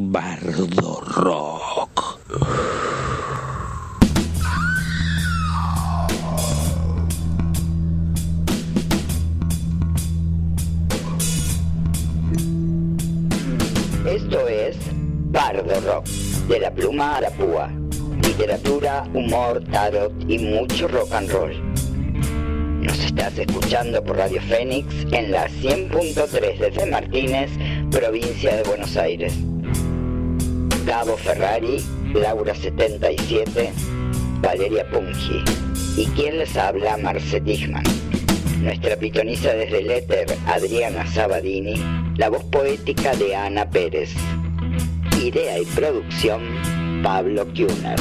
Bardo Rock. Esto es Bardo Rock, de la pluma a la púa. Literatura, humor, tarot y mucho rock and roll. Nos estás escuchando por Radio Fénix en la 100.3 desde Martínez, provincia de Buenos Aires. Gabo Ferrari, Laura 77, Valeria Pungi. Y quien les habla, Marce Tichman. Nuestra pitoniza desde el éter, Adriana Sabadini. La voz poética de Ana Pérez. Idea y producción, Pablo Kuhner.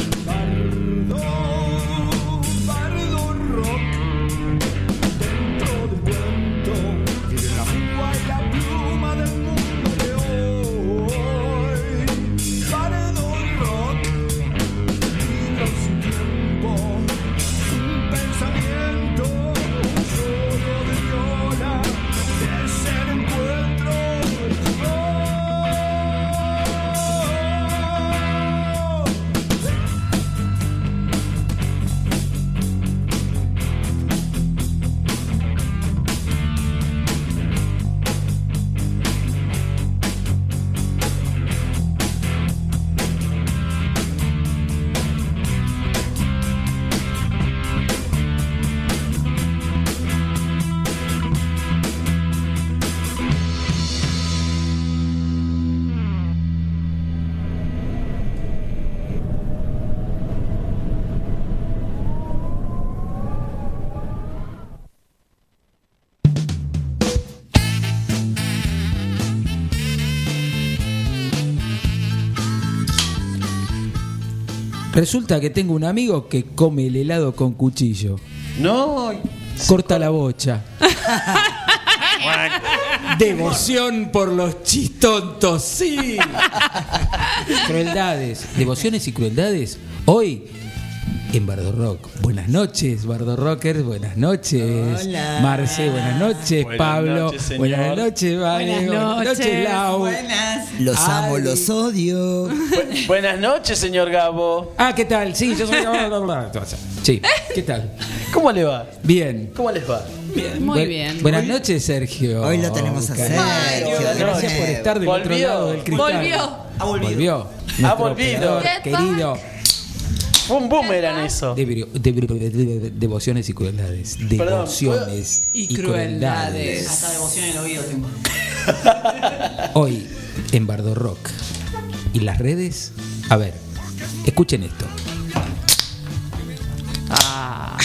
Resulta que tengo un amigo que come el helado con cuchillo. No. Corta la bocha. Devoción por los chistontos, sí. Crueldades, devociones y crueldades. Hoy en Bardo Rock. Buenas noches, Bardo Rockers. Buenas noches, Hola. Marce. Buenas noches, Buenas Pablo. noches, señor. buenas noches, Vale. Buenas noches. Lau. Buenas. Los Ay. amo, los odio. Bu- Buenas noches, señor Gabo. Ah, ¿qué tal? Sí, yo soy. Sí, ¿qué tal? ¿Cómo le va? Bien. ¿Cómo les va? Muy Bu- bien. Buenas noches, Sergio. Hoy lo tenemos a. Sergio. Gracias noches. por estar del otro Volvió. lado del cristal. Volvió. Volvió. Ha volvido. operador Get Querido. Fue un boomerang eso. De, de- de- de- devociones y crueldades. Devociones Y crueldades. Hasta devoción en el oído tengo. Hoy en Bardo Rock. ¿Y las redes? A ver, escuchen esto.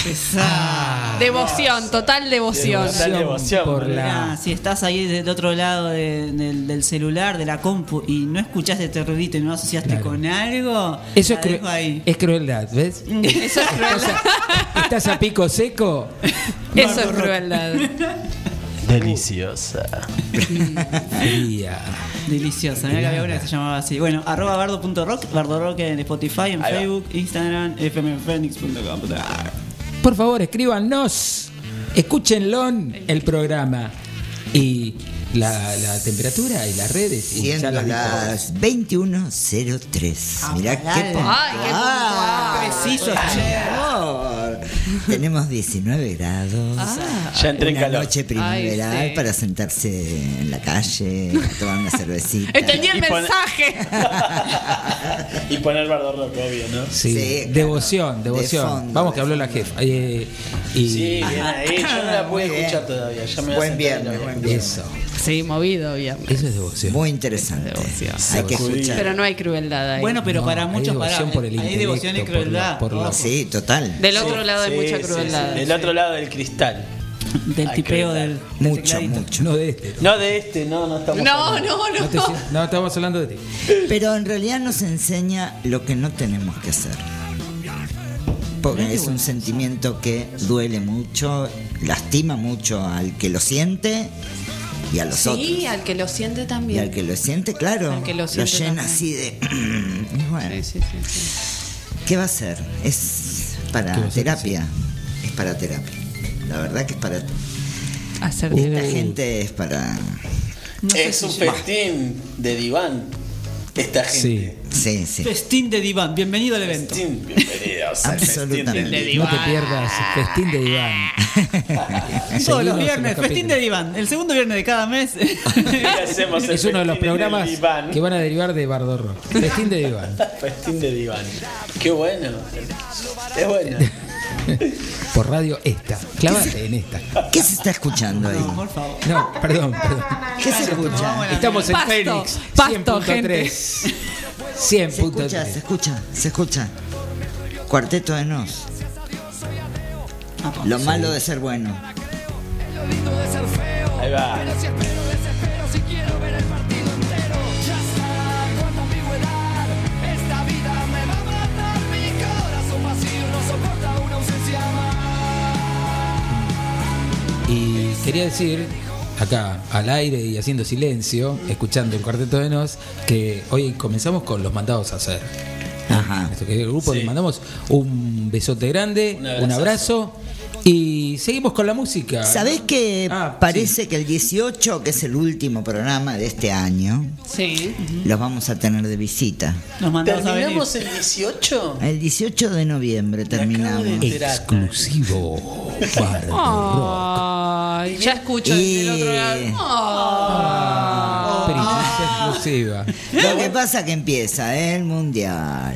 Ah, Pesado. devoción, total devoción. Total devoción, por la. Mirá, si estás ahí del otro lado de- del, del celular, de la compu, y no escuchaste este ruidito y no lo asociaste Claro. con algo, Eso es, la cru- dejo ahí. es crueldad, ¿ves? Eso es crueldad. Estás a pico seco. Eso es crueldad. Deliciosa. Fría. Deliciosa, mirá que había una que se llamaba así. Bueno, arroba bardo.rock, bardo.rock en Spotify, en Ahí va. Facebook, Instagram, fmfenix.com. Por favor, escríbanos. Escúchenlo el programa. Y la, la temperatura y las redes. Y ya Siendo las dijo. las 21.03. Mirá qué Ay, qué puntual. Preciso, favor. Tenemos 19 grados. Ya entré en Una calor. noche primaveral Ay, sí. para sentarse en la calle, a tomar una cervecita. Entendí el Y mensaje. Y poner bardo obvio, ¿no? Sí, Sí, claro. devoción, De devoción. fondo, Vamos que habló la jefa. Eh, y Sí, bien ahí. Yo no la pude escuchar todavía. Ya me voy a Buen viernes, buen viernes. eso. Sí, movido viernes. Eso es devoción. Muy interesante. Devoción. Hay que escuchar. Pero no hay crueldad ahí. Bueno, pero No, para hay muchos, para, devoción por el hay devoción y por la- crueldad. por la- ojo. Sí, total. Del otro lado hay Sí, mucha sí, crueldad. sí. Del otro lado del cristal. Del Hay tipeo del, del Mucho, tecladito. mucho. No de este. No de este, no, no estamos. No, hablando. no, No, te- no. no, estamos hablando de ti. Pero en realidad nos enseña lo que no tenemos que hacer. Porque es un sentimiento que duele mucho, lastima mucho al que lo siente y a los Sí, otros. al que lo siente Y también. al que lo siente, claro, Al que lo lo, siente llena también. así de... y bueno, Sí, sí, sí, sí. ¿qué va a hacer? Es para terapia. Es para terapia. La verdad que es para... Hacer Esta gente es para... No sé Es si un yo- festín de diván. esta gente. Sí, sí. Festín de diván, bienvenido al evento. Festín, bienvenidos Absolutamente. festín No te pierdas Festín de Diván. Todos los viernes, festín de diván. El segundo viernes de cada mes. Y hacemos el Es uno de los programas diván. que van a derivar de Bardorro. Festín de Diván. Festín de diván. Qué bueno. Es bueno. Por radio esta. Clávate en esta. ¿Qué se está escuchando ahí? Por favor. No, perdón, perdón. ¿Qué se escucha? Estamos en Pasto, Fénix. pasto, 100.3. Se escucha, se 100.3. escucha, se escucha. Cuarteto de Nos. Lo malo de ser bueno. Ahí va. Quería decir, acá al aire y haciendo silencio, escuchando el cuarteto de Nos, que hoy comenzamos con los mandados a hacer. Ajá. Nuestro querido grupo Sí. le mandamos un besote grande, Un abrazo y seguimos con la música. ¿Sabés que Ah, parece que el 18, que es el último programa de este año, Sí. los vamos a tener de visita? Nos mandamos a venir. ¿Terminamos el 18? El 18 de noviembre terminamos. Exclusivo. Ay, ya escucho Y- del otro lado. Primicia exclusiva. Lo que pasa que empieza el mundial,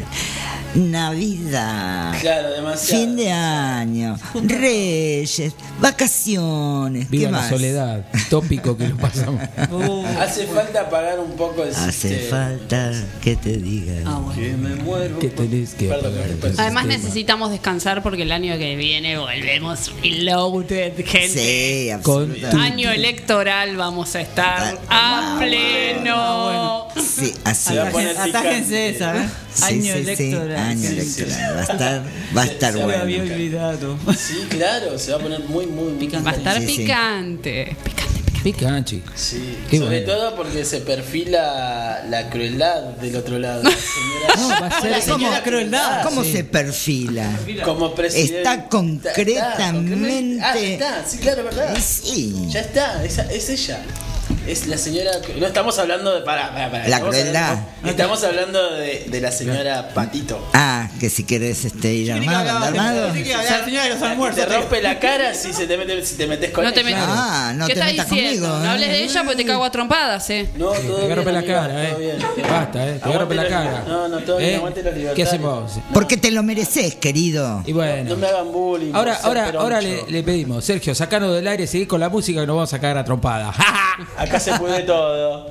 Navidad, Claro, demasiado. fin de año, Reyes, vacaciones. Viva ¿Qué la más? soledad. Tópico que lo pasamos. Uh, Hace falta apagar un poco el Hace sistema. falta que te diga. ah, bueno. Que me muero. Que tenés que Perdón, Además sistema. necesitamos descansar porque el año que viene volvemos reloaded, gente. Sí, Con absolutamente. Año electoral vamos a estar a pleno. Sí, así Atájense esa, ¿eh? Sí, Año sí, sí, electoral. Año Sí, electoral. Va a estar, va a estar Se me había bueno. olvidado. Sí, claro, se va a poner muy, muy picante. Va a estar Sí, sí. picante. Picante. Picanchi. Sí, Qué sobre bueno. todo porque se perfila la crueldad del otro lado. La señora, No, va a ser- La señora ¿Cómo? crueldad? ¿Cómo Sí. se perfila? Como presidente. Está concretamente- Ah, ya está, sí, claro, verdad. Sí. Ya está, es ella. Es la señora. No estamos hablando de. Para, para, para. La crueldad. hablando- estamos hablando de, de la señora Patito. Ah, que si querés este, ir armado, armado. La señora de los almuerzos. te rompe la cara si, se te mete, si te metes con No te ella. metas. Ah, no ¿Qué te estás metas diciendo? conmigo, No ¿eh? hables de ella porque te cago a trompadas, eh. No, Te todo bien, romper la cara, eh. todo bien. Basta, eh. Te romper la cara. No, no, todo bien, ¿Eh? aguante los ¿Qué libertarios. hacemos? Porque te lo mereces, querido. Y bueno. No me hagan bullying. Ahora, ahora, ahora le, le pedimos, Sergio, sacanos del aire, seguí con la música que nos vamos a cagar a trompada. Acá se puede todo.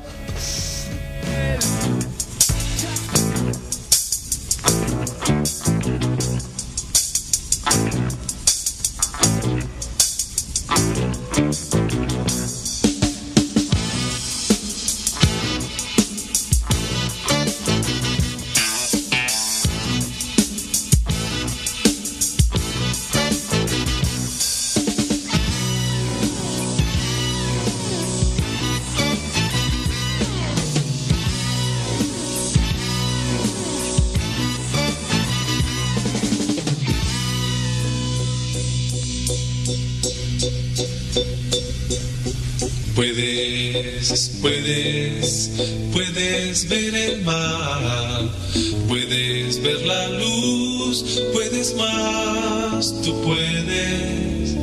Puedes ver la luz, puedes más, tú puedes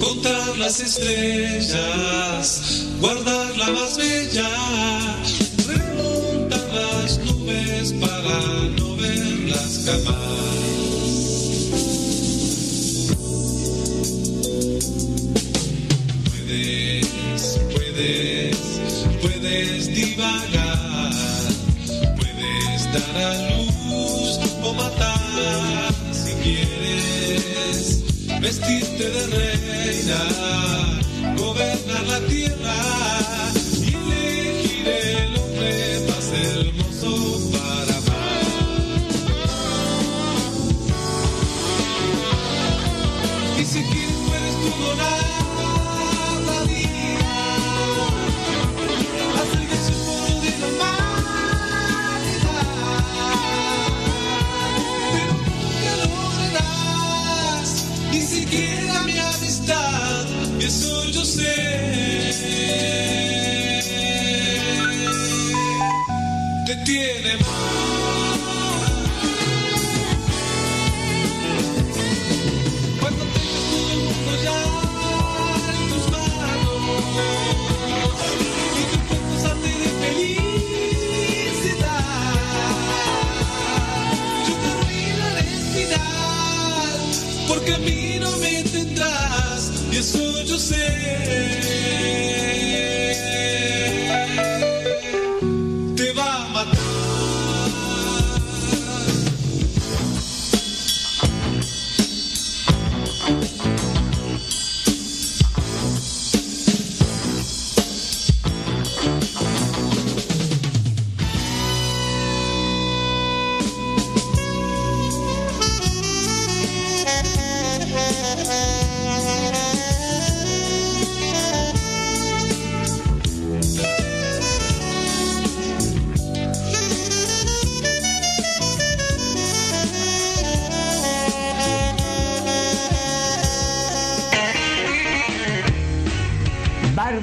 contar las estrellas, guardar la más bella, remontar las nubes para no verlas jamás. Vestirte de reina, gobernar la tierra tiene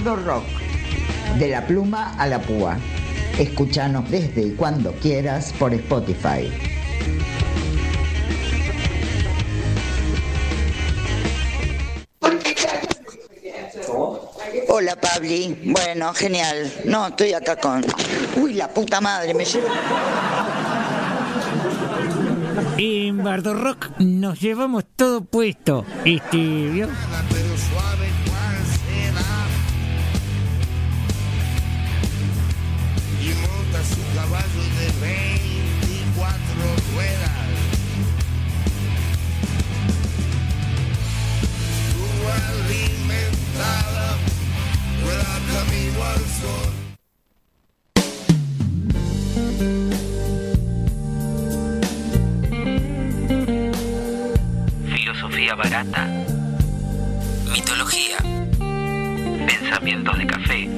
Bardo Rock, de la pluma a la púa. Escúchanos desde y cuando quieras por Spotify. Hola Pabli, bueno, genial. No, estoy acá con... Uy, la puta madre, me lleva... En Bardo Rock nos llevamos todo puesto. Este, ¿vio? Mitología. Pensamientos de café.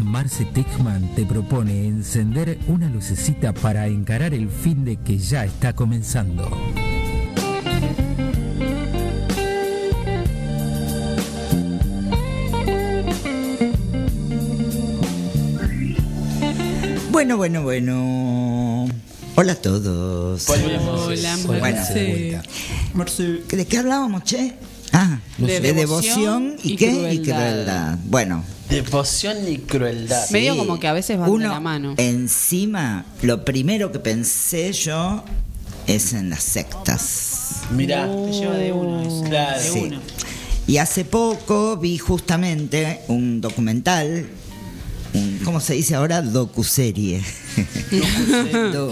Marce Techman te propone encender una lucecita para encarar el fin de que ya está comenzando. Bueno, bueno, bueno. Hola a todos. Hola, Bueno, Marce. ¿De qué hablábamos, che? Ah, De de, devoción y, y qué? Y crueldad. crueldad. Bueno, Devoción y crueldad. Medio como que a veces van de uno la mano. encima, lo primero que pensé yo es en las sectas. Mirá. Te lleva de uno eso. Claro. De Sí. uno. Y hace poco vi justamente un documental, un- ¿cómo se dice ahora? Docuserie.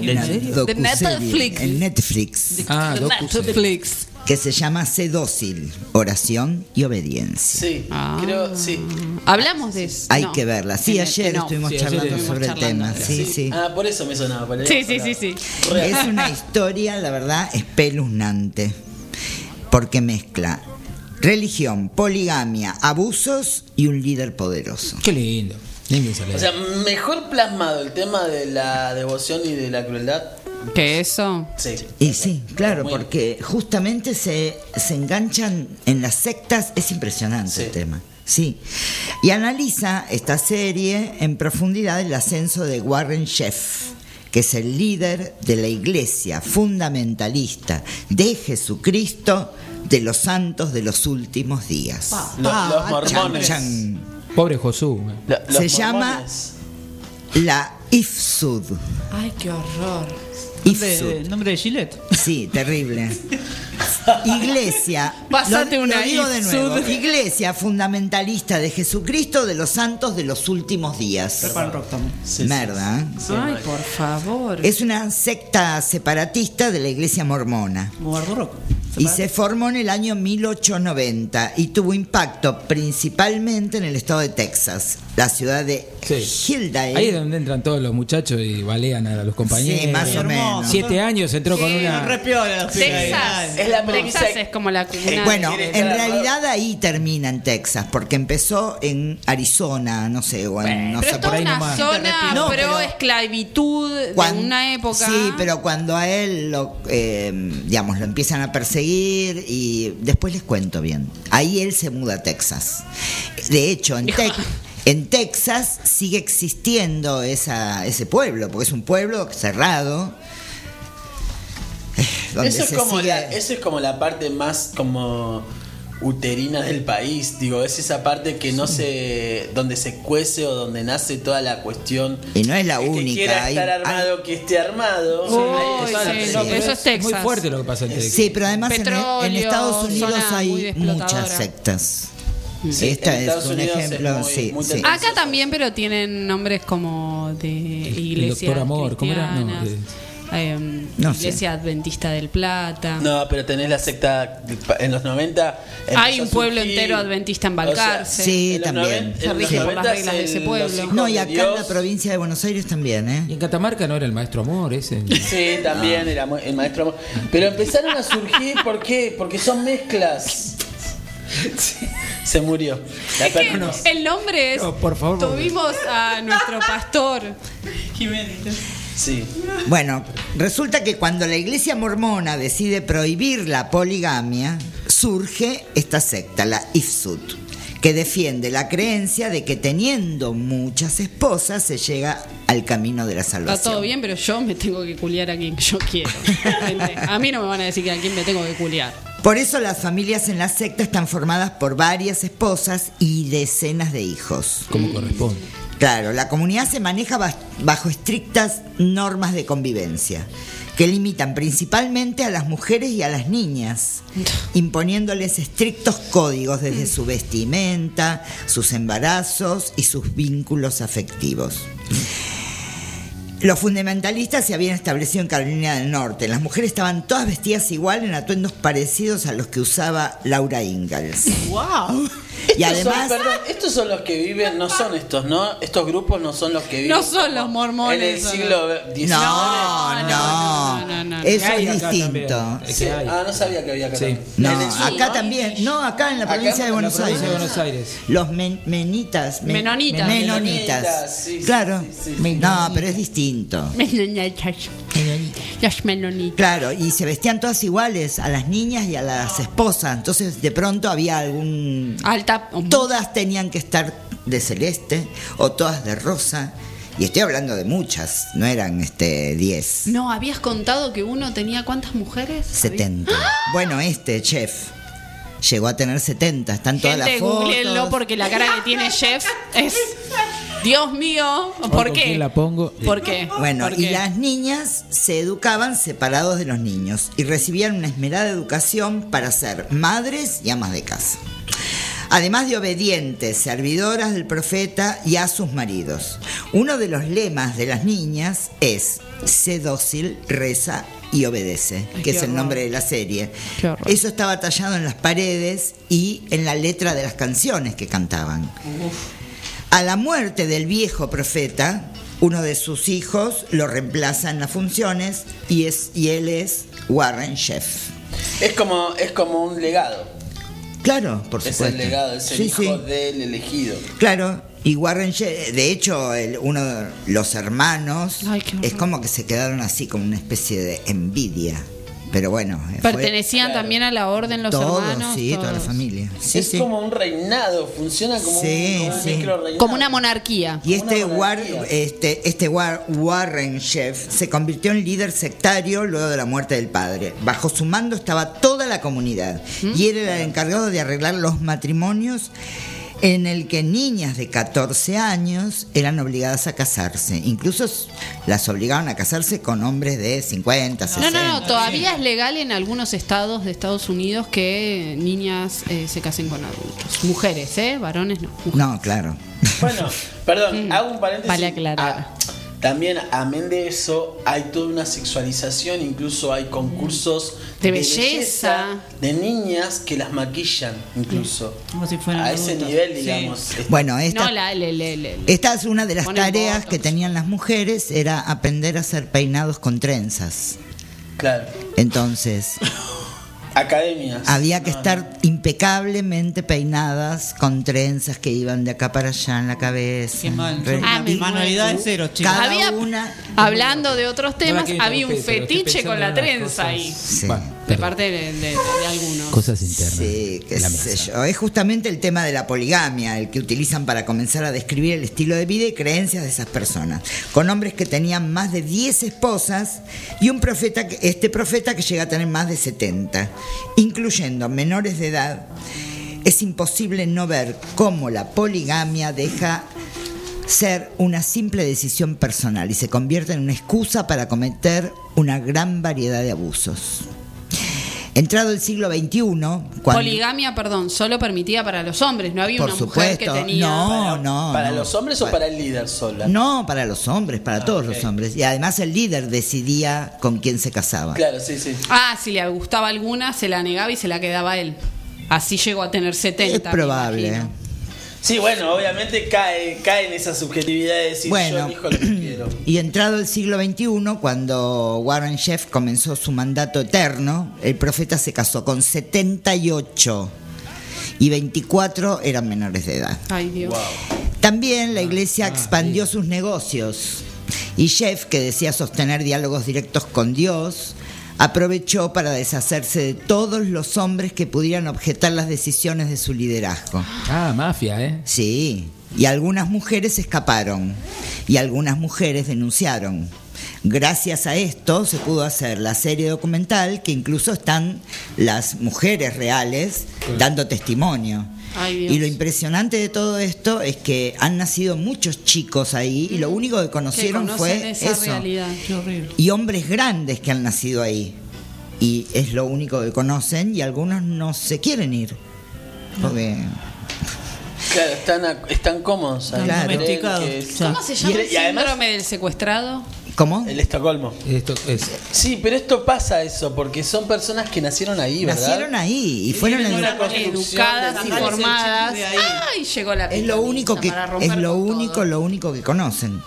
Netflix. En Netflix. Ah, Netflix. Que se llama Sé dócil, oración y obediencia. Sí, Ah. creo, sí. Hablamos de eso. Hay No. que verla. Sí, ayer no. estuvimos Sí, charlando estuvimos sobre el tema. Sí, sí. Ah, por eso me sonaba. por Sí, sí, sí, sí. Es una historia, la verdad, espeluznante. Porque mezcla religión, poligamia, abusos y un líder poderoso. Qué lindo. Lindo O sea, mejor plasmado el tema de la devoción y de la crueldad. ¿Qué eso? Sí. Y sí, claro, Muy- porque justamente se, se enganchan en las sectas, es impresionante Sí. el tema. Sí. Y analiza esta serie en profundidad el ascenso de Warren Sheff, que es el líder de la iglesia fundamentalista de Jesucristo de los santos de los últimos días. Lo- los Chan, mormones. chan. Pobre Josú. Los Se llama- mormones. La Ifsud. Ay, qué horror. Ifsud. nombre de Gillette. Sí, terrible. Iglesia. Pásate lo- una lo digo de Ifsud. nuevo. Iglesia fundamentalista de Jesucristo de los santos de los últimos días. Sí, Merda, ¿eh? sí, Ay, por favor. Es una secta separatista de la iglesia mormona. Y se formó en el año 1890 y tuvo impacto principalmente en el estado de Texas, la ciudad de Sí. Hildale. Ahí es donde entran todos los muchachos y balean a los compañeros. Sí, más o menos. Siete años entró con una. Texas. Es la Texas es como la cuna Eh, Bueno, en realidad ahí termina en Texas, porque empezó en Arizona, no sé, o en, no pero sé, es por ahí una nomás. zona No, pro pero- esclavitud de una época. Sí, pero cuando a él lo, eh, digamos, lo empiezan a perseguir y después les cuento bien. Ahí él se muda a Texas. De hecho, en, Tex- En Texas sigue existiendo esa, ese pueblo, porque es un pueblo cerrado. eh, donde Eso es, como sigue- la, eso es como la parte más como uterina del país, digo, es esa parte que no se donde se cuece o donde nace toda la cuestión. Y no es la que única. quiera hay- estar armado, que esté armado. Sí, no, eso es Muy Texas. fuerte lo que pasa en Texas. Sí, pero además en- en, Petróleo, Estados Unidos muy hay muchas sectas. Sí, Esta en es un Unidos es ejemplo, muy- sí, muy sí. tendencioso. Acá también, pero tienen nombres como de iglesia. Doctor Amor, ¿cómo era? No, em, No sé. iglesia Adventista del Plata. No, pero tenés la secta en los 90. Hay un a pueblo surgir. entero adventista en O sea, Balcarce. Sí, en también. Se los rige por las 90 reglas de ese el- pueblo. No, y acá en la provincia de Buenos Aires también, ¿eh? Y en Catamarca no era el maestro amor ese. Sí, también era el maestro. Amor. Pero empezaron a surgir, ¿por qué? Porque son mezclas. Se murió. La Es que perna- el nombre es. No, por favor, por favor. Tuvimos a nuestro pastor. Sí. Bueno, resulta que cuando la iglesia mormona decide prohibir la poligamia, surge esta secta, la Ifsut, que defiende la creencia de que teniendo muchas esposas se llega al camino de la salvación. Está todo bien, pero yo me tengo que culiar a quien yo quiero. A mí no me van a decir que a quién me tengo que culiar. Por eso las familias en la secta están formadas por varias esposas y decenas de hijos. Como corresponde. Claro, la comunidad se maneja bajo estrictas normas de convivencia que limitan principalmente a las mujeres y a las niñas, imponiéndoles estrictos códigos desde su vestimenta, sus embarazos y sus vínculos afectivos. Los fundamentalistas se habían establecido en Carolina del Norte. Las mujeres estaban todas vestidas igual en atuendos parecidos a los que usaba Laura Ingalls. ¡Wow! Y Estos son- además, perdón, estos son los que viven, no son estos, ¿no? Estos grupos no son los que viven. No son los mormones, En el siglo XIX. no, no, no, no, no, no. eso es distinto. Sí. Ah, no sabía que había acá. Sí. No, acá ¿no? también. No, acá en la Acá provincia de la Buenos provincia Aires. de Buenos Aires. Los men- menitas. men- Menonitas. Menonitas. Menonitas, sí, claro. sí, sí, sí. No, pero es distinto. Menonitas. Claro, y se vestían todas iguales, a las niñas y a las esposas. Entonces, de pronto había algún. Alta. Todas tenían que estar de celeste o todas de rosa. Y estoy hablando de muchas, no eran este 10, No, habías contado que uno tenía cuántas mujeres? 70. Bueno, este chef llegó a tener 70, están todas Gente, las fotos. googleenlo porque la cara que tiene Jeff es. Dios mío, ¿por ¿Con qué? la pongo? ¿Por qué? Bueno, ¿Por y las niñas se educaban separados de los niños y recibían una esmerada educación para ser madres y amas de casa. Además de obedientes, servidoras del profeta y a sus maridos. Uno de los lemas de las niñas es, sé dócil, reza y obedece, que qué es el nombre de la serie. Eso estaba tallado en las paredes y en la letra de las canciones que cantaban. A la muerte del viejo profeta, uno de sus hijos lo reemplaza en las funciones y, es, y él es Warren Sheff. Es como, es como un legado. Claro, por Es supuesto. el legado, es el Sí, hijo sí. del elegido. Claro, y Warren de hecho, el- uno de los hermanos Ay, es como que se quedaron así como una especie de envidia. Pero bueno, fue Pertenecían Claro. también a la orden los todos, hermanos. sí, toda la familia. Sí, es sí. como un reinado, funciona como Sí, un, como un sí. microreinado. Como una monarquía. Y Como este, War- monarquía. este, este War- Warren Chef se convirtió en líder sectario luego de la muerte del padre. Bajo su mando estaba toda la comunidad y él era el encargado de arreglar los matrimonios en el que niñas de 14 años eran obligadas a casarse. Incluso las obligaban a casarse con hombres de 50, No, 60. no, no, todavía es legal en algunos estados de Estados Unidos que niñas eh, se casen con adultos. Mujeres, ¿eh? Varones no. No, claro. Bueno, perdón, hago un paréntesis. Vale aclarar. Ah, también, amén de eso, hay toda una sexualización, incluso hay concursos De belleza. de niñas que las maquillan, incluso. Como si fueran A ese adultos. nivel, digamos. Es- Bueno, esta, No, la, le, le, le- le- esta es una de las Ponen tareas botox. que tenían las mujeres, era aprender a hacer peinados con trenzas. Claro. Entonces, Academias. había que No, estar impecablemente peinadas con trenzas que iban de acá para allá en la cabeza. Qué mal. Re- Ah, y- Manualidad de cero, chicos. Cada Había- una. Hablando de otros temas, había un fetiche con la trenza cosas. ahí. Sí. Bueno, de parte de, de- de algunos. Cosas internas. Sí, qué sé yo. Es justamente el tema de la poligamia, el que utilizan para comenzar a describir el estilo de vida y creencias de esas personas. Con hombres que tenían más de 10 esposas y un profeta, que- este profeta que llega a tener más de 70, incluyendo menores de edad. Es imposible no ver cómo la poligamia deja ser una simple decisión personal y se convierte en una excusa para cometer una gran variedad de abusos. Entrado el siglo XXI, cuando... Poligamia, perdón, solo permitida para los hombres. No había Por una mujer que tenía. no, no. ¿Para no. los hombres o para el líder sola? No, para los hombres, para Ah, todos los hombres. Y además el líder decidía con quién se casaba. Claro, sí, sí. Ah, si le gustaba alguna, se la negaba y se la quedaba él. Así llegó a tener 70. Es me probable. Sí, bueno, obviamente cae, cae en esa subjetividad de decir Bueno. yo elijo lo que quiero. Y entrado el siglo XXI, cuando Warren Sheff comenzó su mandato eterno, el profeta se casó con 78 y 24 eran menores de edad. Ay, Dios. También la iglesia expandió sus negocios y Jeff, que decía sostener diálogos directos con Dios, aprovechó para deshacerse de todos los hombres que pudieran objetar las decisiones de su liderazgo. Ah, mafia, ¿eh? Sí, y algunas mujeres escaparon y algunas mujeres denunciaron. Gracias a esto se pudo hacer la serie documental que incluso están las mujeres reales dando testimonio. Ay, Dios. Y lo impresionante de todo esto es que han nacido muchos chicos ahí y lo único que conocieron fue esa eso. realidad. Qué horrible. Y hombres grandes que han nacido ahí. Y es lo único que conocen y algunos no se quieren ir. Porque Claro, están, a- están cómodos. Claro. Que. ¿Cómo se llama Y- el además- síndrome del secuestrado? ¿Cómo? El Estocolmo. Esto es. Sí, pero esto pasa eso, porque son personas que nacieron ahí, ¿verdad? Nacieron ahí y fueron en- una Educadas y formadas. Ay, llegó la Es lo único que es lo con todo. único lo único que conocen.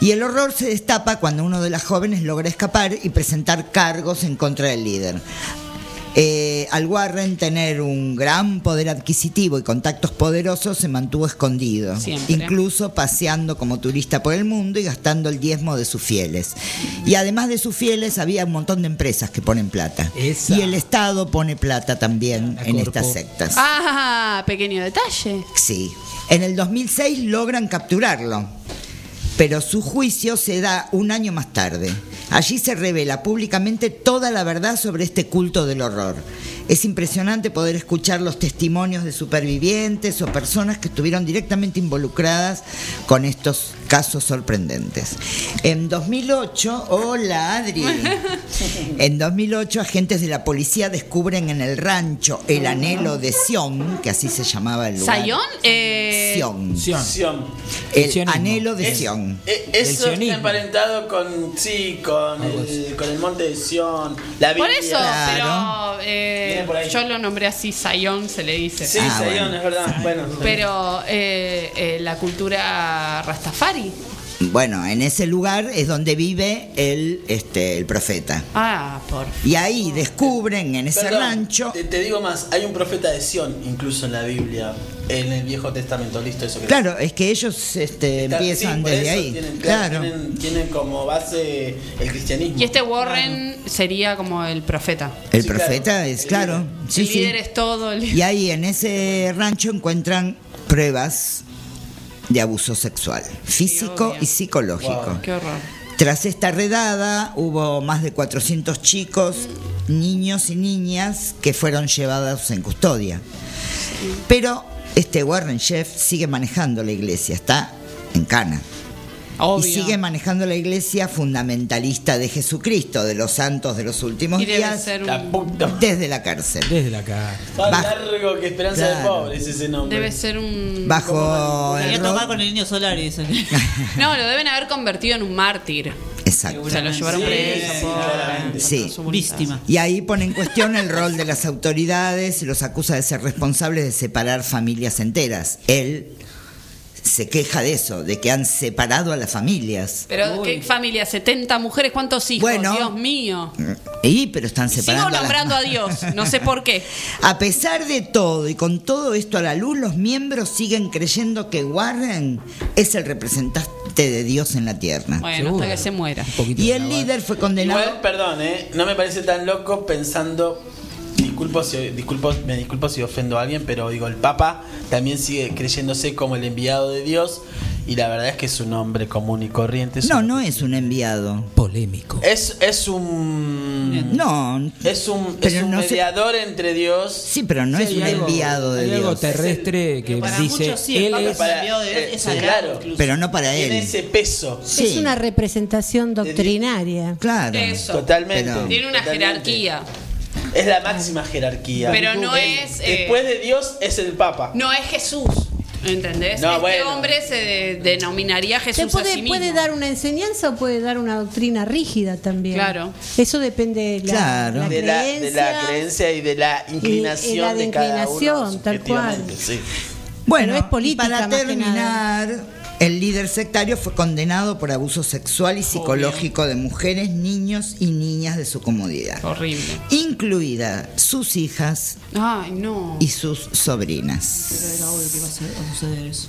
Y el horror se destapa cuando uno de las jóvenes logra escapar y presentar cargos en contra del líder. Eh, al Warren tener un gran poder adquisitivo y contactos poderosos se mantuvo escondido, Siempre. incluso paseando como turista por el mundo y gastando el diezmo de sus fieles. Y además de sus fieles había un montón de empresas que ponen plata. Esa. Y el Estado pone plata también en estas sectas. Ah, pequeño detalle. Sí. En el 2006 logran capturarlo, pero su juicio se da un año más tarde. Allí se revela públicamente toda la verdad sobre este culto del horror. Es impresionante poder escuchar los testimonios de supervivientes o personas que estuvieron directamente involucradas con estos casos sorprendentes. En 2008, hola Adri. En 2008, agentes de la policía descubren en el rancho El Anhelo de Sion, que así se llamaba el lugar. ¿Sayón? Eh, Sion. Sion. Sion. El anhelo de Es- Sion. eh, eso está emparentado con, sí, con el, con el monte de Sion, la Por Biblia. eso, Claro. pero eh, Viene por ahí. yo lo nombré así, Sayón se le dice. Sí, Ah, bueno. es verdad. Bueno, Pero eh, eh, la cultura Rastafari. Bueno, en ese lugar es donde vive el, este, el profeta. Ah, por Y ahí descubren en ese Perdón, rancho. Te, te digo más, hay un profeta de Sion incluso en la Biblia, en el Viejo Testamento, listo, eso que Claro, es que ellos este, Está- empiezan sí, desde ahí. Tienen, claro. Tienen, tienen como base el cristianismo. Y este Warren sería como el profeta. El Sí, profeta claro. es El claro. líder. Sí, el sí. líder es todo. el- Y ahí en ese rancho encuentran pruebas de abuso sexual, físico y psicológico. Wow. Qué horror. Tras esta redada hubo más de 400 chicos, niños y niñas que fueron llevados en custodia. Pero este Warren Chef sigue manejando la iglesia, está en Cana. Obvio. Y sigue manejando la iglesia fundamentalista de Jesucristo, de los santos de los últimos Y debe días, ser un- La desde la cárcel. Desde la cara. Más Bajo- largo que Esperanza de Claro. Pobre es ese nombre. Debe ser un. Bajo Quería el tomar con el niño solar y. No, lo deben haber convertido en un mártir. Exacto. Se lo llevaron Sí, preso. sí. Víctima. Y ahí pone en cuestión el rol de las autoridades y los acusa de ser responsables de separar familias enteras. Él se queja de eso, de que han separado a las familias. Pero, ¿qué familia? ¿70 mujeres? ¿Cuántos hijos? Bueno. Dios mío. Y, pero están Sigo separando. a las- nombrando a Dios, no sé por qué. A pesar de todo y con todo esto a la luz, los miembros siguen creyendo que Warren es el representante de Dios en la tierra. Bueno, hasta que se muera. Y el líder fue condenado. Igual, perdón, ¿eh? no me parece tan loco pensando. Disculpo si, disculpo, me disculpo si ofendo a alguien, pero digo, el Papa también sigue creyéndose como el enviado de Dios y la verdad es que es un hombre común y corriente. No, no es un enviado. Polémico. Es, es un. No. Es un, es un no mediador entre Dios. Sí, pero no Sí, es un algo- enviado de hay algo Dios. terrestre que Para dice muchos sí, el él es es enviado de Dios, eh, es sagrado claro. incluso. Pero no para Tiene él. ese peso. Sí. Es una representación doctrinaria. Claro. Eso. Totalmente. Pero- Tiene una Totalmente. jerarquía. Es la máxima jerarquía. Pero no es, eh, Después de Dios es el Papa. No es Jesús. ¿Entendés? No, este bueno. hombre se de- denominaría Se Jesús a puede, sí mismo. puede dar una enseñanza o puede dar una doctrina rígida también. Claro. Eso depende de la, Claro. la de, la, de la creencia. creencia y de la inclinación y la de de cada inclinación, uno tal cual. sí. Bueno, Pero es política, y para más que terminar, el líder sectario fue condenado por abuso sexual y psicológico de mujeres, niños y niñas de su comodidad, Horrible. incluida sus hijas Ay, no. y sus sobrinas. Pero era obvio que iba a suceder eso.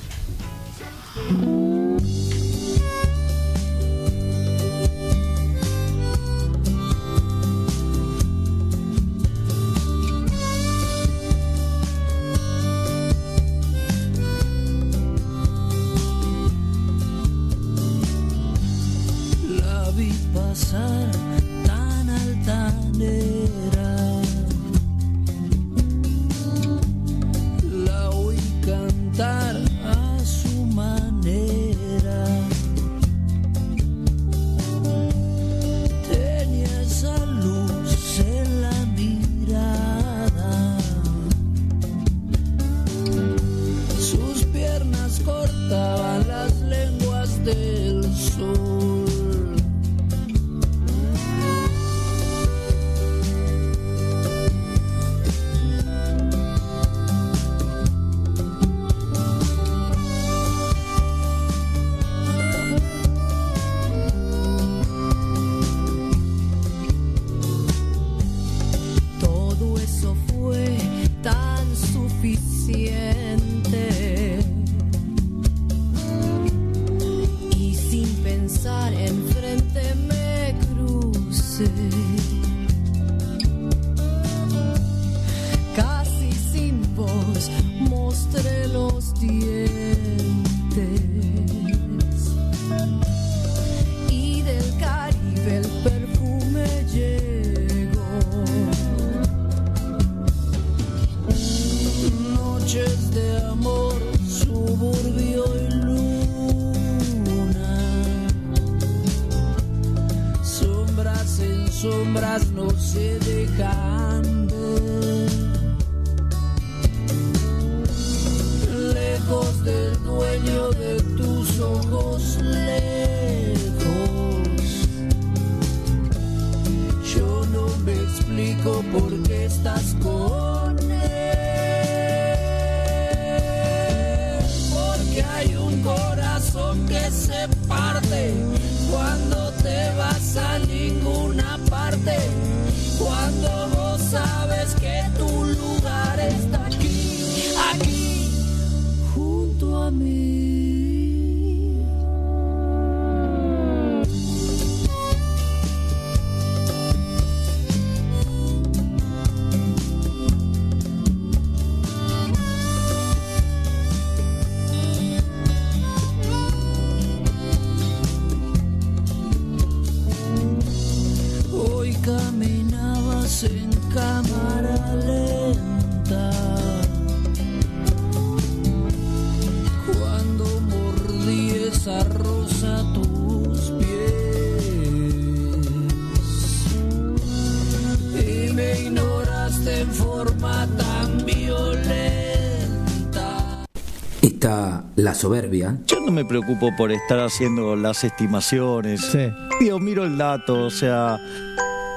Soberbia. Yo no me preocupo por estar haciendo las estimaciones. Digo, miro el dato, o sea,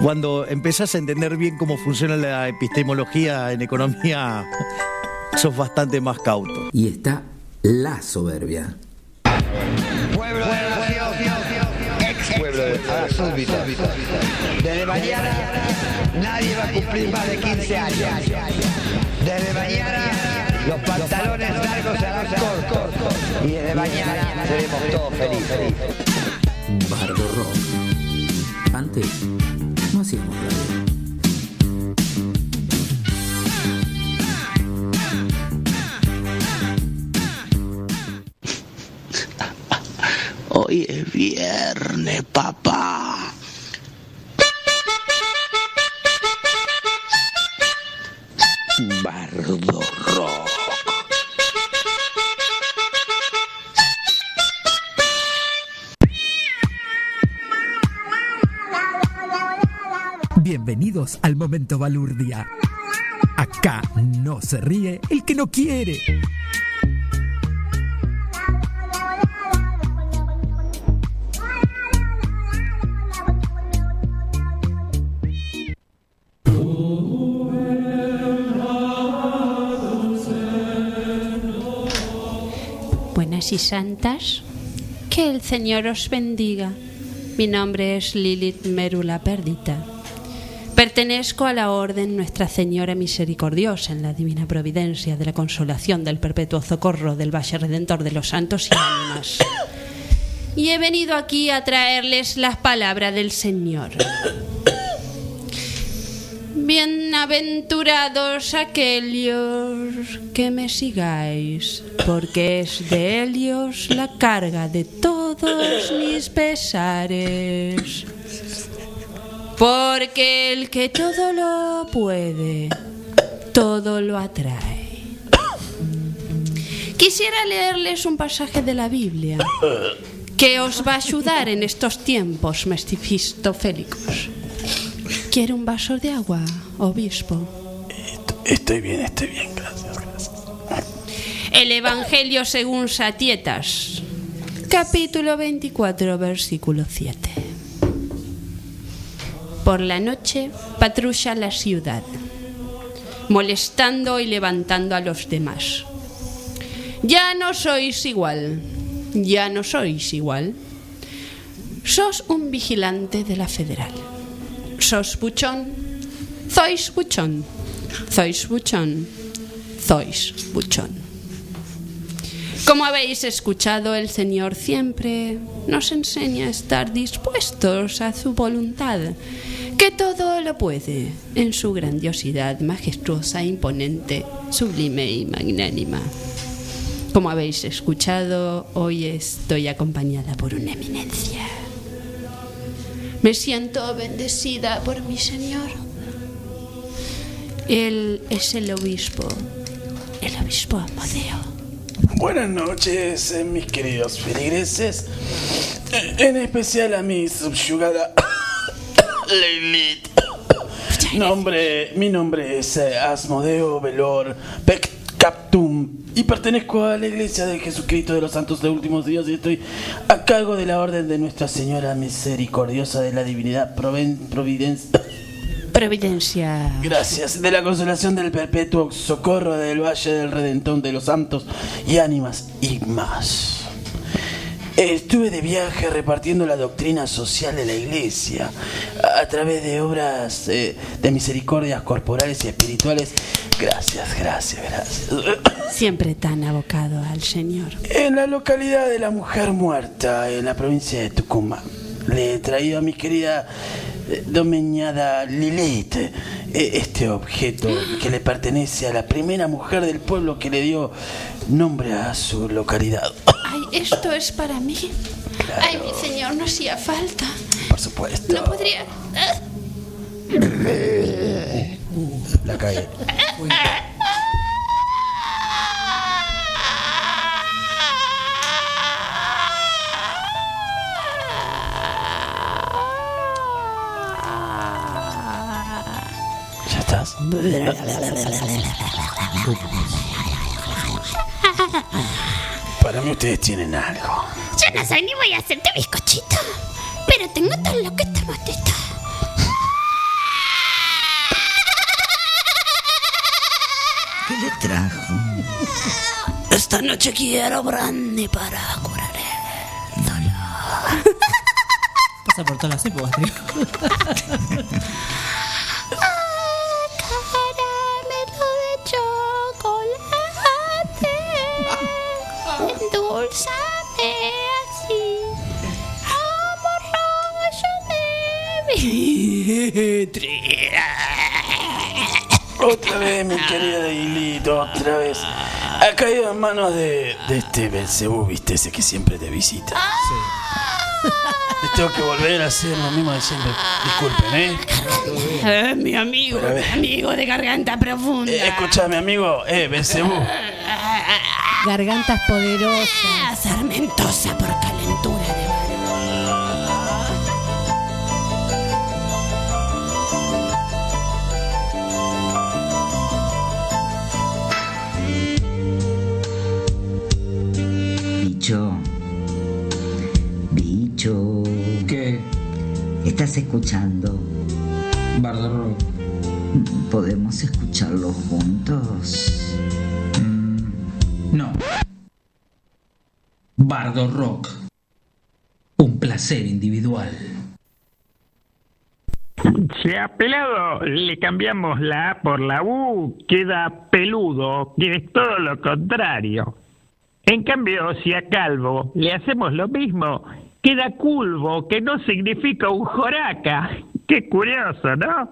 cuando empezás a entender bien cómo funciona la epistemología en economía, sos bastante más cauto. Y está La Soberbia. Pueblo de la nación, ex pueblo de la súbdito. Desde mañana nadie va a cumplir más de 15 años. Desde mañana los pantalones largos se harán cortos. Y desde mañana seremos todos felices. Bardo Rock. Antes no hacíamos radio. Hoy es viernes, papá. Balurdia. Acá no se ríe el que no quiere. Buenas y santas, que el Señor os bendiga. Mi nombre es Lilith Merula Perdita. Pertenezco a la Orden Nuestra Señora Misericordiosa en la Divina Providencia de la Consolación del Perpetuo Socorro del Valle Redentor de los Santos y Ánimas. Y he venido aquí a traerles las palabras del Señor. Bienaventurados aquellos que me sigáis, porque es de ellos la carga de todos mis pesares. Porque el que todo lo puede, todo lo atrae. Quisiera leerles un pasaje de la Biblia que os va a ayudar en estos tiempos mestifistofélicos. ¿Quiere un vaso de agua, obispo? Estoy bien, estoy bien, gracias, gracias. El Evangelio según Satietas, capítulo 24, versículo 7. Por la noche patrulla la ciudad, molestando y levantando a los demás. Ya no sois igual, ya no sois igual. Sos un vigilante de la federal. Sos buchón, sois buchón, sois buchón, sois buchón. Como habéis escuchado, el Señor siempre nos enseña a estar dispuestos a su voluntad, que todo lo puede en su grandiosidad majestuosa, imponente, sublime y magnánima. Como habéis escuchado, hoy estoy acompañada por una eminencia. Me siento bendecida por mi Señor. Él es el obispo, el obispo Amadeo. Buenas noches, eh, mis queridos feligreses. Eh, En especial a mi subyugada Lilith. Nombre, mi nombre es eh, Asmodeo Velor Pec Captum y pertenezco a la Iglesia de Jesucristo de los Santos de Últimos Días y estoy a cargo de la Orden de Nuestra Señora Misericordiosa de la Divinidad Proven- Providencia. Providencia. Gracias. De la consolación del perpetuo socorro del Valle del Redentor de los Santos y ánimas y más. Estuve de viaje repartiendo la doctrina social de la Iglesia a través de obras eh, de misericordias corporales y espirituales. Gracias, gracias, gracias. Siempre tan abocado al Señor. En la localidad de la Mujer Muerta, en la provincia de Tucumán, le he traído a mi querida domeñada Lilith eh, este objeto que le pertenece a la primera mujer del pueblo que le dio nombre a su localidad. Ay, esto es para mí. Ay, mi Señor, no hacía falta. Por supuesto. No podría. La cagué. Para mí ustedes tienen algo. Yo no soy ni voy a hacerte bizcochito. Pero tengo tan loco esta motita. ¿Qué le trajo? Esta noche quiero brandy para curar el dolor. Pasa por todas las épocas, tío. Otra vez, mi querido Dieguito, otra vez. Ha caído en manos de, de este Belcebú, viste, ese que siempre te visita. Les tengo que volver a hacer lo mismo de siempre. Disculpen, ¿eh? Eh, mi amigo, mi amigo de garganta profunda. Eh, escuchame, amigo, eh, Belcebú. Gargantas poderosas. Ah, Sarmentosa por calentura Bicho. Bicho. ¿Qué? ¿Estás escuchando? Bardo Rock. ¿Podemos escucharlo juntos? No. Bardo Rock. Un placer individual. Si a pelado le cambiamos la A por la U, queda peludo, que es todo lo contrario. En cambio, si a calvo le hacemos lo mismo, queda culvo, que no significa un joraca. Qué curioso, ¿no?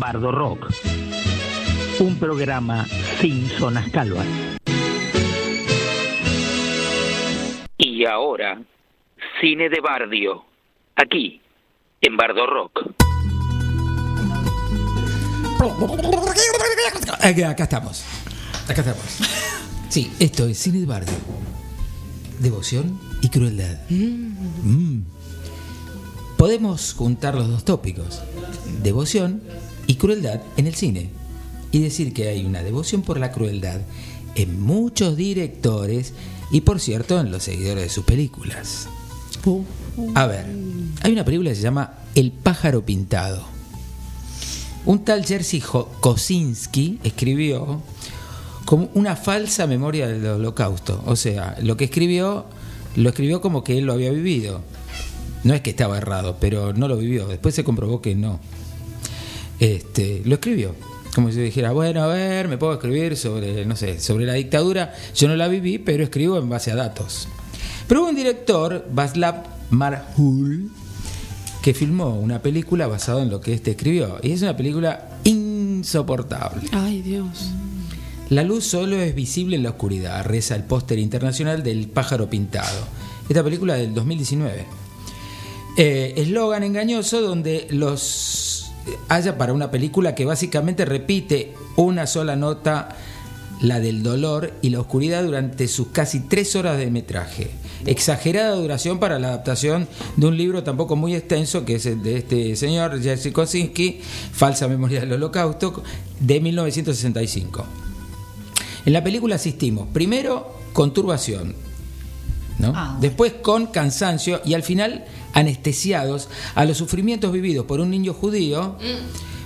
Bardo Rock. Un programa sin zonas calvas. Y ahora, cine de Bardio. Aquí, en Bardo Rock. Acá, acá estamos. Acá estamos. Sí, esto es Cine de Bardo. Devoción y crueldad. Mm. Podemos juntar los dos tópicos, devoción y crueldad en el cine. Y decir que hay una devoción por la crueldad en muchos directores y por cierto en los seguidores de sus películas. A ver, hay una película que se llama El pájaro pintado. Un tal Jerzy Kosinski escribió como una falsa memoria del holocausto. O sea, lo que escribió, lo escribió como que él lo había vivido. No es que estaba errado, pero no lo vivió. Después se comprobó que no. Este, lo escribió. Como si dijera, bueno, a ver, me puedo escribir sobre, no sé, sobre la dictadura. Yo no la viví, pero escribo en base a datos. Pero hubo un director, Václav Marhul, que filmó una película basada en lo que este escribió. Y es una película insoportable. Ay, Dios. La luz solo es visible en la oscuridad, reza el póster internacional del pájaro pintado. Esta película del 2019. Eh, Eslogan engañoso donde los haya para una película que básicamente repite una sola nota, la del dolor y la oscuridad durante sus casi tres horas de metraje. Exagerada duración para la adaptación de un libro tampoco muy extenso, que es el de este señor, Jerzy Kosinski, Falsa Memoria del Holocausto, de 1965. En la película asistimos primero con turbación, ¿no? después con cansancio y al final anestesiados a los sufrimientos vividos por un niño judío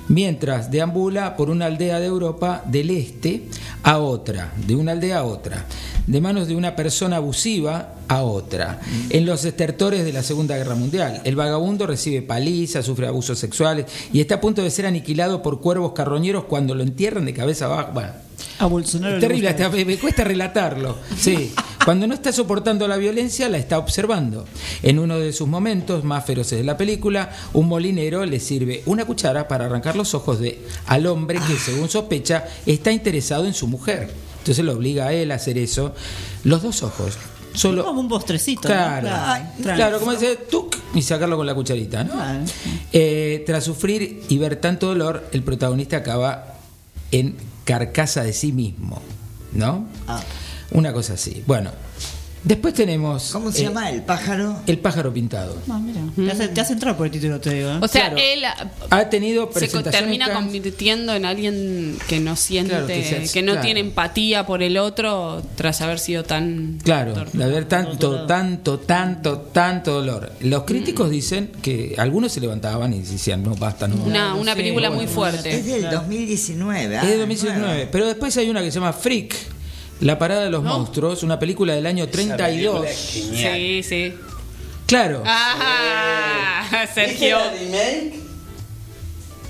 mientras deambula por una aldea de Europa del este a otra, de una aldea a otra, de manos de una persona abusiva a otra, en los estertores de la Segunda Guerra Mundial. El vagabundo recibe palizas, sufre abusos sexuales y está a punto de ser aniquilado por cuervos carroñeros cuando lo entierran de cabeza abajo. Bueno, A Bolsonaro terrible, hasta me, cuesta relatarlo. Sí. Cuando no está soportando la violencia, la está observando. En uno de sus momentos más feroces de la película, un molinero le sirve una cuchara para arrancar los ojos de, al hombre que, según sospecha, está interesado en su mujer. Entonces lo obliga a él a hacer eso. Los dos ojos. Solo, Como un postrecito. ¿no? Claro, Claro, claro, como dice, tuc, y sacarlo con la cucharita, ¿no? Eh, tras sufrir y ver tanto dolor, el protagonista acaba en carcasa de sí mismo, ¿no? Una cosa así. Bueno, Después tenemos. ¿Cómo se eh, llama? El pájaro. El pájaro pintado. No, mira. Te hace, te hace entrar por el título, te digo. ¿eh? O sea, Claro. él ah, Ha tenido se presentaciones termina en Cannes. convirtiendo en alguien que no siente, Claro, que que, se- no claro. tiene empatía por el otro tras haber sido tan... Claro, de haber tanto, tanto, tanto, tanto dolor. Los críticos dicen que algunos se levantaban y decían, no, basta, no. Una, una película muy fuerte. Es del 2019. Es de 2019. Pero después hay una que se llama Freak, La Parada de los Monstruos, una película del año 32. Sí, sí. Claro. Ah, ¿Viste Sergio. remake?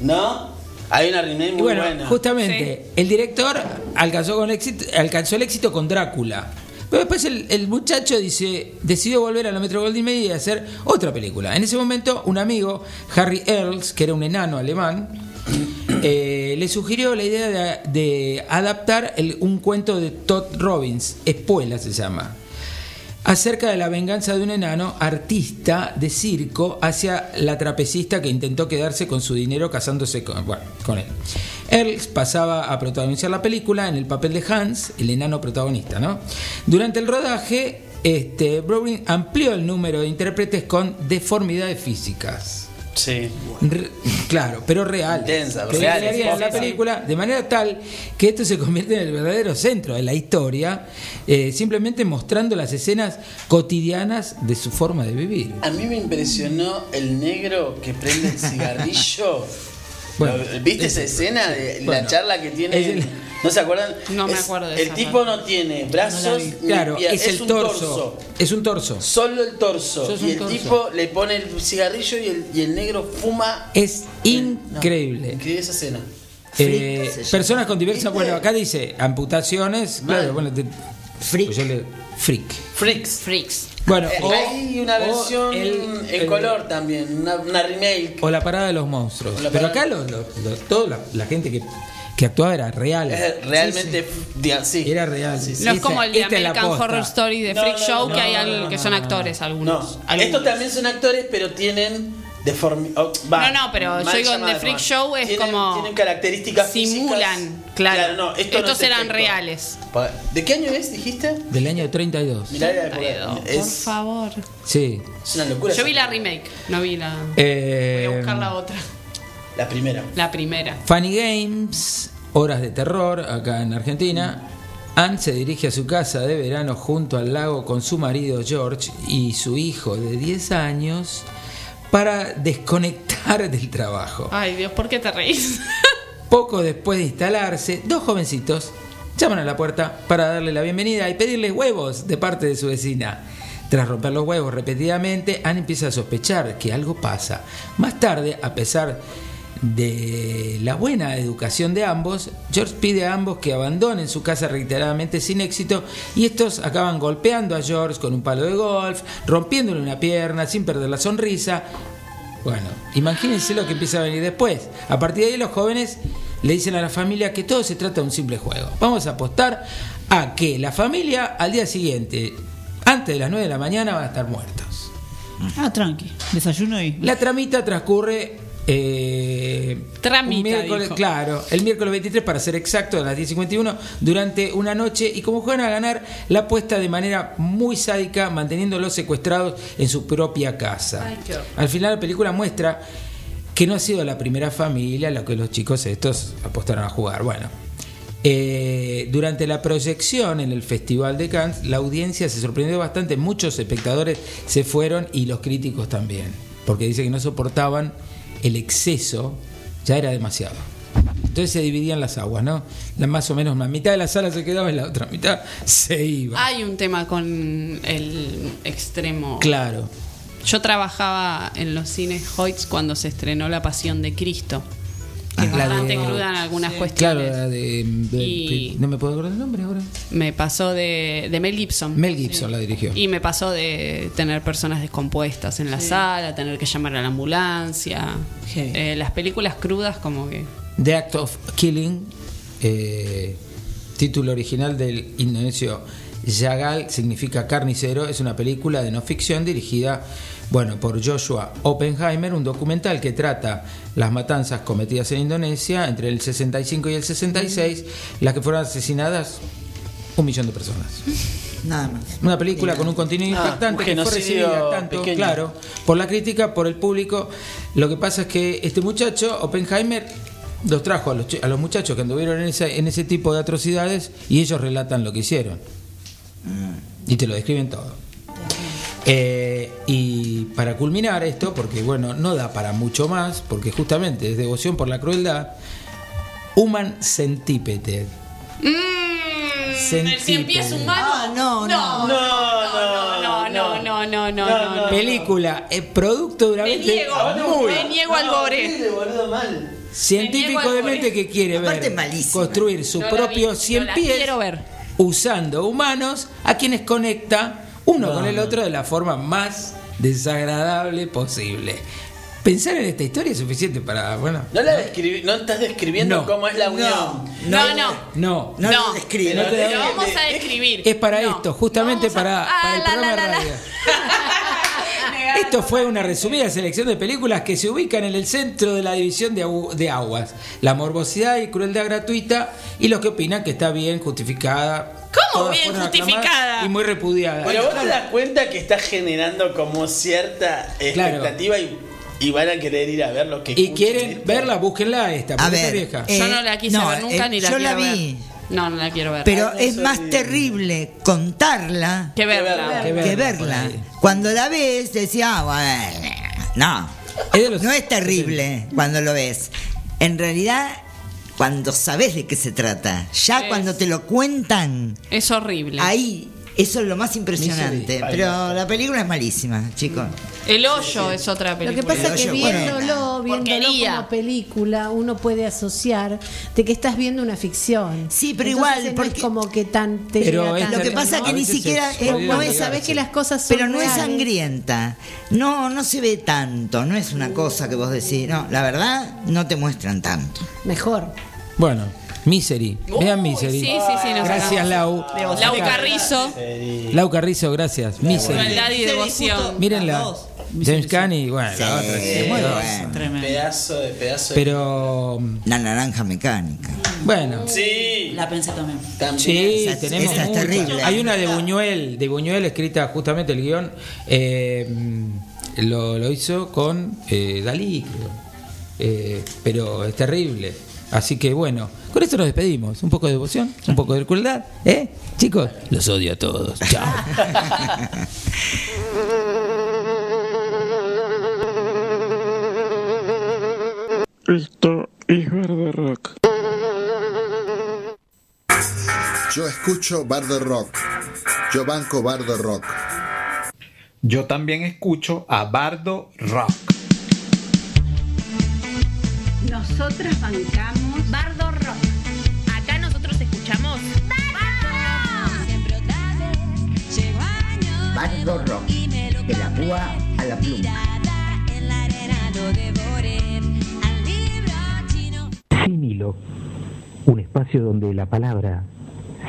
¿No? Hay una remake muy bueno, buena. justamente, el director alcanzó, con éxito, alcanzó el éxito con Drácula. Pero después el, el muchacho dice, decidió volver a la Metro Goldwyn Mayer y hacer otra película. En ese momento, un amigo, Harry Earls, que era un enano alemán, eh, le sugirió la idea de, adaptar un cuento de Todd Robbins, Espuela se llama, acerca de la venganza de un enano artista de circo hacia la trapecista que intentó quedarse con su dinero casándose con él. Earls pasaba a protagonizar la película en el papel de Hans, el enano protagonista, ¿no? Durante el rodaje, este, Browning amplió el número de intérpretes con deformidades físicas. Sí. Re- claro, pero real. Intensa, Que reales, crearían la película de manera tal que esto se convierte en el verdadero centro de la historia, eh, simplemente mostrando las escenas cotidianas de su forma de vivir. A mí me impresionó el negro que prende el cigarrillo. Bueno, ¿Lo- ¿Viste esa escena de la charla que tiene? es el- ¿No se acuerdan? No me Es- acuerdo de El esa tipo parte. no tiene brazos ni Claro, es el un torso. Es un torso. Solo el torso. Sos Y un el torso. tipo le pone el cigarrillo y el, y el negro fuma. Es increíble. Increíble esa escena. Eh, personas con diversas, bueno, acá dice amputaciones, Mal. claro, bueno, te- Freak. pues yo le- freak. Freaks. Freaks. Bueno, Eh, o- hay una versión el- en el- color también, una, una remake. O la parada de los monstruos. Pero acá los- toda la, la gente que, que actuaba era real. Es realmente, diga- sí. Era real. Sí, sí. No es como el de esta American. Horror Story de No, Freak no, Show, no, que hay no, al- no, que son no, actores No, algunos. estos Algunos. también son actores, pero tienen deformidad. No, no, pero yo digo, en The Freak Show es como- Tienen características Simulan, físicas. claro. no, esto no Estos es eran reales. ¿De qué año es, dijiste? Del año 32. Mirá, era- Por es, favor. Sí. es una locura. Yo vi la remake, no vi la. Eh, Voy a buscar la otra. La primera. La primera. Funny Games, Horas de Terror, acá en Argentina. Anne se dirige a su casa de verano junto al lago con su marido George y su hijo de 10 años para desconectar del trabajo. Ay, Dios, ¿por qué te reís? Poco después de instalarse, dos jovencitos llaman a la puerta para darle la bienvenida y pedirle huevos de parte de su vecina. Tras romper los huevos repetidamente, Anne empieza a sospechar que algo pasa. Más tarde, a pesar de la buena educación de ambos, George pide a ambos que abandonen su casa reiteradamente sin éxito y estos acaban golpeando a George con un palo de golf, rompiéndole una pierna sin perder la sonrisa. Bueno, imagínense lo que empieza a venir después. A partir de ahí los jóvenes le dicen a la familia que todo se trata de un simple juego. Vamos a apostar a que la familia al día siguiente, antes de las 9 de la mañana, van a estar muertos. Ah, tranqui. Desayuno y. La tramita transcurre. Eh, Tramita, un miércoles, dijo. claro, el miércoles 23 para ser exacto, a las 10.51, durante una noche y como juegan a ganar la apuesta de manera muy sádica, manteniéndolos secuestrados en su propia casa. Ay. Al final la película muestra que no ha sido la primera familia la que los chicos estos apostaron a jugar. Bueno, eh, durante la proyección en el Festival de Cannes, la audiencia se sorprendió bastante, muchos espectadores se fueron y los críticos también, porque dice que no soportaban el exceso, ya era demasiado. Entonces se dividían las aguas, ¿no? La, más o menos, la mitad de la sala se quedaba y la otra mitad se iba. Hay un tema con el extremo. Claro. Yo trabajaba en los cines Hoyts cuando se estrenó La Pasión de Cristo. Que es La bastante de- cruda en algunas Claro, cuestiones. la de, de- Y- no me puedo acordar el nombre ahora. Me pasó de, de Mel Gibson. Mel Gibson la dirigió. Y me pasó de tener personas descompuestas en la sala, tener que llamar a la ambulancia. Eh, las películas crudas como que... The Act of Killing, eh, título original del indonesio Yagal, significa carnicero, es una película de no ficción dirigida bueno, por Joshua Oppenheimer, un documental que trata las matanzas cometidas en Indonesia entre el 65 y el 66, las que fueron asesinadas un millón de personas. Nada más. Una película con un contenido Ah, impactante un que fue recibida tanto, pequeño. claro, por la crítica, por el público. Lo que pasa es que este muchacho, Oppenheimer, los trajo a los, a los muchachos que anduvieron en ese, en ese tipo de atrocidades y ellos relatan lo que hicieron. Y te lo describen todo. Eh, y para culminar esto, porque bueno, no da para mucho más, porque justamente es devoción por la crueldad, Human Centipede. Mm, el cien pies humano. Ah, no, no, no, no, no, no, no, no, no, no. Película, eh, producto Me duramente niego, muy me niego al gore. científico Me niego de mente que quiere Aparte ver construir su No propio vi, 100 no la pies quiero ver. Usando humanos a quienes conecta uno con el otro de la forma más desagradable posible. Pensar en esta historia es suficiente para, bueno, No, la describi- no estás describiendo No. cómo es la unión. No, no. no, No, No, lo describe. no te Lo vamos a describir. es para No. esto, justamente para, Ah, para el la, programa la, la. radio. Esto fue una resumida selección de películas que se ubican en el centro de la división de, agu- de aguas. La morbosidad y crueldad gratuita y los que opinan que está bien justificada. ¿Cómo Todas bien justificada? Y muy repudiada. Pero vos te das cuenta que está generando como cierta Claro. expectativa y, y van a querer ir a ver lo que y quieren esto. verla, búsquenla esta, A porque está ver, vieja. eh, Yo no la quise no, ver nunca eh, ni la yo la vi. ver. No, no la quiero ver. Pero no es soy más bien. terrible contarla que verla. Que verla que. Cuando la ves, decís, ah, bueno, no. Los- No es terrible cuando lo ves. En realidad, cuando sabes de qué se trata, ya Es- cuando te lo cuentan, Es horrible. ahí, eso es lo más impresionante. Pero la película es malísima, chicos. El hoyo es otra Lo película. que pasa es que viéndolo, viéndolo como película, uno puede asociar de que estás viendo una ficción. Sí, pero Entonces, igual, no porque- es como que tan te Pero llega es tanto, Lo que pasa ¿no? que ni siquiera es- no es, sabés que las cosas son pero no es sangrienta. No, no se ve tanto. No es una cosa que vos decís. No, la verdad, no te muestran tanto. Mejor. Bueno, Misery. Vean Uy, Misery. sí, sí, sí, nos Gracias. Lau. Lau Carrizo, Lau Carrizo, gracias. Misery. Crueldad y devoción. Mírenla. James Caan y bueno, Sí, la otra. sí, muy todas. bueno. Tremendo. Pedazo de pedazo de. Pero La naranja mecánica. bueno. Sí, La pensé también. también. Sí, Esa- tenemos esa es terrible. Hay una de Buñuel, de Buñuel escrita justamente el guion, eh, lo, lo hizo con eh, Dalí, creo. Eh, pero es terrible. Así que bueno, con esto nos despedimos. Un poco de devoción, un poco de crueldad, ¿eh? Chicos, los odio a todos. Chao. Esto es Bardo Rock. Yo escucho Bardo Rock. Yo banco Bardo Rock. Yo también escucho a Bardo Rock. Nosotras bancamos Bardo Rock. Acá nosotros escuchamos Bardo Rock. De la púa a la pluma. Sin hilo. Un espacio donde la palabra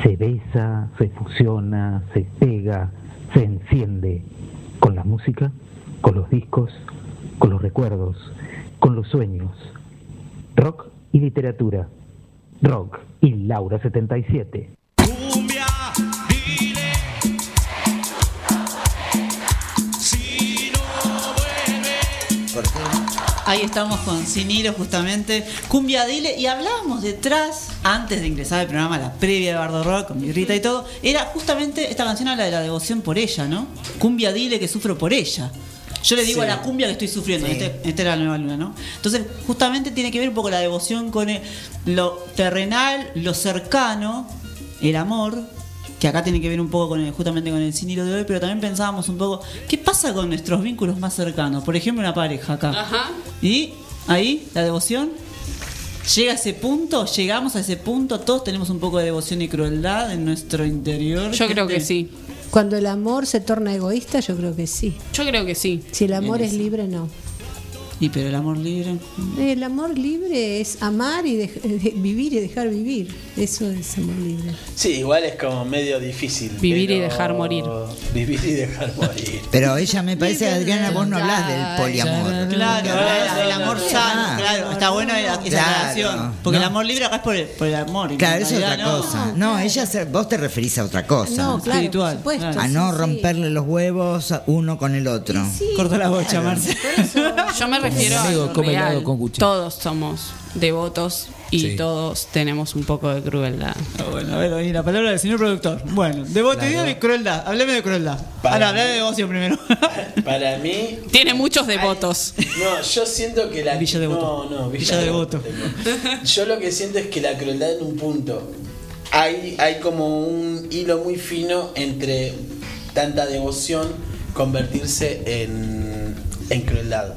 se besa, se fusiona, se pega, se enciende con la música, con los discos, con los recuerdos, con los sueños. Rock y literatura. Rock y Laura 77. Ahí estamos con Sin Hilo justamente, Cumbia Dile, y hablábamos detrás, antes de ingresar al programa, la previa de Bardo Rock, con mi Rita y todo, era justamente esta canción habla de la devoción por ella, ¿no? Cumbia Dile que sufro por ella. Yo le digo Sí. a la cumbia que estoy sufriendo, Sí. este, esta era la nueva luna, ¿no? Entonces, justamente tiene que ver un poco la devoción con el- lo terrenal, lo cercano, el amor, que acá tiene que ver un poco con el- justamente con el sin hilo de hoy, pero también pensábamos un poco, ¿qué pasa con nuestros vínculos más cercanos? Por ejemplo, una pareja acá. Ajá. Y ahí, la devoción. Llega a ese punto, llegamos a ese punto, todos tenemos un poco de devoción y crueldad en nuestro interior. Yo creo que sí. Cuando el amor se torna egoísta, yo creo que sí. Yo creo que sí. Si el amor es libre, no. Y pero el amor libre. El amor libre es amar y de- vivir y dejar vivir. Eso es amor libre. Sí, igual es como medio difícil. Vivir y dejar morir. Vivir y dejar morir. Pero ella me parece, Adriana, vos no hablas del poliamor. Claro, el, el amor sano, claro. Está bueno esa Claro, aclaración. Porque no. el amor libre acá es por el, por el amor. y Claro, en es otra no. cosa. No, ella se- vos te referís a otra cosa. No, claro, Espiritual, por supuesto. a sí, no sí. romperle los huevos uno con el otro. Cortó la bocha, Marce. Yo me refiero mi amigo a lo come real. helado con cuchara. Todos somos devotos y Sí. todos tenemos un poco de crueldad. Ah, Bueno, a ver, oí la palabra del señor productor. Bueno, devotería y crueldad. Háblame de crueldad. Para Ahora, mí- hablame de devoción primero. Para mí, Tiene muchos devotos. no, yo siento que la. Villa Devoto. No, no, Villa Devoto. tengo. Yo lo que siento es que la crueldad en un punto. Hay, hay como un hilo muy fino entre tanta devoción convertirse en, en crueldad.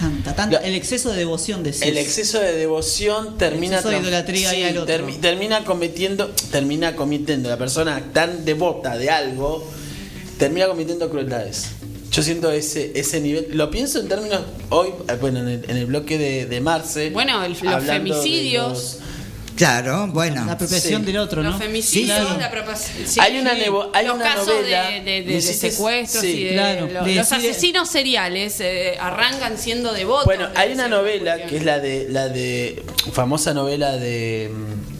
Tanta, tanta. El exceso de devoción de El exceso de devoción termina exceso de idolatría ahí al otro. termi- termina cometiendo termina cometiendo la persona tan devota de algo termina cometiendo crueldades. Yo siento ese ese nivel, lo pienso en términos hoy, eh, bueno, en el, en el bloque de, de Marce. Bueno, el- los de femicidios. los- Claro, bueno. La apropiación Sí. del otro, ¿no? Los femicidios, Sí, claro. la apropiación- sí, Hay una hay los una casos novela, de, de- de- de secuestros sí, y de claro, los asesinos seriales eh, arrancan siendo devotos. Bueno, de hay una novela que es la de la de famosa novela de,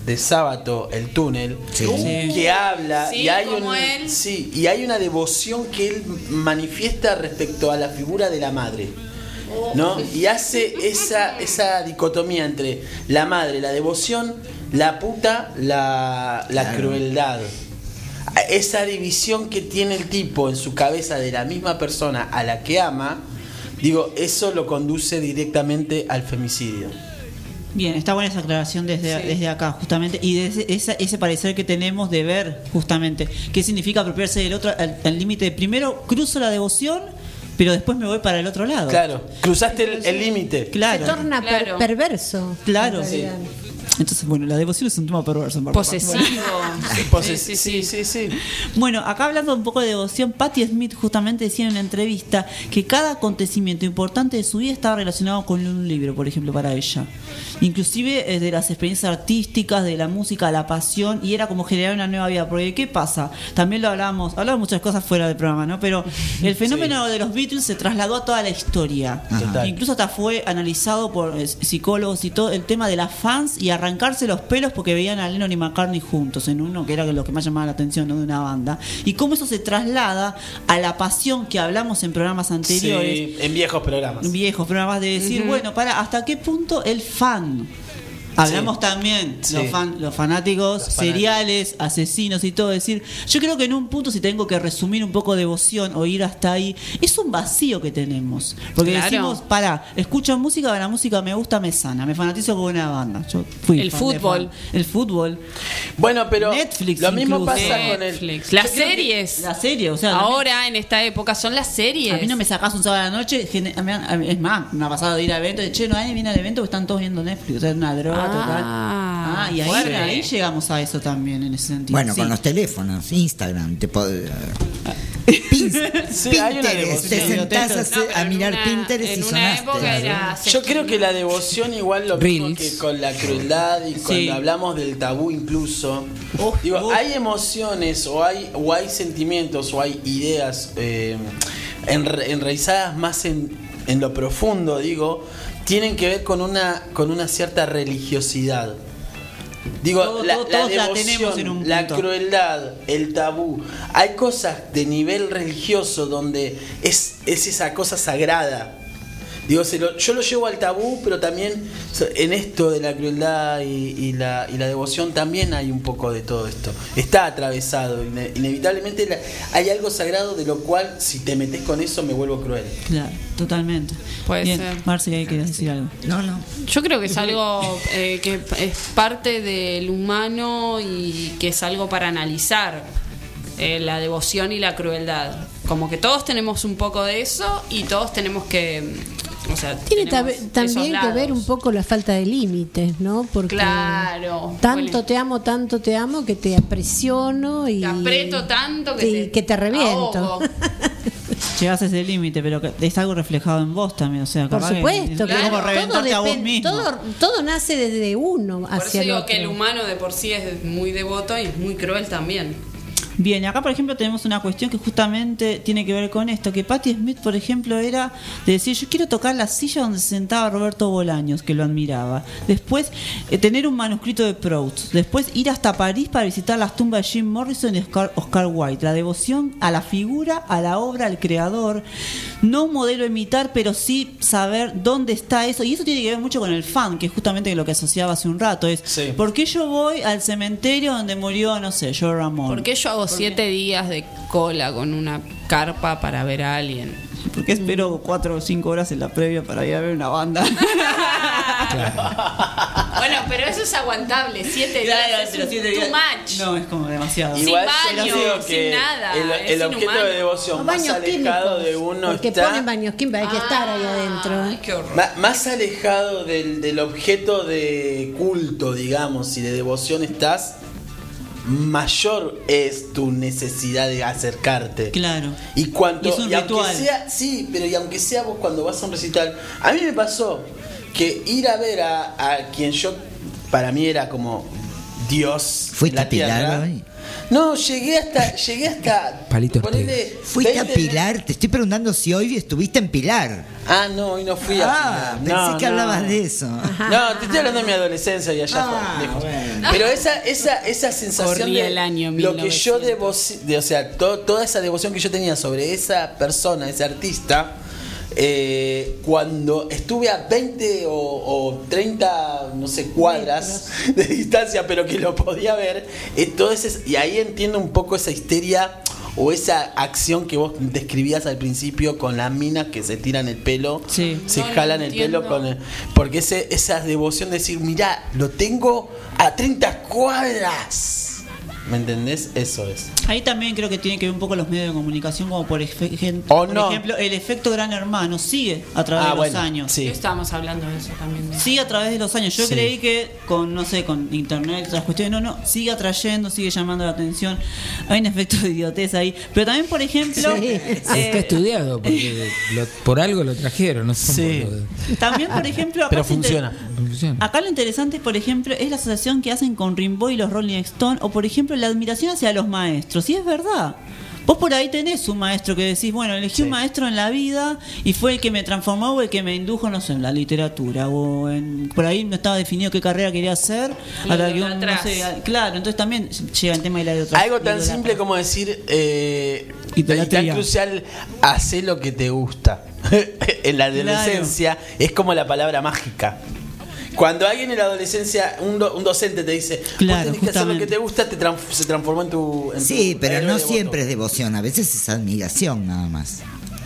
de Sábato, El túnel, Sí. Sí. que habla Sí, y hay como un- él. sí, y hay una devoción que él manifiesta respecto a la figura de la madre. ¿No? Y hace esa, esa dicotomía entre la madre, la devoción, la puta, la, la Claro. crueldad. Esa división que tiene el tipo en su cabeza de la misma persona a la que ama, digo, eso lo conduce directamente al femicidio. Bien, está buena esa aclaración desde, Sí. desde acá, justamente, y desde esa- ese parecer que tenemos de ver, justamente, qué significa apropiarse del otro al al límite de primero cruzo la devoción, pero después me voy para el otro lado. Claro, cruzaste el límite. Claro. Se torna per- Claro. perverso. Claro. en realidad. Entonces, bueno, la devoción es un tema perverso. en. Posesivo. Pose- Sí, sí, sí, sí. sí, sí. Bueno, acá hablando un poco de devoción, Patti Smith justamente decía en una entrevista que cada acontecimiento importante de su vida estaba relacionado con un libro, por ejemplo, para ella. Inclusive eh, de las experiencias artísticas, de la música, la pasión, y era como generar una nueva vida. Porque, ¿qué pasa? También lo hablamos, hablamos muchas cosas fuera del programa, ¿no? Pero el fenómeno de los Beatles se trasladó a toda la historia. Total. Incluso hasta fue analizado por eh, psicólogos y todo el tema de las fans y arrancarse los pelos porque veían a Lennon y McCartney juntos en uno que era lo que más llamaba la atención ¿no? de una banda. Y cómo eso se traslada a la pasión que hablamos en programas anteriores. Sí, en viejos programas. Viejos programas de decir, bueno, para, ¿hasta qué punto el fan? Instagram. Hablamos Sí. también Sí. los, fan, los fanáticos Los seriales, asesinos y todo. Decir, yo creo que en un punto, si tengo que resumir un poco devoción o ir hasta ahí, es un vacío que tenemos. Porque Claro. decimos, para, escucho música, la música me gusta, me sana, me fanatizo con una banda. Yo fui El fútbol. El fútbol. Bueno, pero Netflix lo mismo incluso. pasa con el Netflix. Las que- series. La serie, o sea, Ahora, en esta época, son las series. A mí no me sacás un sábado a la noche, a a es más, me ha pasado de ir al evento, de che, no nadie viene al evento porque están todos viendo Netflix, o sea, es una droga Ah, total. Ah, y ahí, fuerte. ahí llegamos a eso también en ese sentido. Bueno, Sí. con los teléfonos, Instagram, te Sí, hay una Pinterest, devoción. te sentás a, No, mirar una- Pinterest y sonaste. Yo creo que la devoción igual lo mismo Reels. que con la crueldad y cuando Sí. hablamos del tabú incluso. Digo, hay emociones o hay o hay sentimientos o hay ideas eh, enra- enraizadas más en, en lo profundo, digo, tienen que ver con una con una cierta religiosidad. Digo, Todo- la, todo- la todos la devoción, tenemos en un la crueldad, el tabú. Hay cosas de nivel religioso donde es, es esa cosa sagrada. Digo, se lo- yo lo llevo al tabú, pero también en esto de la crueldad y, y la, y la devoción también hay un poco de todo esto. Está atravesado. ine- inevitablemente la- hay algo sagrado de lo cual si te metes con eso me vuelvo cruel. Claro, totalmente. Puede Bien, ser. Marce, ahí querías decir algo. No, no. Yo creo que es algo eh, que es parte del humano y que es algo para analizar. eh, la devoción y la crueldad. Como que todos tenemos un poco de eso y todos tenemos que. O sea, Tiene también que ver un poco la falta de límites, ¿no? Porque Claro. tanto Bueno, te amo, tanto te amo que te apresiono y Te aprieto tanto que y te que te reviento. ahogo. llegás a ese límite, pero que es algo reflejado en vos también, o sea, Por que supuesto, es claro, como todo, reventarte a vos mismo. todo, todo nace desde uno Por eso hacia el digo otro. que el humano de por sí es muy devoto y es muy cruel también. Bien, acá por ejemplo tenemos una cuestión que justamente tiene que ver con esto, que Patti Smith por ejemplo era de decir yo quiero tocar la silla donde se sentaba Roberto Bolaños, que lo admiraba. Después eh, tener un manuscrito de Proust. Después ir hasta París para visitar las tumbas de Jim Morrison y Oscar, Oscar Wilde. La devoción a la figura, a la obra, al creador. No un modelo a imitar, pero sí saber dónde está eso. Y eso tiene que ver mucho con el fan, que es justamente lo que asociaba hace un rato. Es, ¿por qué yo voy al cementerio donde murió, no sé, Joe Ramón? ¿Por qué yo hago siete días de cola con una carpa para ver a alguien? Porque espero cuatro o cinco horas en la previa para ir a ver una banda. Bueno, pero eso es aguantable. Siete días Claro, es pero un siete too días- much. No, es como demasiado. Sin Igual baño, yo creo sin que nada, el, objeto inhumano. de devoción más alejado químicos, de uno Porque está ponen baños químicos, hay que estar ahí adentro. ¿eh? Qué horror. Más alejado del, del objeto de culto, digamos, y de devoción estás, mayor es tu necesidad de acercarte. Claro. Y cuanto Y es un y aunque ritual. sea, sí, pero y aunque sea vos cuando vas a un recital, a mí me pasó que ir a ver a, a quien yo para mí era como Dios. ¿Fuiste la tierra. hoy? No, llegué hasta llegué hasta Palito ponele ¿Fuiste a 20 Pilar? Te estoy preguntando si hoy estuviste en Pilar. Ah, no, hoy no fui a Ah, Pilar. pensé No, que no. hablabas de eso. No, te estoy hablando de mi adolescencia y allá Ah, lejos. bueno. Pero esa, esa, esa sensación Corría de el año lo que yo 1900. devo, de, o sea, to- toda esa devoción que yo tenía sobre esa persona, ese artista, eh, cuando estuve a 20 o, o 30, no sé, cuadras de distancia, pero que lo podía ver, entonces, y ahí entiendo un poco esa histeria o esa acción que vos describías al principio con las minas que se tiran el pelo, se No, jalan el pelo con el- porque ese, esa devoción de decir, mirá, lo tengo a 30 cuadras. ¿Me entendés? Eso es. Ahí también creo que tiene que ver un poco los medios de comunicación, como por, efe- por no. ejemplo, el efecto Gran Hermano sigue a través Ah, de los bueno, años. sí. Estábamos hablando de eso también. Sigue a través de los años. Yo Sí. creí que con, no sé, con internet, otras cuestiones, no, no, sigue atrayendo, sigue llamando la atención. Hay un efecto de idiotez ahí. Pero también, por ejemplo, eh, Está estudiado, porque lo- por algo lo trajeron, no son Sí. también, por ejemplo, acá Pero se inter- funciona. Funciona. Acá lo interesante, por ejemplo, es la asociación que hacen con Rimbaud y los Rolling Stones, o por ejemplo, la admiración hacia los maestros. Y es verdad. Vos por ahí tenés un maestro que decís, bueno, elegí un maestro en la vida y fue el que me transformó o el que me indujo, no sé, en la literatura o en... Por ahí no estaba definido qué carrera quería hacer. Hasta que un- no sé, a- claro, entonces también llega el tema de la idolatría. Algo tan simple como decir, eh, y tan crucial, hace lo que te gusta. en la adolescencia es como la palabra mágica. Cuando alguien en la adolescencia, un, do- un docente te dice, Claro, vos tenés que hacer lo que te gusta, te se transformó en tu... en Sí, tu pero no siempre es devoción, a veces es admiración nada más.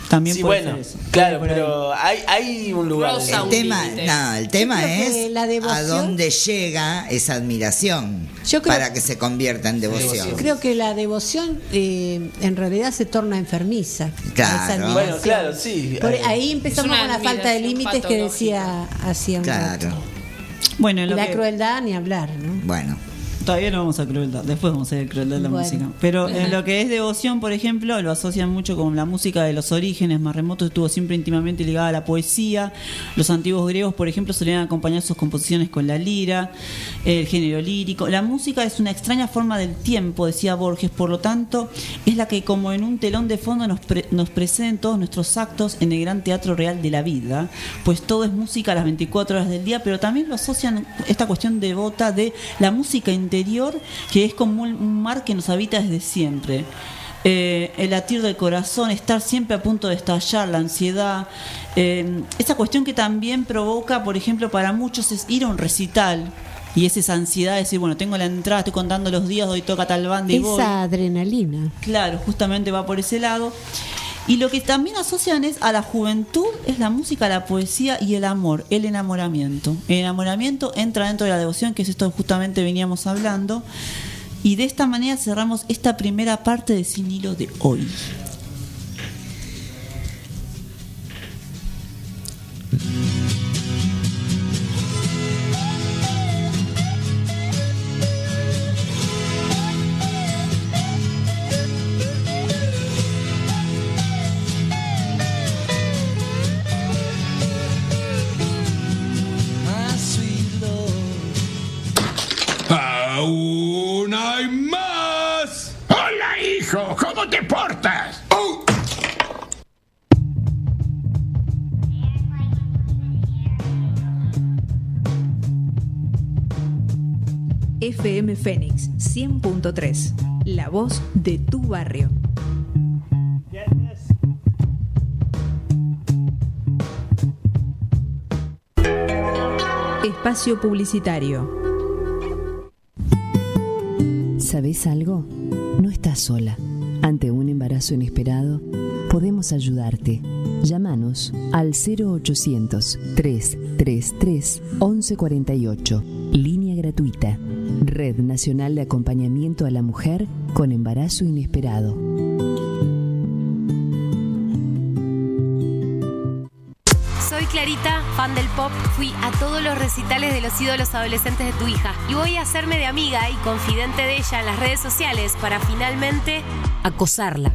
También Sí, puede bueno, ser eso. claro, pero hay, hay un lugar. El un tema, no, el tema Yo es la a dónde llega esa admiración Yo creo- para que se convierta en devoción. Creo que la devoción eh, en realidad se torna enfermiza. Claro. Bueno, claro, sí. Por ahí empezamos con la falta de límites que decía hacía un rato. Bueno, lo la que- crueldad ni hablar, ¿no? bueno. Todavía no vamos a crueldad, después vamos a ir a crueldad de la Bueno. música. Pero en lo que es devoción, por ejemplo, lo asocian mucho con la música de los orígenes más remotos, estuvo siempre íntimamente ligada a la poesía. Los antiguos griegos, por ejemplo, solían acompañar sus composiciones con la lira, el género lírico. La música es una extraña forma del tiempo, decía Borges, por lo tanto, es la que como en un telón de fondo nos, pre- nos presenta en todos nuestros actos en el gran teatro real de la vida, pues todo es música a las 24 horas del día, pero también lo asocian esta cuestión devota de la música interior, que es como un, mar que nos habita desde siempre. Eh, el latir del corazón, estar siempre a punto de estallar, la ansiedad, eh, esa cuestión que también provoca, por ejemplo, para muchos es ir a un recital. Y es esa ansiedad de decir, bueno, tengo la entrada, estoy contando los días, hoy toca tal banda y voy. Esa adrenalina. Claro, justamente va por ese lado. Y lo que también asocian es a la juventud, es la música, la poesía y el amor, el enamoramiento. El enamoramiento entra dentro de la devoción, que es esto que justamente veníamos hablando. Y de esta manera cerramos esta primera parte de Sin Hilo de hoy. Hijo, ¿cómo te portas? FM Fénix 100.3, la voz de tu barrio. Espacio Publicitario. ¿Sabes algo? No estás sola. Ante un embarazo inesperado, podemos ayudarte. Llámanos al 0800 333 1148. Línea gratuita. Red Nacional de Acompañamiento a la Mujer con Embarazo Inesperado. Clarita, fan del pop. Fui a todos los recitales de los ídolos adolescentes de tu hija y voy a hacerme de amiga y confidente de ella en las redes sociales para finalmente acosarla.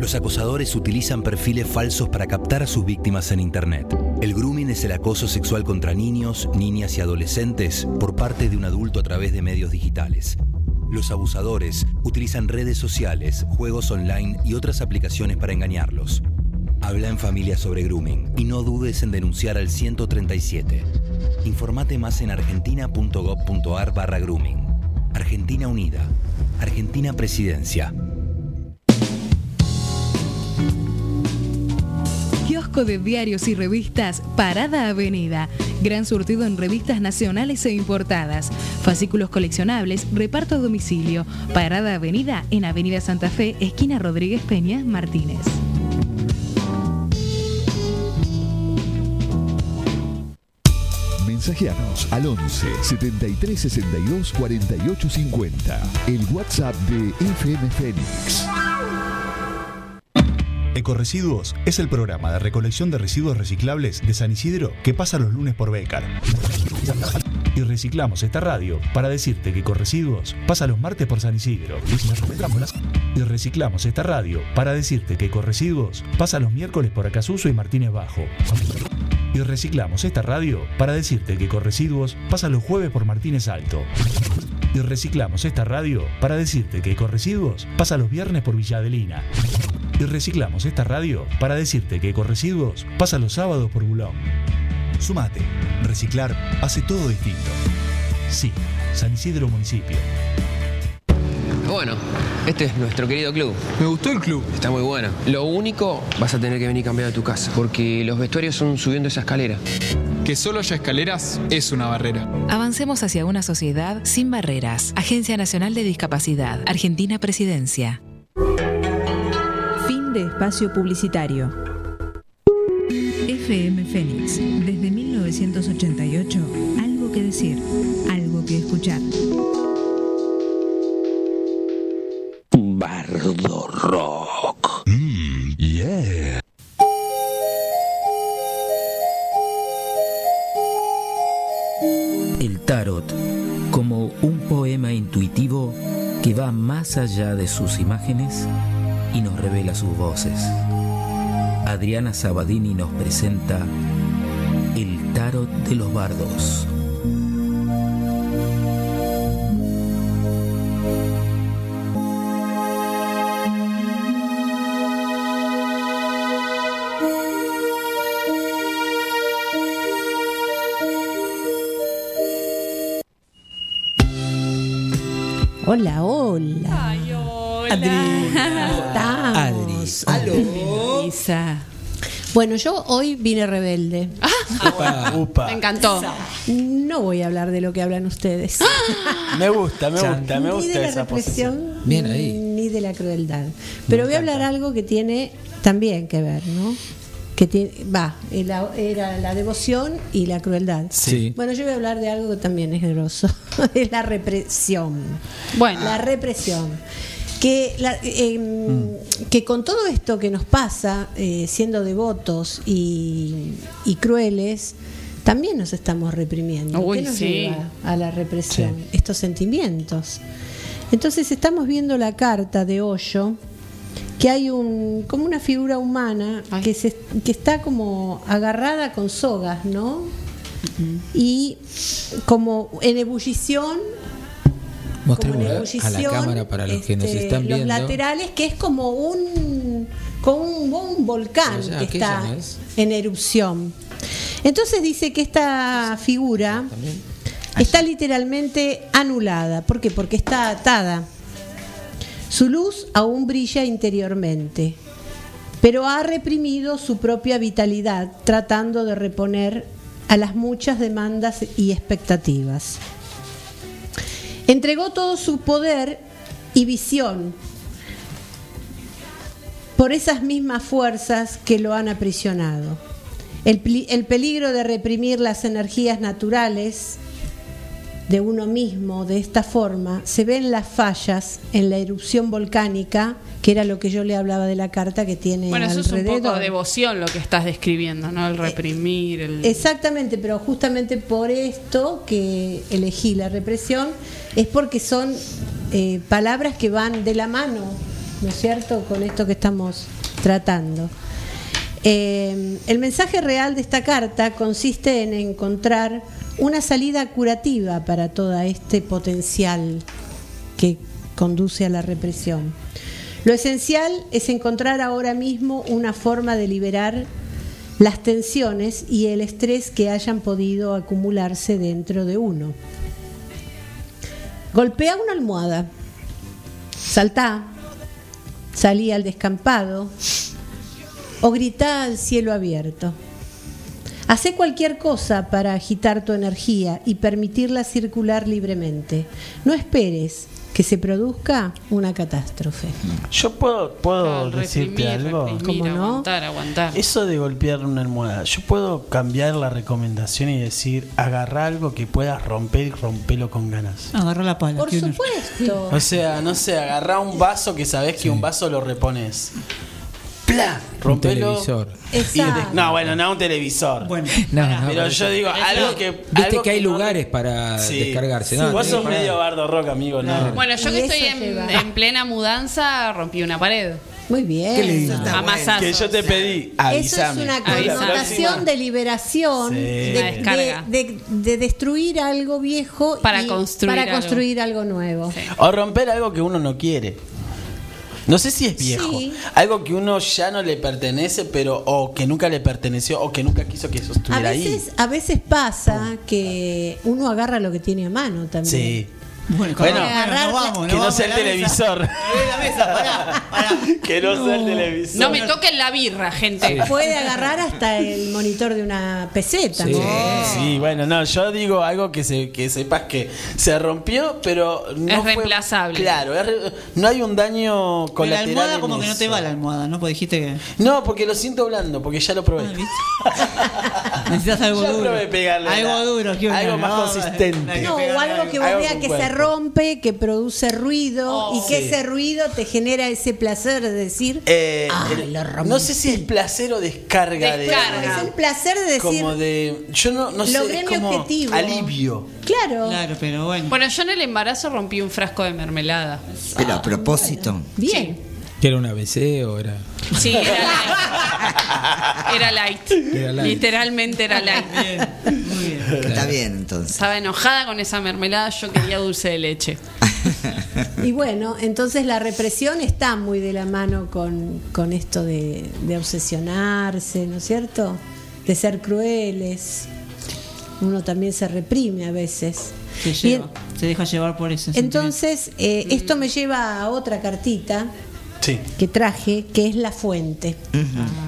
Los acosadores utilizan perfiles falsos para captar a sus víctimas en Internet. El grooming es el acoso sexual contra niños, niñas y adolescentes por parte de un adulto a través de medios digitales. Los abusadores utilizan redes sociales, juegos online y otras aplicaciones para engañarlos. Habla en familia sobre grooming y no dudes en denunciar al 137. Informate más en argentina.gov.ar barra grooming. Argentina Unida. Argentina Presidencia. Kiosco de diarios y revistas Parada Avenida. Gran surtido en revistas nacionales e importadas. Fascículos coleccionables, reparto a domicilio. Parada Avenida en Avenida Santa Fe, esquina Rodríguez Peña, Martínez. Mensajeanos al 11 73 62 48 50. El WhatsApp de FM Fénix. Ecoresiduos es el programa de recolección de residuos reciclables de San Isidro que pasa los lunes por Becar. Y reciclamos esta radio para decirte que Ecoresiduos pasa los martes por San Isidro. Y reciclamos esta radio para decirte que Ecoresiduos pasa los miércoles por Acasuso y Martínez Bajo. Y reciclamos esta radio para decirte que Ecoresiduos pasa los jueves por Martínez Alto. Y reciclamos esta radio para decirte que Ecoresiduos pasa los viernes por Villa Adelina. Y reciclamos esta radio para decirte que Ecoresiduos pasa los sábados por Bulón. Sumate. Reciclar hace todo distinto. Sí, San Isidro Municipio. Bueno, este es nuestro querido club. Me gustó el club. Está muy bueno. Lo único, vas a tener que venir cambiado de tu casa, porque los vestuarios son subiendo esa escalera. Que solo haya escaleras es una barrera. Avancemos hacia una sociedad sin barreras. Agencia Nacional de Discapacidad. Argentina Presidencia. Fin de espacio publicitario. FM Fénix. Desde 1988. Algo que decir. Algo que escuchar. Rock. Yeah. El tarot como un poema intuitivo que va más allá de sus imágenes y nos revela sus voces. Adriana Sabadini nos presenta El tarot de los bardos. Hola, hola. Ay, hola. ¿Cómo estamos? Elisa. Bueno, yo hoy vine rebelde. Me encantó. No voy a hablar de lo que hablan ustedes. Me gusta, me gusta, me ni gusta de la esa represión, posición. Bien ahí. ni de la crueldad. Pero voy a hablar algo que tiene también que ver, ¿no? Que tiene, va, era, era la devoción y la crueldad. Sí. Bueno, yo voy a hablar de algo que también es grosso, es la represión. Bueno. La represión. Que, la- eh, que con todo esto que nos pasa, eh, siendo devotos y, y crueles, también nos estamos reprimiendo. Uy, ¿Qué nos sí. lleva a la represión? Estos sentimientos. Entonces estamos viendo la carta de Hoyo, que hay un como una figura humana que se que está como agarrada con sogas, ¿no? Y como en ebullición Mostremos como en a- a la cámara para los que nos este, están los viendo. laterales, que es como un, como un, un volcán que está no es. en erupción. Entonces dice que esta figura está literalmente anulada. ¿Por qué? Porque está atada. Su luz aún brilla interiormente, pero ha reprimido su propia vitalidad tratando de reponer a las muchas demandas y expectativas. Entregó todo su poder y visión por esas mismas fuerzas que lo han aprisionado. El, peligro de reprimir las energías naturales de uno mismo de esta forma se ve en las fallas en la erupción volcánica, que era lo que yo le hablaba de la carta que tiene Bueno, eso es un poco devoción lo que estás describiendo, ¿no? El reprimir, el... Exactamente, pero justamente por esto que elegí la represión es porque son eh, palabras que van de la mano, ¿no es cierto?, con esto que estamos tratando. Eh, el mensaje real de esta carta consiste en encontrar una salida curativa para todo este potencial que conduce a la represión. Lo esencial es encontrar ahora mismo una forma de liberar las tensiones y el estrés que hayan podido acumularse dentro de uno. Golpea una almohada, saltá, salí al descampado o gritá al cielo abierto. Hacé cualquier cosa para agitar tu energía y permitirla circular libremente. No esperes que se produzca una catástrofe. Yo puedo, puedo Claro, decirte reprimir, algo. reprimir, ¿Cómo no? aguantar, aguantar. Eso de golpear una almohada, yo puedo cambiar la recomendación y decir, agarra algo que puedas romper y rompelo con ganas. Agarra la pala. Por uno- supuesto. O sea, no sé, agarra un vaso que sabes que un vaso lo repones. ¡Pla! Rompelo. televisor. y de- Exacto. no, bueno, no un televisor. Bueno, No, no, pero yo digo, algo que. Viste algo que hay lugares para Sí. descargarse. Sí, No, Vos tenés sos medio bardo rock, amigo, no. Bueno, yo que estoy en, plena mudanza rompí una pared. Muy bien. Qué lindo. A mazazos. Que yo te pedí, Eso es una connotación de liberación, Sí. de, de- de- de destruir algo viejo Para y construir para construir algo nuevo. O romper algo que uno no quiere. No sé si es viejo. Sí. Algo que uno ya no le pertenece, pero o que nunca le perteneció o que nunca quiso que eso A estuviera ahí. veces, a veces pasa que uno agarra lo que tiene a mano también. Sí. Bueno, Bueno, agarrar vamos, que no vamos sea el la televisor. que no, sea el televisor. No me toquen la birra, gente. Puede agarrar hasta el monitor de una PC también. Sí, bueno, no, yo digo algo que se, que sepas que se rompió, pero no Es fue- reemplazable. Claro, es re- no hay un daño Pero la colateral. almohada como que no te va la almohada, ¿no? Porque dijiste que No, porque lo siento blando, porque ya lo probé. necesitas algo ya duro. probé pegarle. Algo la- duro. Algo más No, consistente. No, o algo que vos Algo veas con que se. Rompe, que produce ruido y que Sí. ese ruido te genera ese placer de decir, Eh, "Ay, el- lo rompí". no sé si es placer o descarga, Descarga. es el placer de de. decir, Como de. Yo no, no sé, Logré es mi como objetivo. alivio. claro, Claro, pero bueno. Bueno, yo en el embarazo rompí un frasco de mermelada. Pero a propósito. bien. ¿Que era una BC o era.? Sí, era light. Era light. Era light. Literalmente era light. Muy bien. Está bien entonces. Estaba enojada con esa mermelada, yo quería dulce de leche. Y bueno, entonces la represión está muy de la mano con, con esto de, de obsesionarse, ¿no es cierto? De ser crueles. Uno también se reprime a veces. Se Y lleva, se deja llevar por eso. entonces, eh, esto me lleva a otra cartita Sí. que traje, que es la fuente.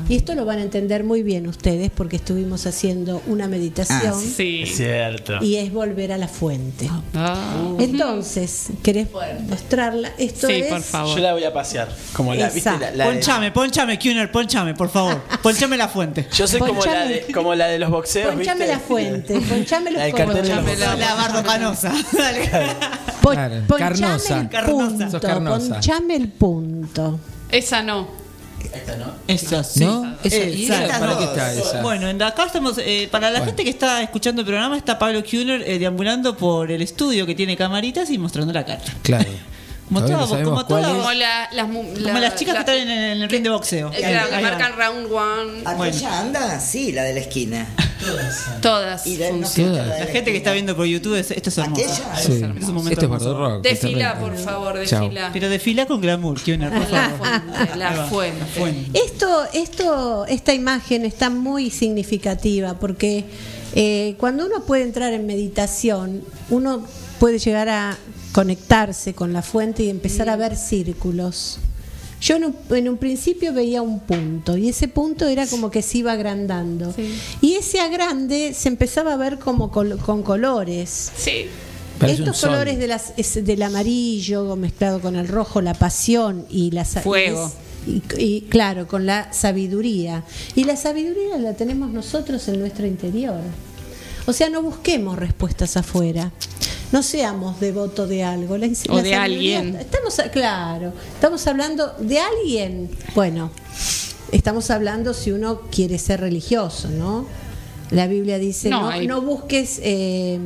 Y esto lo van a entender muy bien ustedes porque estuvimos haciendo una meditación Ah, Sí. Es cierto. y es volver a la fuente. Ah. Entonces, ¿querés mostrarla? Esto Sí, es por favor. Yo la voy a pasear. Como la, ¿viste? Exacto. La, la de- Ponchame, ponchame, Kuner, ponchame, por favor. Ponchame la fuente. yo soy como la, de, como la de los boxeos. Ponchame ¿viste? la fuente, ponchame los La ponchame boxeos. La bardo canosa. Dale. Po- Claro, ponchame carnosa. el punto, carnosa. ponchame el punto. Esa no. Esa sí. ¿No? Esa- ¿y esa- Esa ¿Para no. qué está esa? Bueno, en acá estamos. eh, para la Bueno. gente que está escuchando el programa, está Pablo Kuhner eh, deambulando por el estudio que tiene camaritas y mostrando la carta. Claro. Como Todavía todas- no como cuál todas- es. Como la- las, mu- Como la- las chicas la- que están en el, en el ring de boxeo. eh, claro, que Ahí va. marcan round one. ¿Aquella anda? Sí, la de la esquina. Todas. Y de- no funcionan. sé, la de La gente que está viendo por YouTube, es- esto es hermoso. ¿Aquella? Sí. Es un momento Este es hermoso. Bardo Rock. Desfila, Está re- por favor, Chao. desfila. Pero desfila con glamour, Kioner, por La favor. fuente, la Ahí va. fuente. La fuente. Esto, esto, esta imagen está muy significativa porque eh, cuando uno puede entrar en meditación, uno puede llegar a conectarse con la fuente y empezar a ver círculos. Yo en un, en un principio veía un punto y ese punto era como que se iba agrandando. Y ese agrande se empezaba a ver como col- con colores. Sí. Parece Estos sol. colores de las, es- del amarillo mezclado con el rojo, la pasión y la Fuego. y, y, claro, con la sabiduría. Y la sabiduría la tenemos nosotros en nuestro interior. O sea, no busquemos respuestas afuera. No seamos devotos de algo. La, O la de alguien. Estamos, claro, estamos hablando de alguien. Bueno, estamos hablando si uno quiere ser religioso, ¿no? La Biblia dice, No, no, hay- no busques eh,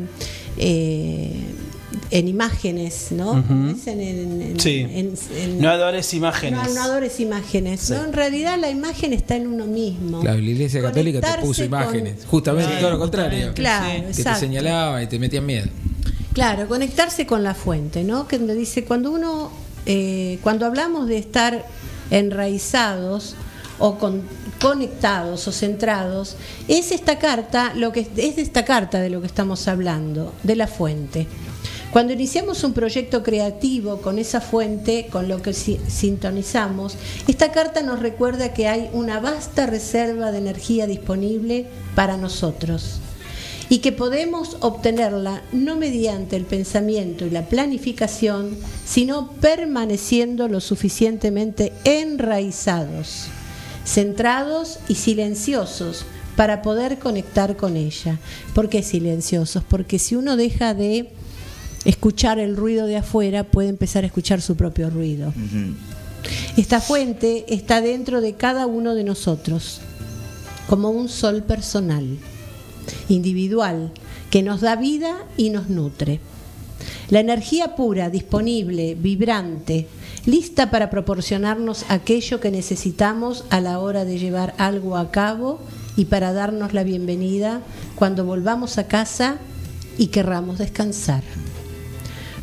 eh, en imágenes, ¿no? Dicen en- en- Sí. en- en- No adores imágenes. no, no adores imágenes. ¿no? En realidad la imagen está en uno mismo. Claro, la Iglesia Católica te puso con- imágenes. Justamente Sí, todo lo contrario. Claro, Que te señalaba y te metían miedo. Claro, conectarse con la fuente, ¿no? Que donde dice, cuando uno, eh, cuando hablamos de estar enraizados o con- conectados o centrados, es esta carta, lo que es de esta carta de lo que estamos hablando, de la fuente. Cuando iniciamos un proyecto creativo con esa fuente, con lo que si- sintonizamos, esta carta nos recuerda que hay una vasta reserva de energía disponible para nosotros y que podemos obtenerla no mediante el pensamiento y la planificación, sino permaneciendo lo suficientemente enraizados, centrados y silenciosos para poder conectar con ella. ¿Por qué silenciosos? Porque si uno deja de escuchar el ruido de afuera, puede empezar a escuchar su propio ruido. Esta fuente está dentro de cada uno de nosotros, como un sol personal, individual, que nos da vida y nos nutre. La energía pura, disponible, vibrante, lista para proporcionarnos aquello que necesitamos a la hora de llevar algo a cabo y para darnos la bienvenida cuando volvamos a casa y querramos descansar.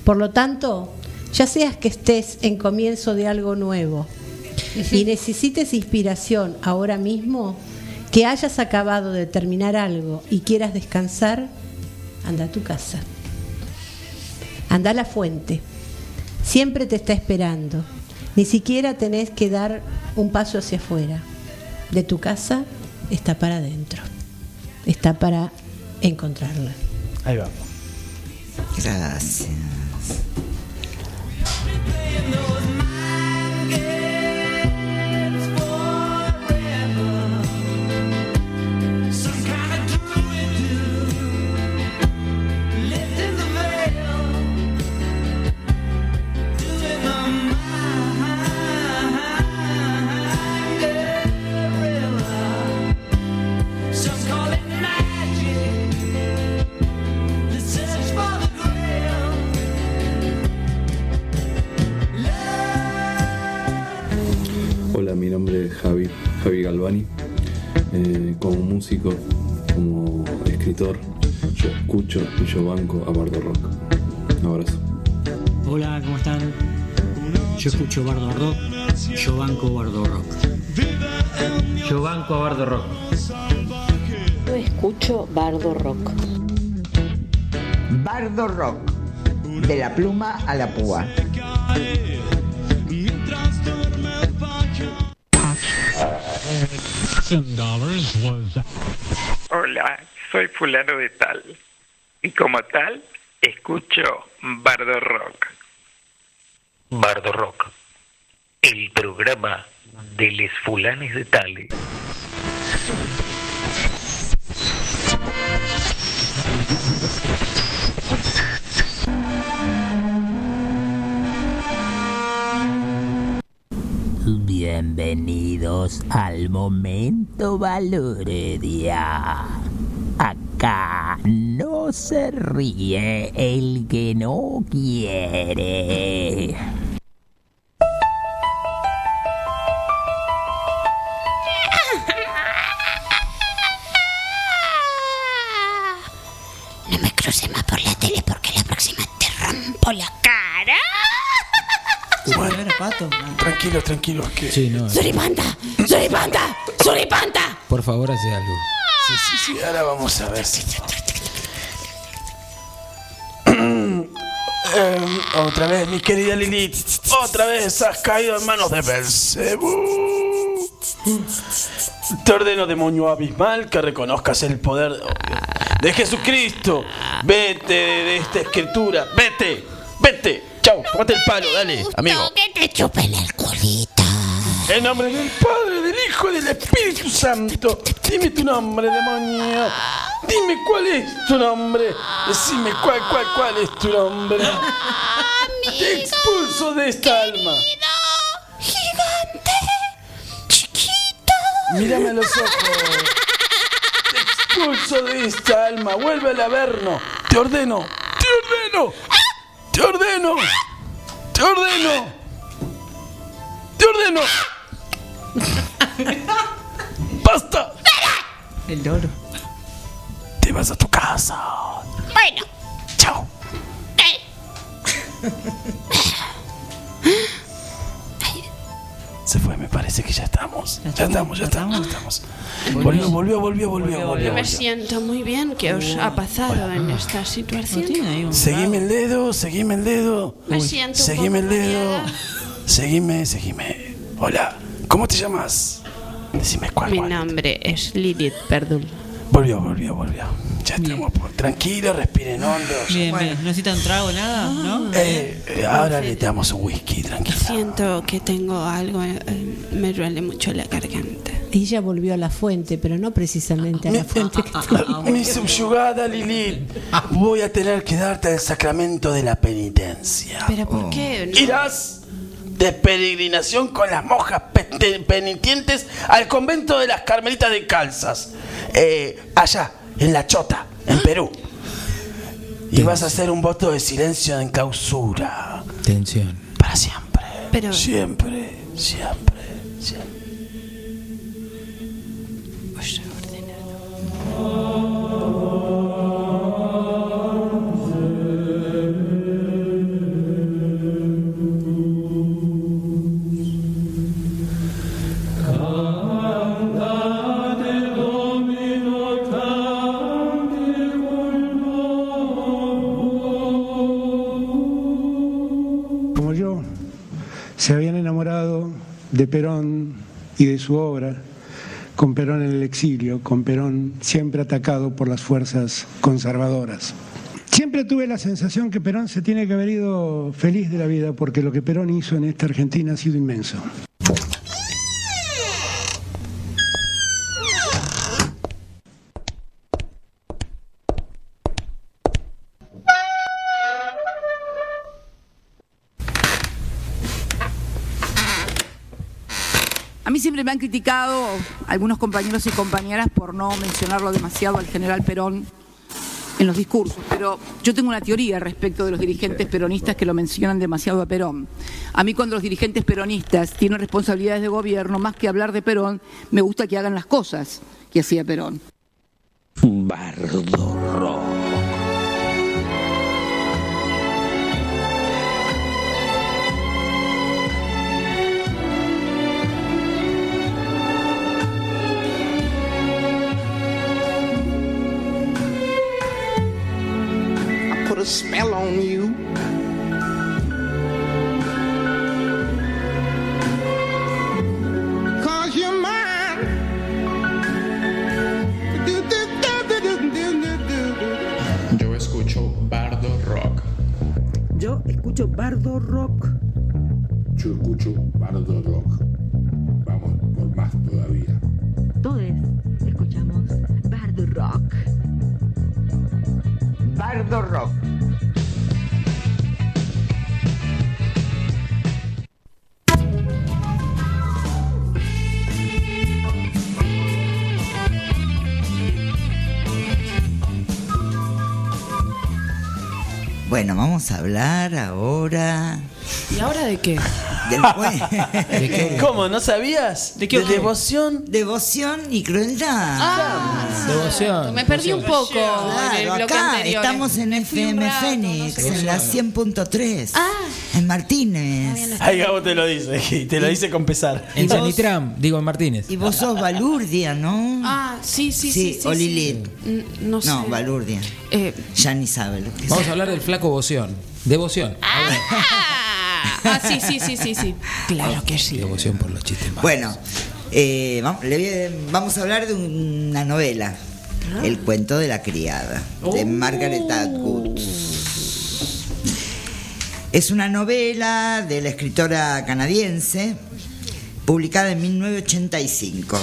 Por lo tanto, ya seas que estés en comienzo de algo nuevo y necesites inspiración ahora mismo, que hayas acabado de terminar algo y quieras descansar, anda a tu casa. Anda a la fuente. Siempre te está esperando. Ni siquiera tenés que dar un paso hacia afuera. De tu casa está para adentro. Está para encontrarla. Ahí va. Gracias. Javi, Javi Galvani. Eh, como músico, como escritor, yo escucho y yo banco a Bardo Rock. Un abrazo. Hola, ¿cómo están? Yo escucho Bardo Rock, yo banco Bardo Rock. Yo banco a Bardo Rock. Yo escucho Bardo Rock. Bardo Rock. De la pluma a la púa. Hola, soy fulano de tal. Y como tal, escucho Bardo Rock. Bardo Rock, el programa de les fulanes de tales. Bienvenidos al momento Valoredia. Acá no se ríe el que no quiere. No me cruce más por la tele porque la próxima te rompo la pato. Tranquilo, tranquilo. Que... Sí, no. ¡Suripanta! ¡Suripanta! ¡Suripanta! Por favor, hace algo. Sí, sí, sí, ahora vamos a ver si. Eh, otra vez, mi querida Lilith. Otra vez has caído en manos de Belzebú. Te ordeno, demonio abismal, que reconozcas el poder de Jesucristo. Vete de esta escritura. Vete, vete. Chau, tómate el palo, dale, amigo. Que te chupen el culito. En nombre del Padre, del Hijo y del Espíritu Santo. Dime tu nombre, demonio. Dime cuál es tu nombre. Decime cuál, cuál, cuál es tu nombre. Te expulso de esta alma. Gigante. Chiquito. Mírame a los ojos. Te expulso de esta alma. Vuelve al averno. Te ordeno. Te ordeno. Te ordeno. Te ordeno. Te ordeno. ¡Basta! El loro. Te vas a tu casa. Bueno. Chao. parece que ya estamos. Ya estamos, ya estamos, ya estamos. Volvió, volvió, volvió, volvió, volvió. Me siento muy bien que os ha pasado en esta situación. Seguime el dedo, seguime el dedo. Me siento Seguime el dedo. Seguime, seguime. Hola, ¿cómo te llamas? Decime cuál. Mi cuál. nombre es Lilith Perdul. Volvió, volvió, volvió. Ya estamos. por- Tranquilo, respiren hondo. Bien, bien. ¿No necesita un trago, nada? ¿No? Eh, eh, ahora le damos un whisky, tranquilo. Siento que tengo algo, eh, me duele mucho la garganta. Ella volvió a la fuente, pero no precisamente a la fuente que Mi subyugada Lilith, voy a tener que darte el sacramento de la penitencia. ¿Pero por qué? no? Irás de peregrinación con las monjas pe- penitentes al convento de las Carmelitas de Calzas, eh, allá, en La Chota, en Perú. Y vas a hacer un voto de silencio en clausura. Tensión. Para siempre. Pero Siempre, siempre, siempre. Os he ordenado. De Perón y de su obra, con Perón en el exilio, con Perón siempre atacado por las fuerzas conservadoras. Siempre tuve la sensación que Perón se tiene que haber ido feliz de la vida porque lo que Perón hizo en esta Argentina ha sido inmenso. Me han criticado algunos compañeros y compañeras por no mencionarlo demasiado al general Perón en los discursos, pero yo tengo una teoría respecto de los dirigentes peronistas que lo mencionan demasiado a Perón. A mí cuando los dirigentes peronistas tienen responsabilidades de gobierno, más que hablar de Perón, me gusta que hagan las cosas que hacía Perón. Bardo Rock. Spell on you. Cause you're mine. Yo escucho Bardo Rock. Yo escucho Bardo Rock. Yo escucho Bardo Rock. Vamos por más todavía. Todos escuchamos Bardo Rock. Bardo Rock. Bueno, vamos a hablar ahora ¿Y ahora de qué? Después, ¿Cómo? ¿No sabías? ¿De qué otro? devoción? Devoción y crueldad. Ah, Devoción. me perdí un poco en el Claro, bloque acá anterior. estamos en FM Fénix, en la 100.3, Ah. Martínez. Ay, Gabo te lo dice, y te lo dice con pesar. En. Sanitram, digo en Martínez. Y vos sos Balurdia, ¿no? Ah, sí, sí, sí. Sí, sí, o. Lilith. No sé. No, Balurdia. Eh, Ya ni sabe lo que es. Vamos a hablar del flaco Boción. Devoción. ah, ah, sí, sí, sí, sí, sí. Claro que sí. Devoción por los chistes malos. Bueno, eh, vam- le voy a- vamos a hablar de una novela, El cuento de la criada, de Margaret Atwood. Es una novela de la escritora canadiense, publicada en 1985.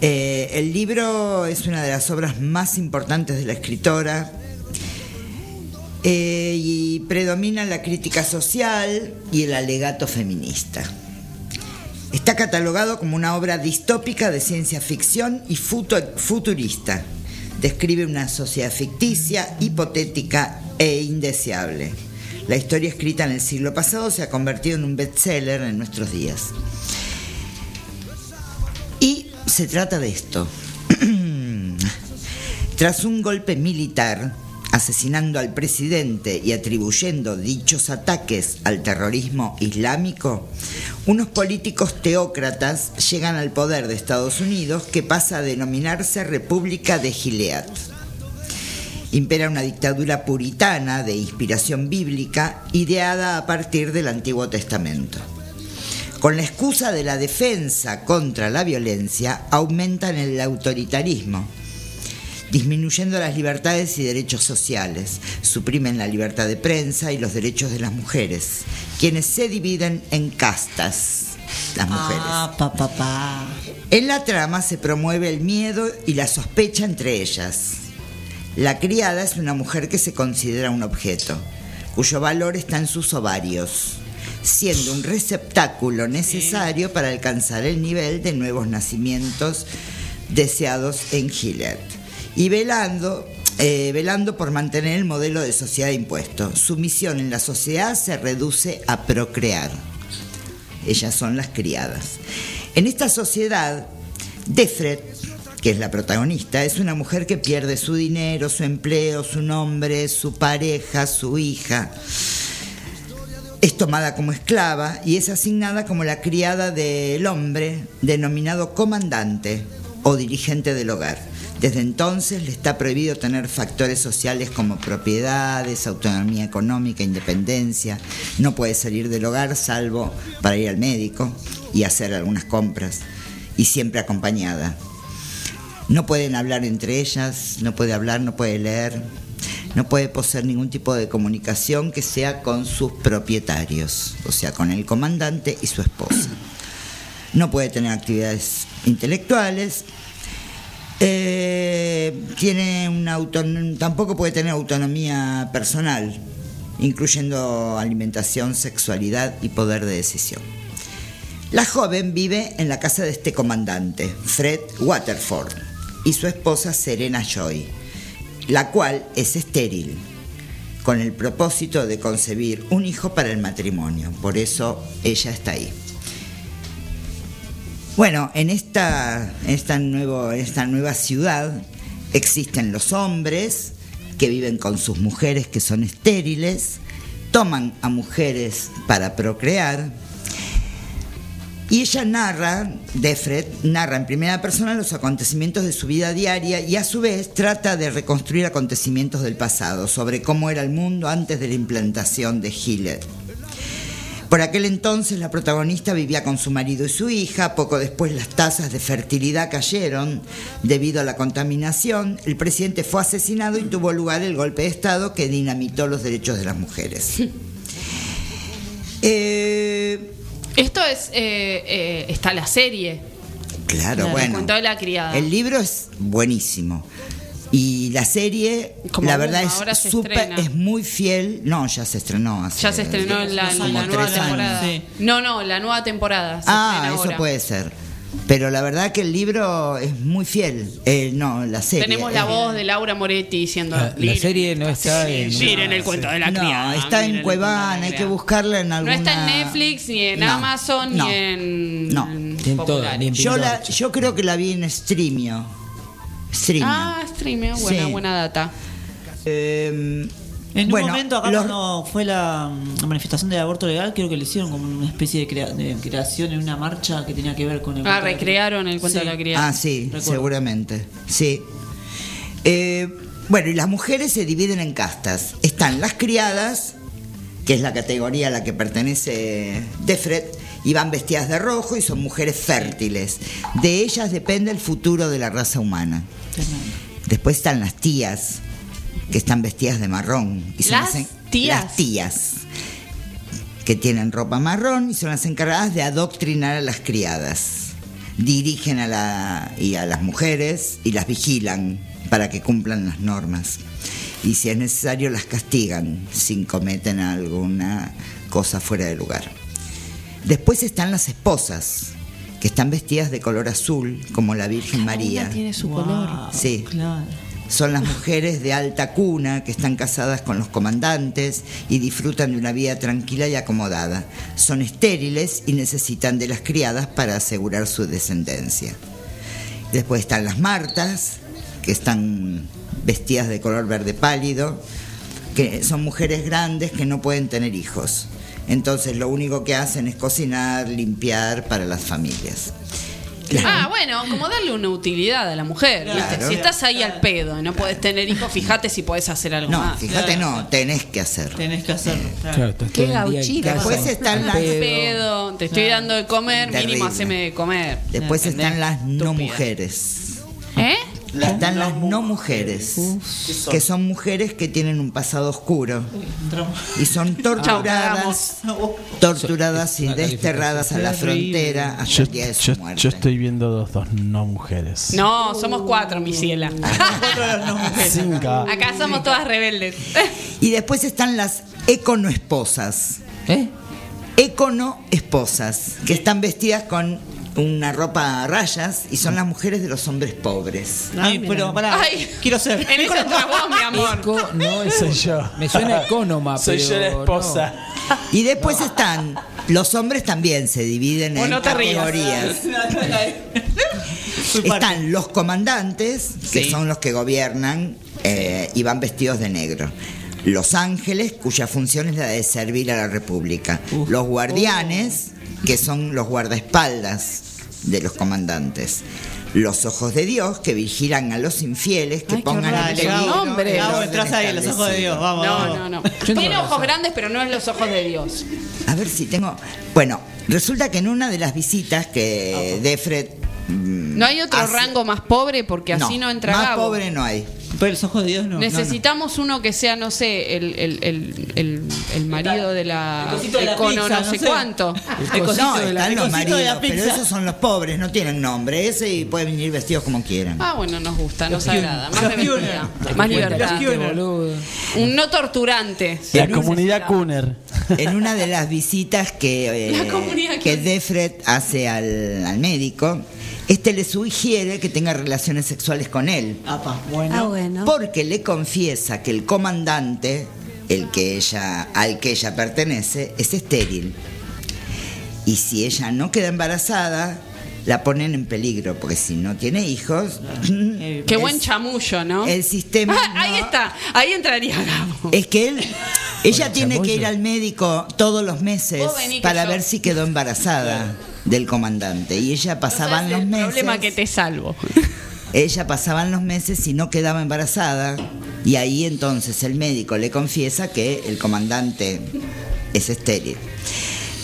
Eh, el libro es una de las obras más importantes de la escritora eh, y predomina la crítica social y el alegato feminista. Está catalogado como una obra distópica de ciencia ficción y futu- futurista. Describe una sociedad ficticia, hipotética e indeseable. La historia escrita en el siglo pasado se ha convertido en un bestseller en nuestros días. Y se trata de esto. Tras un golpe militar, asesinando al presidente y atribuyendo dichos ataques al terrorismo islámico, unos políticos teócratas llegan al poder de Estados Unidos que pasa a denominarse República de Gilead. Impera una dictadura puritana de inspiración bíblica ideada a partir del Antiguo Testamento. Con la excusa de la defensa contra la violencia, aumentan el autoritarismo, disminuyendo las libertades y derechos sociales, suprimen la libertad de prensa y los derechos de las mujeres, quienes se dividen en castas, las mujeres. Ah, pa, pa, pa. En la trama se promueve el miedo y la sospecha entre ellas. La criada es una mujer que se considera un objeto, cuyo valor está en sus ovarios, siendo un receptáculo necesario para alcanzar el nivel de nuevos nacimientos deseados en Gilead. Y velando, eh, velando por mantener el modelo de sociedad impuesto. Su misión en la sociedad se reduce a procrear. Ellas son las criadas. En esta sociedad, Defred, que es la protagonista, es una mujer que pierde su dinero, su empleo, su nombre, su pareja, su hija. Es tomada como esclava y es asignada como la criada del hombre, denominado comandante o dirigente del hogar. Desde entonces le está prohibido tener factores sociales como propiedades, autonomía económica, independencia. No puede salir del hogar salvo para ir al médico y hacer algunas compras. Y siempre acompañada. No pueden hablar entre ellas, no puede hablar, no puede leer, no puede poseer ningún tipo de comunicación que sea con sus propietarios, o sea, con el comandante y su esposa. No puede tener actividades intelectuales, eh, tampoco puede tener autonomía personal, incluyendo alimentación, sexualidad y poder de decisión. La joven vive en la casa de este comandante, Fred Waterford, y su esposa Serena Joy, la cual es estéril, con el propósito de concebir un hijo para el matrimonio. Por eso ella está ahí. Bueno, en esta, esta, nuevo, esta nueva ciudad existen los hombres que viven con sus mujeres que son estériles, toman a mujeres para procrear, y ella narra, Defred, narra en primera persona los acontecimientos de su vida diaria y a su vez trata de reconstruir acontecimientos del pasado, sobre cómo era el mundo antes de la implantación de Gilead. Por aquel entonces la protagonista vivía con su marido y su hija, poco después las tasas de fertilidad cayeron debido a la contaminación, el presidente fue asesinado y tuvo lugar el golpe de Estado que dinamitó los derechos de las mujeres. Eh, Esto es. eh, eh, está la serie. claro, bueno. la criada. El libro es buenísimo. Y la serie, Como la verdad es estrena. es muy fiel. No, ya se estrenó hace Ya se estrenó en la, la nueva temporada. No, no, la nueva temporada. Ah, eso ahora. puede ser. Pero la verdad que el libro es muy fiel. Eh, no, la serie. Tenemos la Eh, voz de Laura Moretti diciendo. La, la "Miren, serie no está en. Miren el cuento de la No, criada. está en Cuevana, hay que buscarla en No alguna... está en Netflix, ni en No, Amazon, no, ni en. no. en En todo, ni en Yo, la, yo creo que la vi en Streamio. Streamio. Ah, streameo, buena, Sí. buena data. Eh, En bueno, un momento, acá los- cuando fue la, la manifestación del aborto legal, creo que le hicieron como una especie de, crea- de creación en una marcha que tenía que ver con el. Ah, recrearon el cuento Sí. de la criada. Ah, sí, Recuerdo. seguramente. Sí. Eh, bueno, y las mujeres se dividen en castas. Están las criadas, que es la categoría a la que pertenece Defred, y van vestidas de rojo y son mujeres fértiles. De ellas depende el futuro de la raza humana. Después están las tías, que están vestidas de marrón. Y son ¿Las tías? Las tías, que tienen ropa marrón y son las encargadas de adoctrinar a las criadas. Dirigen a, la, y a las mujeres y las vigilan para que cumplan las normas. Y si es necesario, las castigan si cometen alguna cosa fuera de lugar. Después están las esposas, que están vestidas de color azul, como la Virgen María. Una tiene su color. Sí. Claro. Son las mujeres de alta cuna que están casadas con los comandantes y disfrutan de una vida tranquila y acomodada. Son estériles y necesitan de las criadas para asegurar su descendencia. Después están las martas, que están vestidas de color verde pálido, que son mujeres grandes que no pueden tener hijos. Entonces lo único que hacen es cocinar, limpiar para las familias. Ah, bueno, como darle una utilidad a la mujer. Si estás ahí al pedo y no podés tener hijos, fíjate si podés hacer algo No, más. fíjate, no, tenés que hacer. Tenés que hacerlo. Claro, estás Qué casa, Después están las- pedo. pedo, te estoy dando de comer, Terrible. mínimo haceme de comer. Después ¿Entendés? están las no mujeres. ¿Eh? Están las no mujeres, que son mujeres que tienen un pasado oscuro y son torturadas, torturadas y desterradas a la frontera hasta Yo, el día de su yo- muerte. yo estoy viendo dos, dos no mujeres. No, somos cuatro, mi ciela. Cinco. Acá somos todas rebeldes. Y después están las econoesposas. ¿Eh? Econoesposas, que están vestidas con una ropa a rayas y son las mujeres de los hombres pobres. Ay, pero pará, Ay. quiero ser. En ese entras vos, mi amor. Eco no es. Soy yo. Me suena ecónoma, Soy pero yo la esposa. Y después están, los hombres también se dividen Vos en no te rías. categorías. Están los comandantes, que Sí. son los que gobiernan eh, y van vestidos de negro. Los ángeles, cuya función es la de servir a la República. Los guardianes, que son los guardaespaldas de los comandantes. Los ojos de Dios, que vigilan a los infieles, que Ay, pongan en peligro nombre. el Vamos, orden entras ahí, los ojos de Dios, vamos. No, vamos. no, no. Tiene ojos grandes, pero no es los ojos de Dios. A ver si tengo. Bueno, resulta que en una de las visitas que Defred. mm, No hay otro hace- rango más pobre porque así no, entra Más Gabo. pobre no hay. Pero los ojos de Dios no. Necesitamos uno que sea, no sé, el, el, el, el, el marido de la, El cosito de la econo pizza, no no sé cuánto. El No, cosito de la- están el los cosito de la maridos, pero esos son los pobres, no tienen nombre. Ese y pueden venir vestidos como quieran. Ah, bueno, nos gusta, nos agrada. Más rebeldía, más libertad. Un no torturante. La comunidad Kuner. En una de las visitas que, eh, La comunidad que que- Defred hace al, al médico, este le sugiere que tenga relaciones sexuales con él. Apa, bueno. Ah, bueno. Porque le confiesa que el comandante, el que ella, al que ella pertenece, es estéril. Y si ella no queda embarazada, la ponen en peligro, porque si no tiene hijos, Qué buen chamullo, ¿no? el sistema Ah, ahí está, ahí entraría Gabo. Es que él, ella tiene que ir al médico todos los meses para yo- ver si quedó embarazada del comandante. Y ella pasaban los sabes el meses. problema que te salvo. Ella pasaban los meses y no quedaba embarazada. Y ahí entonces el médico le confiesa que el comandante es estéril.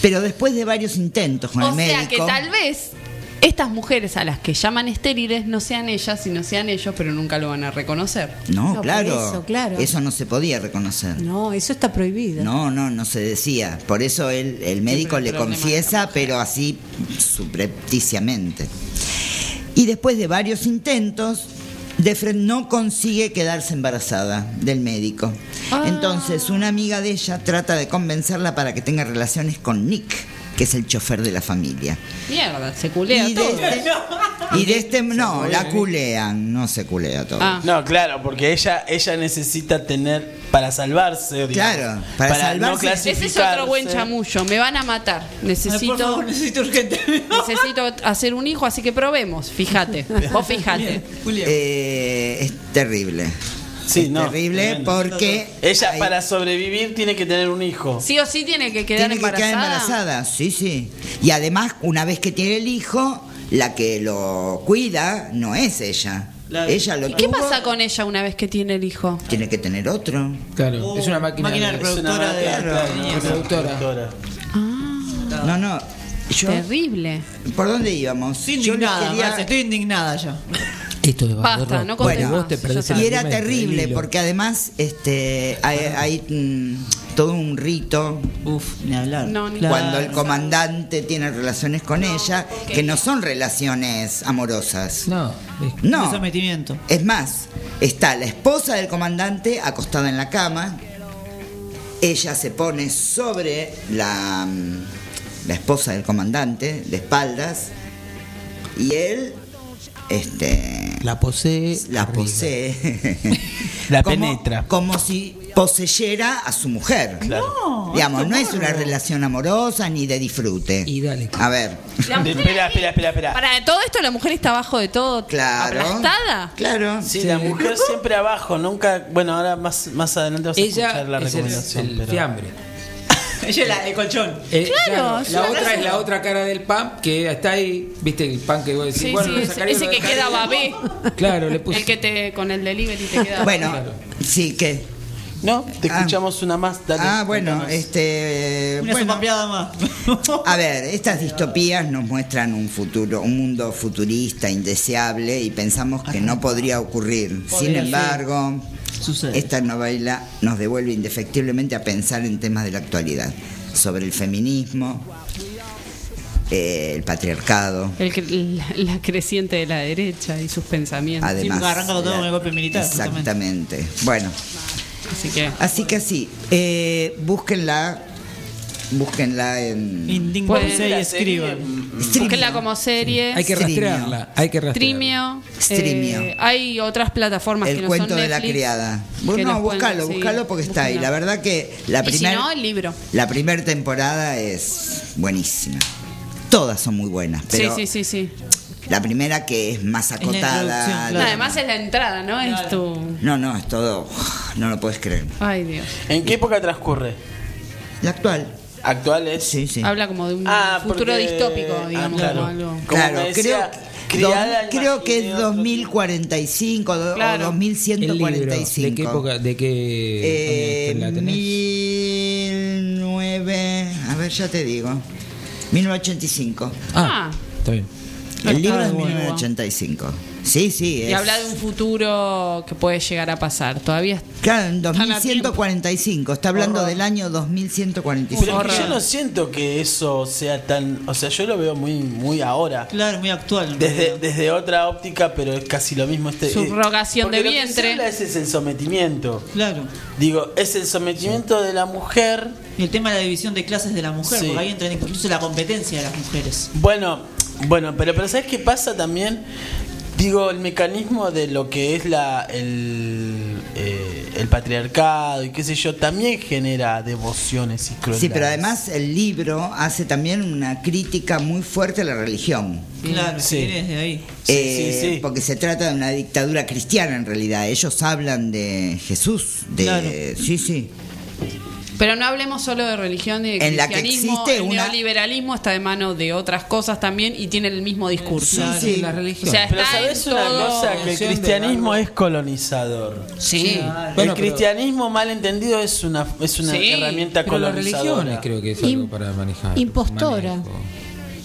Pero después de varios intentos con O el sea médico. que tal vez estas mujeres a las que llaman estériles no sean ellas, sino sean ellos, pero nunca lo van a reconocer. No, claro, eso, claro. Eso no se podía reconocer. No, eso está prohibido. No, no, no se decía. Por eso él, el médico le confiesa, pero así subrepticiamente. Y después de varios intentos, Defred no consigue quedarse embarazada del médico. Ah. Entonces, una amiga de ella trata de convencerla para que tenga relaciones con Nick, que es el chofer de la familia. Mierda, se culea Y de todo. este- Y de este, no, la culean, no se culea todo. Ah. No, claro, porque ella ella necesita tener para salvarse, digamos, Claro, para no salvarse. Ese es otro buen chamullo. Me van a matar. Necesito, Por favor, necesito urgente. necesito hacer un hijo, así que probemos. Fíjate. Vos fíjate. Eh, es terrible. Sí, es no, terrible tremendo. porque Ella hay- para sobrevivir tiene que tener un hijo. Sí o sí tiene que quedar tiene que embarazada. quedar embarazada, sí, sí. Y además, una vez que tiene el hijo, la que lo cuida no es ella. Ella lo ¿Y qué tuvo, pasa con ella una vez que tiene el hijo? Tiene que tener otro. Claro, es una máquina, máquina de- reproductora de- reproductora. No, no. Yo, Terrible. ¿Por dónde íbamos? Estoy Yo indignada, quería- Marce, estoy indignada ya. Esto es Basta, no contés vos te perdés Y era terrible porque además este hay, hay, mm, todo un rito Uf, ni hablar. No, ni- Claro. cuando el comandante tiene relaciones con ella que no son relaciones amorosas. No, es- No. sometimiento. Es más, está la esposa del comandante acostada en la cama. Ella se pone sobre la, mm, la esposa del comandante, de espaldas. Y él, este, la posee. la arriba. posee. La Como- penetra. Como si poseyera a su mujer. Claro. Digamos, no es una relación amorosa ni de disfrute. Y dale. A ver. Espera, espera, espera, espera. Para todo esto la mujer está abajo de todo. Claro. Aplastada. Claro. Sí, la mujer siempre abajo, nunca. Bueno, ahora más, más adelante vas a Ella escuchar la es el, recomendación. el pero- fiambre. Ella es la, el colchón. Eh, Claro, es la otra es la otra cara del pan que está ahí, viste el pan que vos decís, Sí, bueno, sí, ese, ese que queda babé. Claro, le puse. El que te con el delivery te queda. Bueno, Claro. sí, que. No, te Ah. escuchamos una más. Dale, Ah, bueno, este. Una bueno, más. a ver, estas distopías nos muestran un futuro, un mundo futurista, indeseable, y pensamos que no podría ocurrir. Sin embargo, Sucede. esta novela nos devuelve indefectiblemente a pensar en temas de la actualidad, sobre el feminismo, eh, el patriarcado. El la, la creciente de la derecha y sus pensamientos. Además, porque arranca todo la- con el golpe militar, justamente. Exactamente. Bueno, Así que. así que así, eh, búsquenla, búsquenla en Indígnense y escriban. Búsquenla como serie. Hay que Streamio. rastrearla, hay que rastrearla. Streamio. Streamio. eh, hay otras plataformas que El no cuento son de la criada. que Bueno, nos no, búscalo, búscalo porque está ahí. La verdad que la Y si primera no, el libro. la primera temporada es buenísima. Todas son muy buenas, pero sí, sí, sí, sí. la primera que es más acotada. claro. Además es la entrada, ¿no? Es tu. No, no, es todo. No lo puedes creer. Ay, Dios. ¿En qué época transcurre? La actual. ¿Actual es? Sí, sí. Habla como de un Ah, futuro porque- distópico, ah, digamos. claro. como algo. Claro, creo, decía, criada, dos- creo que es imaginé otro 2045 do- Claro. o El libro, 2145. ¿De qué época? ¿De qué? Eh, ¿dónde la tenés? 1009, a ver, ya te digo. 1985. Ah, está bien. El libro es bueno. 1985. Sí, sí. Y es- habla de un futuro que puede llegar a pasar. Todavía Claro, en Están a 2145. Está hablando Horror. del año 2145. Pero Horror. yo no siento que eso sea tan. O sea, yo lo veo muy, muy ahora. Claro, muy actual. Desde, desde otra óptica, pero es casi lo mismo. Este, Subrogación porque de lo que se vientre. habla Ese es el sometimiento. Claro. Digo, es el sometimiento de la mujer. Y el tema de la división de clases de la mujer, Sí. porque ahí entra incluso la competencia de las mujeres. Bueno, bueno, pero, pero ¿sabes qué pasa también? Digo, el mecanismo de lo que es la el, eh, el patriarcado y qué sé yo, también genera devociones y crueldades. Sí, pero además el libro hace también una crítica muy fuerte a la religión. Claro, Sí. ahí. Sí, Eh, sí, sí. Porque se trata de una dictadura cristiana en realidad. Ellos hablan de Jesús. De, Claro. Sí, sí. Pero no hablemos solo de religión y de En la que cristianismo. existe el una- neoliberalismo está de mano de otras cosas también y tiene el mismo discurso. Sí, sí. La religión. O sea, Pero sabes una todo- cosa, que el cristianismo es colonizador. Sí. Bueno, el pero- cristianismo mal entendido es una es una Sí, herramienta Pero las colonizadora. religiones creo que es algo para manejar. impostora. manejo.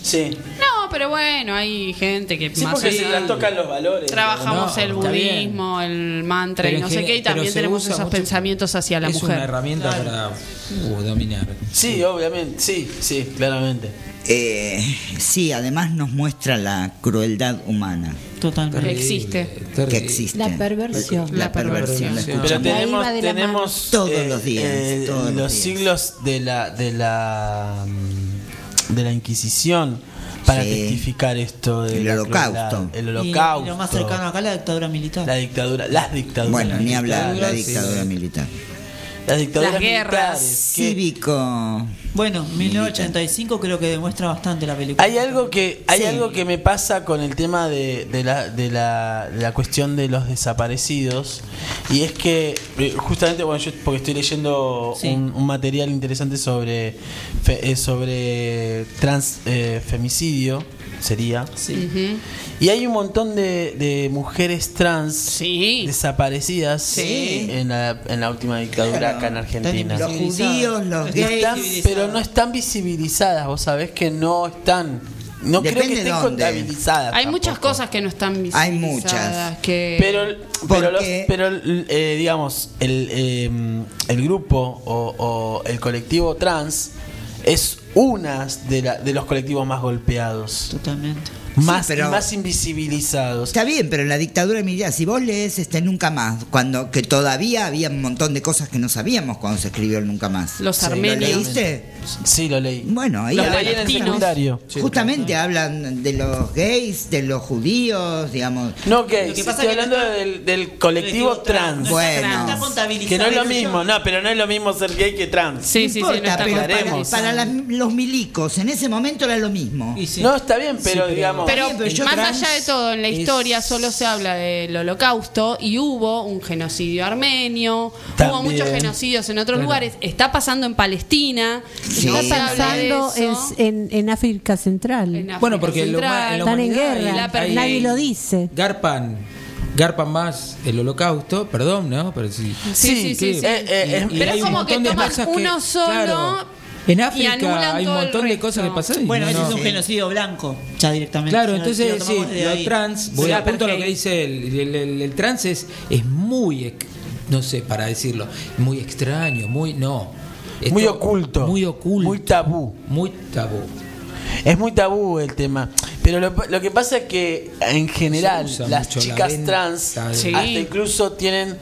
Sí. No, pero bueno, hay gente que Sí, más porque se menos las tocan los valores. Trabajamos No, el budismo, el mantra Pero y no sé qué, y también tenemos esos mucho- pensamientos hacia la es mujer. una herramienta para uh, dominar. Sí, obviamente, sí, sí, claramente. Eh, sí, además nos muestra la crueldad humana Totalmente. Que existe. que existe. La perversión. La perversión. la Pero tenemos, la tenemos Todos eh, los días, eh, todos los los días. siglos de la de la mm, de la Inquisición para Sí. testificar esto de El la holocausto. crueldad, el holocausto Y, lo más cercano acá la dictadura militar. la dictadura las dictaduras Bueno, ni hablar, la dictadura sí. militar. Las dictaduras Las guerras. militares, que- Cívico. Bueno, 1985 creo que demuestra bastante la película. Hay algo que hay Sí. algo que me pasa con el tema de, de la, de, la, de la cuestión de los desaparecidos y es que eh, justamente bueno yo porque estoy leyendo Sí. un, un material interesante sobre fe- eh, sobre trans eh, femicidio sería y hay un montón de, de mujeres trans Sí. desaparecidas Sí. en, la, en la última dictadura Claro. acá en Argentina Los judíos, los gays. están, pero no están visibilizadas. Vos sabés que no están. No creo Depende que estén dónde. contabilizadas. Hay tampoco. muchas cosas que no están visibilizadas. Hay muchas. Que... Pero, pero, los- pero eh, digamos, el, eh, el grupo o, o el colectivo trans es una de, la- de los colectivos más golpeados. Totalmente. Más, pero- más invisibilizados. Está bien, pero en la dictadura militar, si vos lees este Nunca Más, cuando que todavía había un montón de cosas que no sabíamos cuando se escribió el Nunca Más. Los Sí, ¿Lo leíste? Sí, lo leí. Bueno, ahí lo hablan- leí en el palestinos. secundario. justamente hablan de los gays, de los judíos, digamos. No, que Lo que sí pasa estoy es que hablando está- del, del colectivo trans. No Bueno. está. Que no es lo mismo, no, pero no es lo mismo ser gay que trans. Sí, no sí, sí, importa, no pero para, los milicos en ese momento era lo mismo. Y sí. No, está bien, pero, digamos. Pero, más trans allá de todo, en la es- historia solo se habla del holocausto y hubo un genocidio armenio, hubo muchos genocidios en otros lugares, está pasando en Palestina, Sí. Está pasando en, en, en África Central. En África Bueno, porque lo en la Están en guerra, la hay- nadie lo dice. Garpan, garpan más el holocausto, perdón, ¿no? Pero sí. Sí, sí, sí, que- sí. Eh, eh, y- y Pero es como que toman que- uno solo claro. En África hay un montón de cosas que pasan. Bueno, ese no- es un Sí. genocidio blanco, ya directamente. Claro, entonces lo sí, lo ahí. trans, voy Sí, a punto a lo que dice el, el- el- el trans es, es muy, no sé, para decirlo, muy extraño, muy, no. Esto- Muy oculto. Muy oculto. Muy tabú. Muy tabú. Es muy tabú el tema. Pero lo, lo que pasa es que en general las la chicas trans Sí. hasta incluso tienen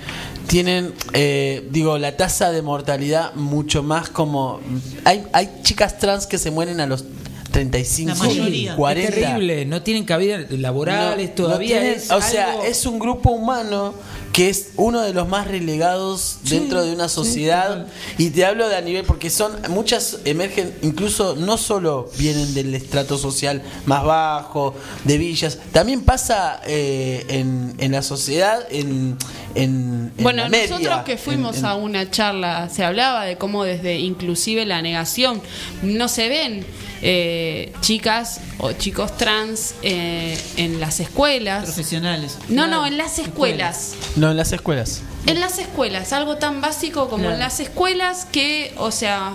tienen eh, digo la tasa de mortalidad mucho más como hay hay chicas trans que se mueren a los 35 La mayoría. 40 Es terrible, no tienen cabida laborales, No- todavía no tiene- es o sea, es un grupo humano que es uno de los más relegados dentro de una sociedad. y te hablo de a nivel porque son muchas emergen incluso no solo vienen del estrato social más bajo de villas también pasa eh, en, en la sociedad en, en, en Bueno, la media, nosotros que fuimos a una charla se hablaba de cómo desde inclusive la negación no se ven eh, chicas o chicos trans eh, en las escuelas. Profesionales. No, Claro. no, en las escuelas. no en las escuelas En las escuelas, algo tan básico como Claro. en las escuelas que, o sea,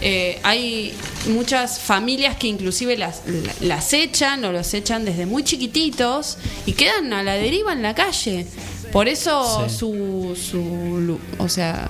eh, hay muchas familias que inclusive las, la- las echan o los echan desde muy chiquititos y quedan a la deriva en la calle. Por eso Sí. su, su, o sea,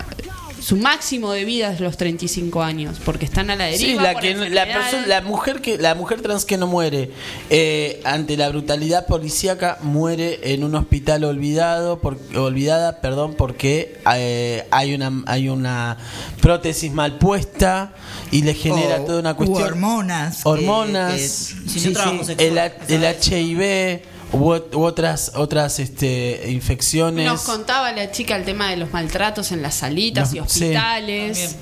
su máximo de vida es los 35 años, porque están a la deriva. Sí, la, por que, la, la mujer que la mujer trans que no muere eh, ante la brutalidad policíaca muere en un hospital olvidado por, olvidada perdón porque eh, hay una hay una prótesis mal puesta y le genera O- toda una cuestión hormonas hormonas que- Si Sí, no trabajo sí. sexual. el, el HIV u, ot- u otras otras este infecciones Nos contaba la chica el tema de los maltratos en las salitas y Los- sí. hospitales.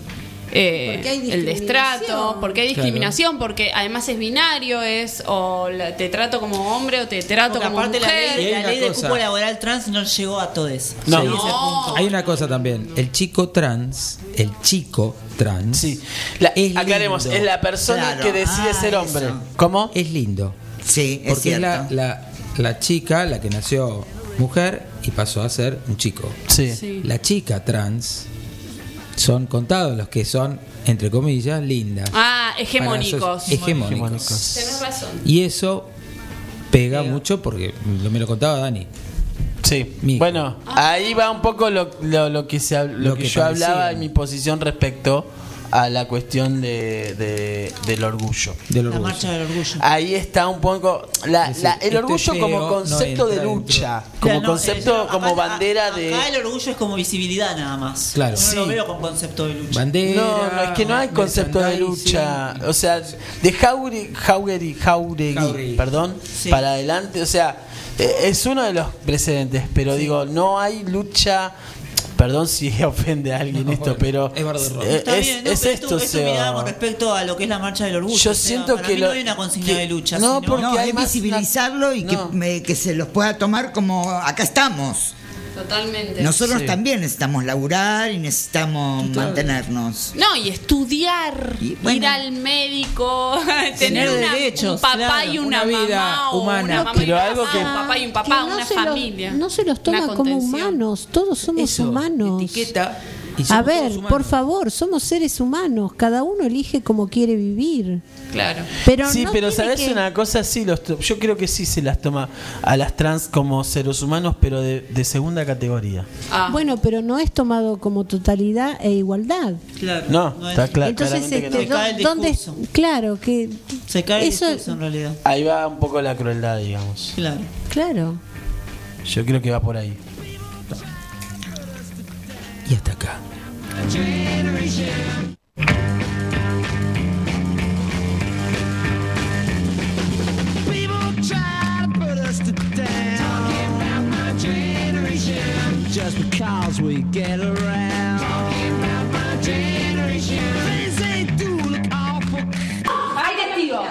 eh, Porque hay el destrato, porque hay discriminación, porque además es binario, es o la- te trato como hombre o te trato Porque como aparte la mujer. Ley, la ley de cosa. cupo laboral trans no llegó a todos. No. Sí, punto. Hay una cosa también, el chico trans, el chico trans, sí la, es aclaremos lindo. es la persona Claro. que decide Ah, ser hombre eso. ¿cómo? es lindo. Sí, es Porque es la, la, la chica, la que nació mujer y pasó a ser un chico. sí. Sí. La chica trans son contados los que son, entre comillas, lindas. Ah, hegemónicos. hegemónicos. Tenés razón. Y eso pega mucho porque lo- me lo contaba Dani. Sí. Mico. Bueno, ahí va un poco lo, lo, lo que se lo, Lo que, que yo parecía. hablaba en mi posición respecto a la cuestión de, de- del orgullo. Del La orgullo. marcha del orgullo. Ahí está un poco la- Es la- el este orgullo como no concepto de lucha, dentro. como no, concepto, como acá- bandera acá de el orgullo es como visibilidad nada más. Claro. No Sí. lo veo con concepto de lucha. Bandera. No, no, es que no hay concepto de lucha. O sea, de Jauregui, Jauregui, Jauregui, Jauregui. perdón, Sí. para adelante. O sea, eh, es uno de los precedentes, pero digo, no hay lucha. Perdón si ofende a alguien No, esto, bueno, pero es eh, Está es, bien, no, es pero esto. es tu, o es tu mirada sea, con respecto a lo que es la marcha del orgullo. Yo O sea, siento para que mí lo- no hay una consigna que- de lucha. no, sino- porque No, hay más visibilizarlo y que, me- que se los pueda tomar como acá estamos. Totalmente. Nosotros Sí. también necesitamos laburar y necesitamos mantenernos. No, y estudiar, Y, bueno. ir al médico, tener una- derechos, un papá claro. y una, Una vida mamá humana. una mamá Pero algo papá, que- un papá y un Que papá, no una los- familia. no se los toma como humanos, todos somos Eso, humanos. etiqueta. Y A ver, por favor, somos seres humanos, cada uno elige como quiere vivir. Claro. Pero sí, no pero sabes que- una cosa, sí, los, to- yo creo que sí se las toma a las trans como seres humanos, pero de, de segunda categoría. Ah, Bueno, pero no es tomado como totalidad e igualdad. Claro, No, es- está claro. Entonces, claramente que este, no. Se cae el ¿dó- ¿dónde? discurso. Claro, que Se cae el eso, discurso en realidad. Ahí va un poco la crueldad, digamos. Claro. claro. Yo creo que va por ahí. Y hasta acá. People try to put us to down. Talking about my generation. Just because we get around. Talking about my generation. Things they do look awful. Hay testigo.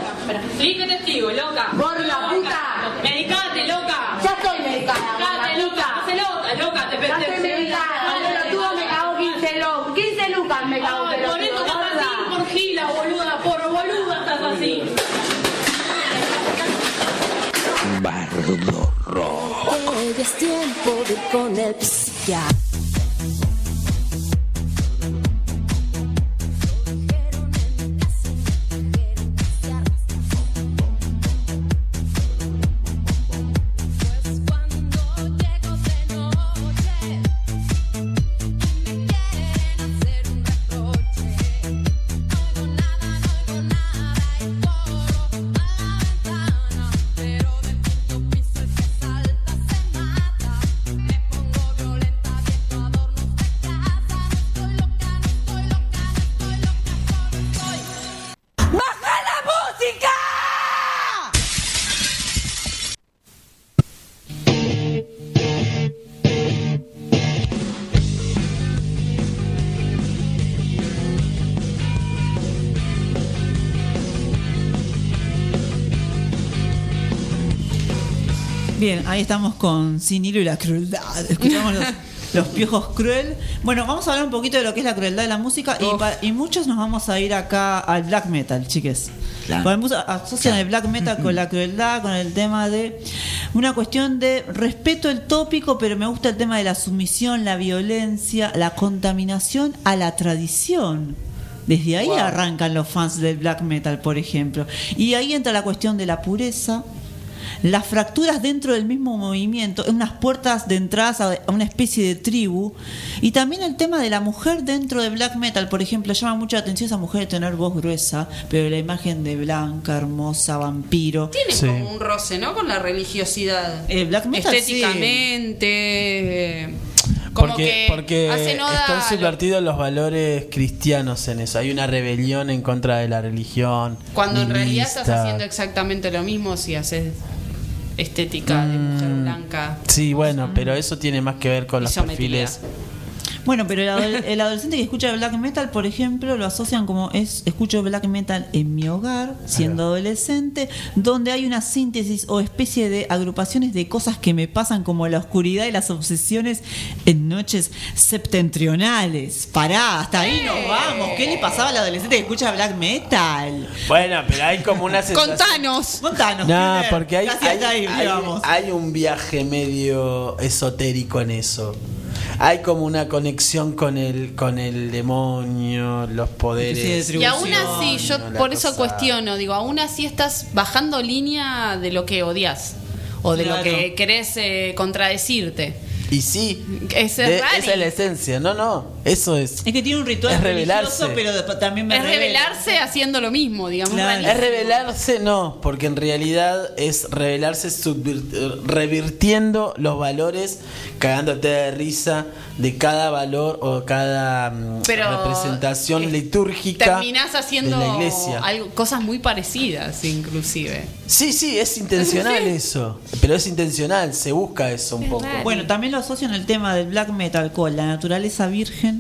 Sí, que testigo, loca. Gorda, puta. Medicate, loca. Ya estoy medicada. Medicate, loca. Hace loca, loca, te Ya estoy medicada. Pelotudo me cago 15 lucas. 15 lucas me cago, por eso estás así, por gila, boluda, por boluda estás así. Bardo. Que es tiempo de ir con el psiquiatra. Bien, ahí estamos con Sin hilo y la crueldad. Escuchamos los, los piojos cruel. Bueno, vamos a hablar un poquito de lo que es la crueldad de la música y, pa- y muchos nos vamos a ir acá al black metal, chiques. Claro. Asocian el black metal con la crueldad, con el tema de una cuestión de respeto el tópico, pero me gusta el tema de la sumisión, la violencia, la contaminación a la tradición. Desde ahí arrancan los fans del black metal, por ejemplo. Y ahí entra la cuestión de la pureza, las fracturas dentro del mismo movimiento, unas puertas de entradas a una especie de tribu, y también el tema de la mujer dentro de black metal, por ejemplo, llama mucho la atención esa mujer de tener voz gruesa, pero la imagen de blanca, hermosa, vampiro. Tiene Sí. como un roce, ¿no? Con la religiosidad. El black metal, sí. Estéticamente. eh, Como Porque, que están lo- subvertidos los valores cristianos en eso. Hay una rebelión en contra de la religión. Cuando en realidad estás haciendo exactamente lo mismo si haces estética de mujer Mm. blanca. Sí, bueno, pero eso tiene más que ver con los perfiles. Bueno, pero el, adol- el adolescente que escucha black metal, por ejemplo, lo asocian como es escucho black metal en mi hogar, siendo adolescente, donde hay una síntesis o especie de agrupaciones de cosas que me pasan como la oscuridad y las obsesiones en noches septentrionales. Pará, hasta ahí nos vamos. ¿Qué le pasaba al adolescente que escucha black metal? Bueno, pero hay como una sensación. Contanos. Contanos. No, porque hay, ahí hay un viaje medio esotérico en eso. Hay como una conexión con el, con el demonio, los poderes. Y aún así, yo por eso cosa- cuestiono, digo, aún así estás bajando línea de lo que odias o de Claro. lo que querés eh, contradecirte. Y sí, Es de- esa es la esencia. No, no. Eso es. Es que tiene un ritual Es religioso, pero también me Es revela. revelarse haciendo lo mismo, digamos. Claro. Es revelarse, no, porque en realidad es revelarse revirtiendo los valores, cagándote de risa de cada valor o cada mm, Pero, representación litúrgica Terminás haciendo de la iglesia. algo- cosas muy parecidas, inclusive. Sí, sí, es intencional eso, pero es intencional, se busca eso un poco. Bueno, también lo asocian el tema del black metal con la naturaleza virgen,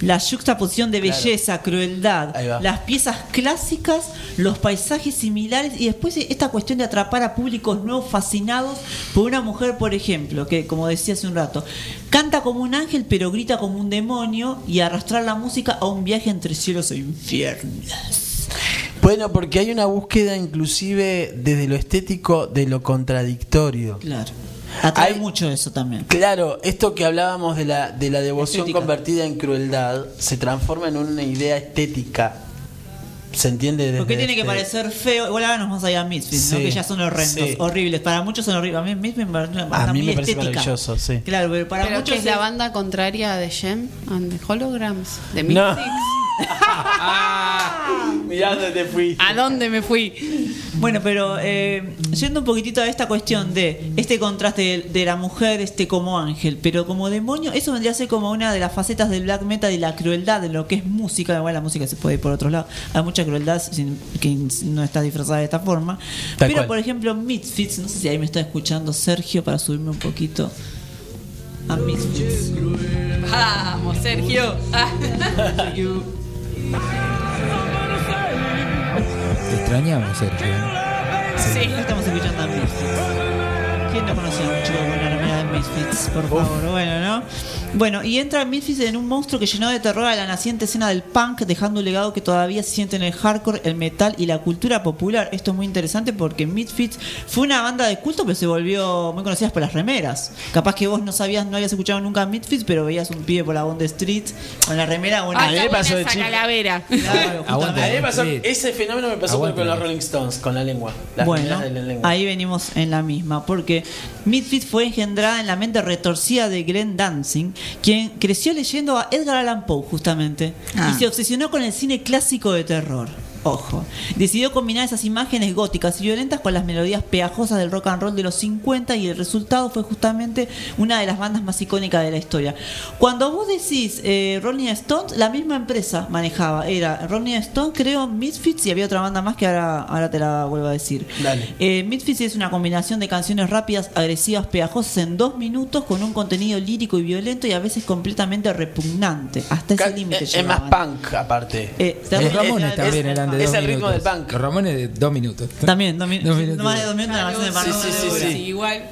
la juxtaposición de Claro. belleza, crueldad, las piezas clásicas, los paisajes similares y después esta cuestión de atrapar a públicos nuevos fascinados por una mujer, por ejemplo, que como decía hace un rato, canta como un ángel pero grita como un demonio y arrastrar la música a un viaje entre cielos e infiernos. Bueno, porque hay una búsqueda inclusive desde lo estético de lo contradictorio. Claro. Atrae mucho eso también. Claro, esto que hablábamos de la, de la devoción Estética. convertida en crueldad se transforma en una idea estética. ¿Se entiende? Desde Porque tiene que este- parecer feo. Igual ahora nos vamos a ir a Misfits, ¿no? Sí, que ya son horrendos, sí. horribles. Para muchos son horribles. A mí Misfits me A mí me parece estética. maravilloso, sí. Claro, pero para Pero muchos que es la banda contraria de Gem and the Holograms, de No. Mirá dónde te fui. ¿A dónde me fui? Bueno, pero eh, yendo un poquitito a esta cuestión de este contraste de, de la mujer este como ángel, pero como demonio, eso vendría a ser como una de las facetas del black metal y la crueldad de lo que es música. Igual la música se puede ir por otro lado. Hay mucha crueldad sin- que no está disfrazada de esta forma. Tal pero cual. por ejemplo, Misfits, no sé si ahí me está escuchando Sergio para subirme un poquito a Misfits. Vamos, Sergio. Te extrañamos, Sergio. Sí, estamos escuchando a Misfits. ¿Quién no conocía a un chico con una remera de Misfits? Por favor, bueno, ¿no? Bueno, y entra Misfits en un monstruo que llenó de terror a la naciente escena del punk, dejando un legado que todavía se siente en el hardcore, el metal y la cultura popular. Esto es muy interesante porque Misfits fue una banda de culto, pero se volvió muy conocida por las remeras. Capaz que vos no sabías, no habías escuchado nunca a Misfits, pero veías un pibe por la Bond Street con la remera o una Ah, está buena esa calavera. Claro, A justamente. mí me pasó, ese fenómeno me pasó Aguante. con los Rolling Stones, con la lengua. Las Bueno, remeras de la lengua. ahí venimos en la misma, porque Misfits fue engendrada en la mente retorcida de Glenn Dancing, quien creció leyendo a Edgar Allan Poe, justamente, Ah. y se obsesionó con el cine clásico de terror. Ojo, decidió combinar esas imágenes góticas y violentas con las melodías pegajosas del rock and roll de los 50 y el resultado fue justamente una de las bandas más icónicas de la historia. Cuando vos decís eh, Rolling Stones, la misma empresa manejaba, era Rolling Stones, creo, Misfits y había otra banda más que ahora, ahora te la vuelvo a decir. Dale. Eh, Misfits es una combinación de canciones rápidas, agresivas, pegajosas en dos minutos con un contenido lírico y violento y a veces completamente repugnante. Hasta ese límite Es, es más punk, aparte. Eh, Los Ramones es- también eran de es dos el ritmo minutos. del punk. Los Ramones de dos minutos. También, dos, min- Dos minutos. más de dos minutos la canción de Maradona sí, sí, sí. igual.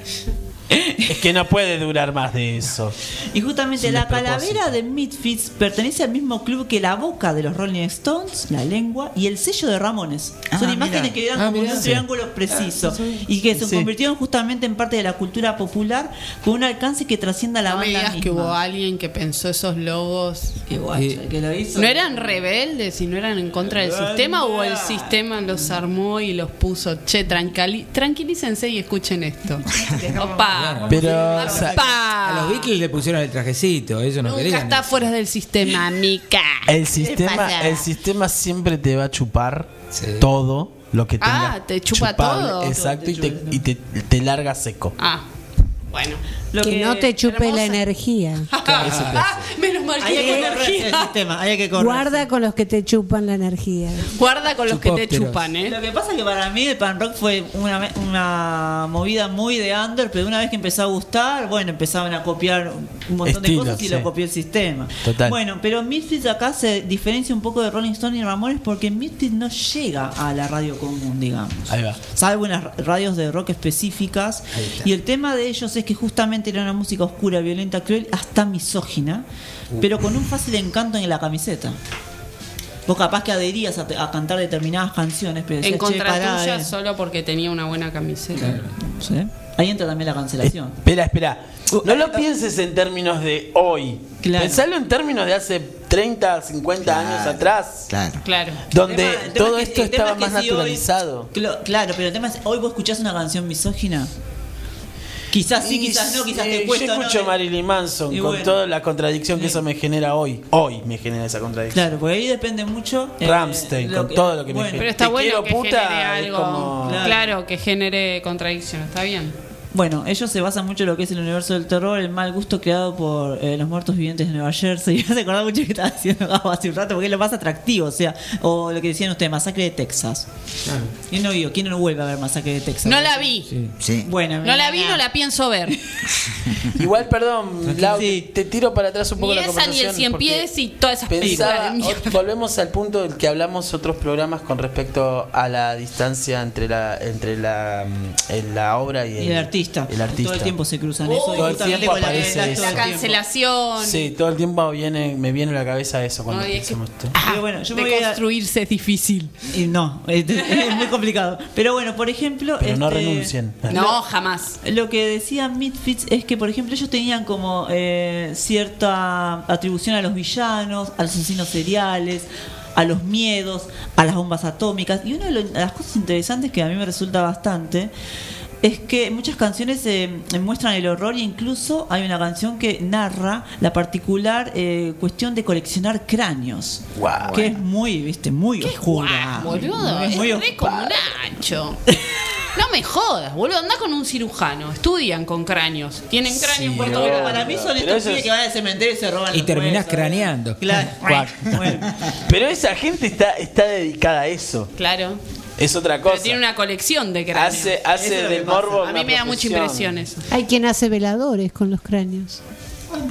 Es que no puede durar más de eso. Y justamente la calavera de Misfits pertenece al mismo club que la boca de los Rolling Stones, la lengua y el sello de Ramones. Son Ah, imágenes mira. que eran Ah, como un Sí. triángulo preciso y que se Sí. convirtieron justamente en parte de la cultura popular con un alcance que trascienda a la No me banda digas misma. que hubo alguien que pensó esos logos. Qué guacho, Eh, el que lo hizo. ¿No eran rebeldes y no eran en contra del sistema o el sistema los armó y los puso? Che, tranquilícense y escuchen esto. Opa. Pero, o sea. A los Beatles le pusieron el trajecito, ellos no Nunca querían. está fuera del sistema, mica. el sistema, el sistema siempre te va a chupar Sí. todo lo que tenga. Ah, te chupa chupable. todo. Exacto, y te, y te, te larga seco. Ah, bueno. Lo que, no te chupe la energía. Ah, menos mal Hay que que hay correr el energía. sistema, hay que correr. Guarda con los que te chupan la energía. Guarda con los que te chupan, ¿eh? Lo que pasa es que para mí el pan rock fue una, una movida muy de under, pero una vez que empezó a gustar, bueno, empezaban a copiar un montón Estilo, de cosas y sí. lo copió el sistema. Total. Bueno, pero Misfits acá se diferencia un poco de Rolling Stone y Ramones porque Misfits no llega a la radio común, digamos. Ahí va. Salvo en las radios de rock específicas. Y el tema de ellos es que justamente era una música oscura, violenta, cruel, hasta misógina, pero con un fácil encanto en la camiseta. Vos capaz que adherías a, a cantar determinadas canciones, pero En decías, "Che, contra pará, tuya eh". solo porque tenía una buena camiseta. ¿Sí? Ahí entra también la cancelación. Espera, espera. No lo pienses en términos de hoy. Claro. Pensalo en términos de hace 30, 50 años atrás. Claro. Claro. Donde El tema- el tema todo es que- esto estaba es que más si naturalizado. Claro, pero el tema es, hoy vos escuchás una canción misógina. Quizás sí, quizás no, quizás sí, te cuesta. Yo ¿no? escucho Marilyn Manson Y con bueno. toda la contradicción que eso me genera hoy. Hoy me genera esa contradicción. Claro, porque ahí depende mucho. eh, Ramstein, con que- todo lo que me genera. Pero está Te bueno quiero, que puta, genere es algo. como- Claro. que genere contradicción. Está bien. Bueno, ellos se basan mucho en lo que es el universo del terror, el mal gusto creado por eh, los muertos vivientes de Nueva Jersey. Me acordaba mucho que estaba diciendo Gabo hace un rato, porque es lo más atractivo. O sea, o lo que decían ustedes, Masacre de Texas. ¿Quién no vio? ¿Quién no vuelve a ver Masacre de Texas? No la vi. Sí. Bueno, No la vi, no la pienso ver. Igual, perdón, Lau, te tiro para atrás un poco Ni la esa, ni conversación. el cien pies y todas esas películas. Pensaba, o- volvemos al punto del que hablamos otros programas con respecto a la distancia entre la entre la, mm, en la obra y el, Y el artista. El artista. Todo el tiempo se cruzan Oh, eso. y todo el tiempo con la aparece verdad eso. La cancelación. Sí, todo el tiempo viene, me viene a la cabeza eso cuando Ay, es que- pensamos esto. Pero bueno, yo me de voy a- construirse es difícil. Y no, es, es muy complicado. Pero bueno, por ejemplo. Pero no este, renuncien. No, jamás. Lo que decían Misfits es que, por ejemplo, ellos tenían como eh, cierta atribución a los villanos, a los asesinos seriales, a los miedos, a las bombas atómicas. Y una de las cosas interesantes que a mí me resulta bastante es que muchas canciones eh, muestran el horror e incluso hay una canción que narra la particular eh, cuestión de coleccionar cráneos. Guau. Que es muy, viste, muy oscura. Boludo, Es es muy re como Nacho. No me jodas, boludo. Anda con un cirujano. Estudian con cráneos. Tienen cráneo en Puerto Porque Grande. para mí son Pero estos eso pibes es- que van al cementerio y se roban Y los terminás huesos. craneando. Claro. Bueno, Pero esa gente está, está dedicada a eso. Claro. Es otra Pero cosa. tiene una colección de cráneos. Hace, hace del morbo. A mí me da mucha impresión eso. Hay quien hace veladores con los cráneos.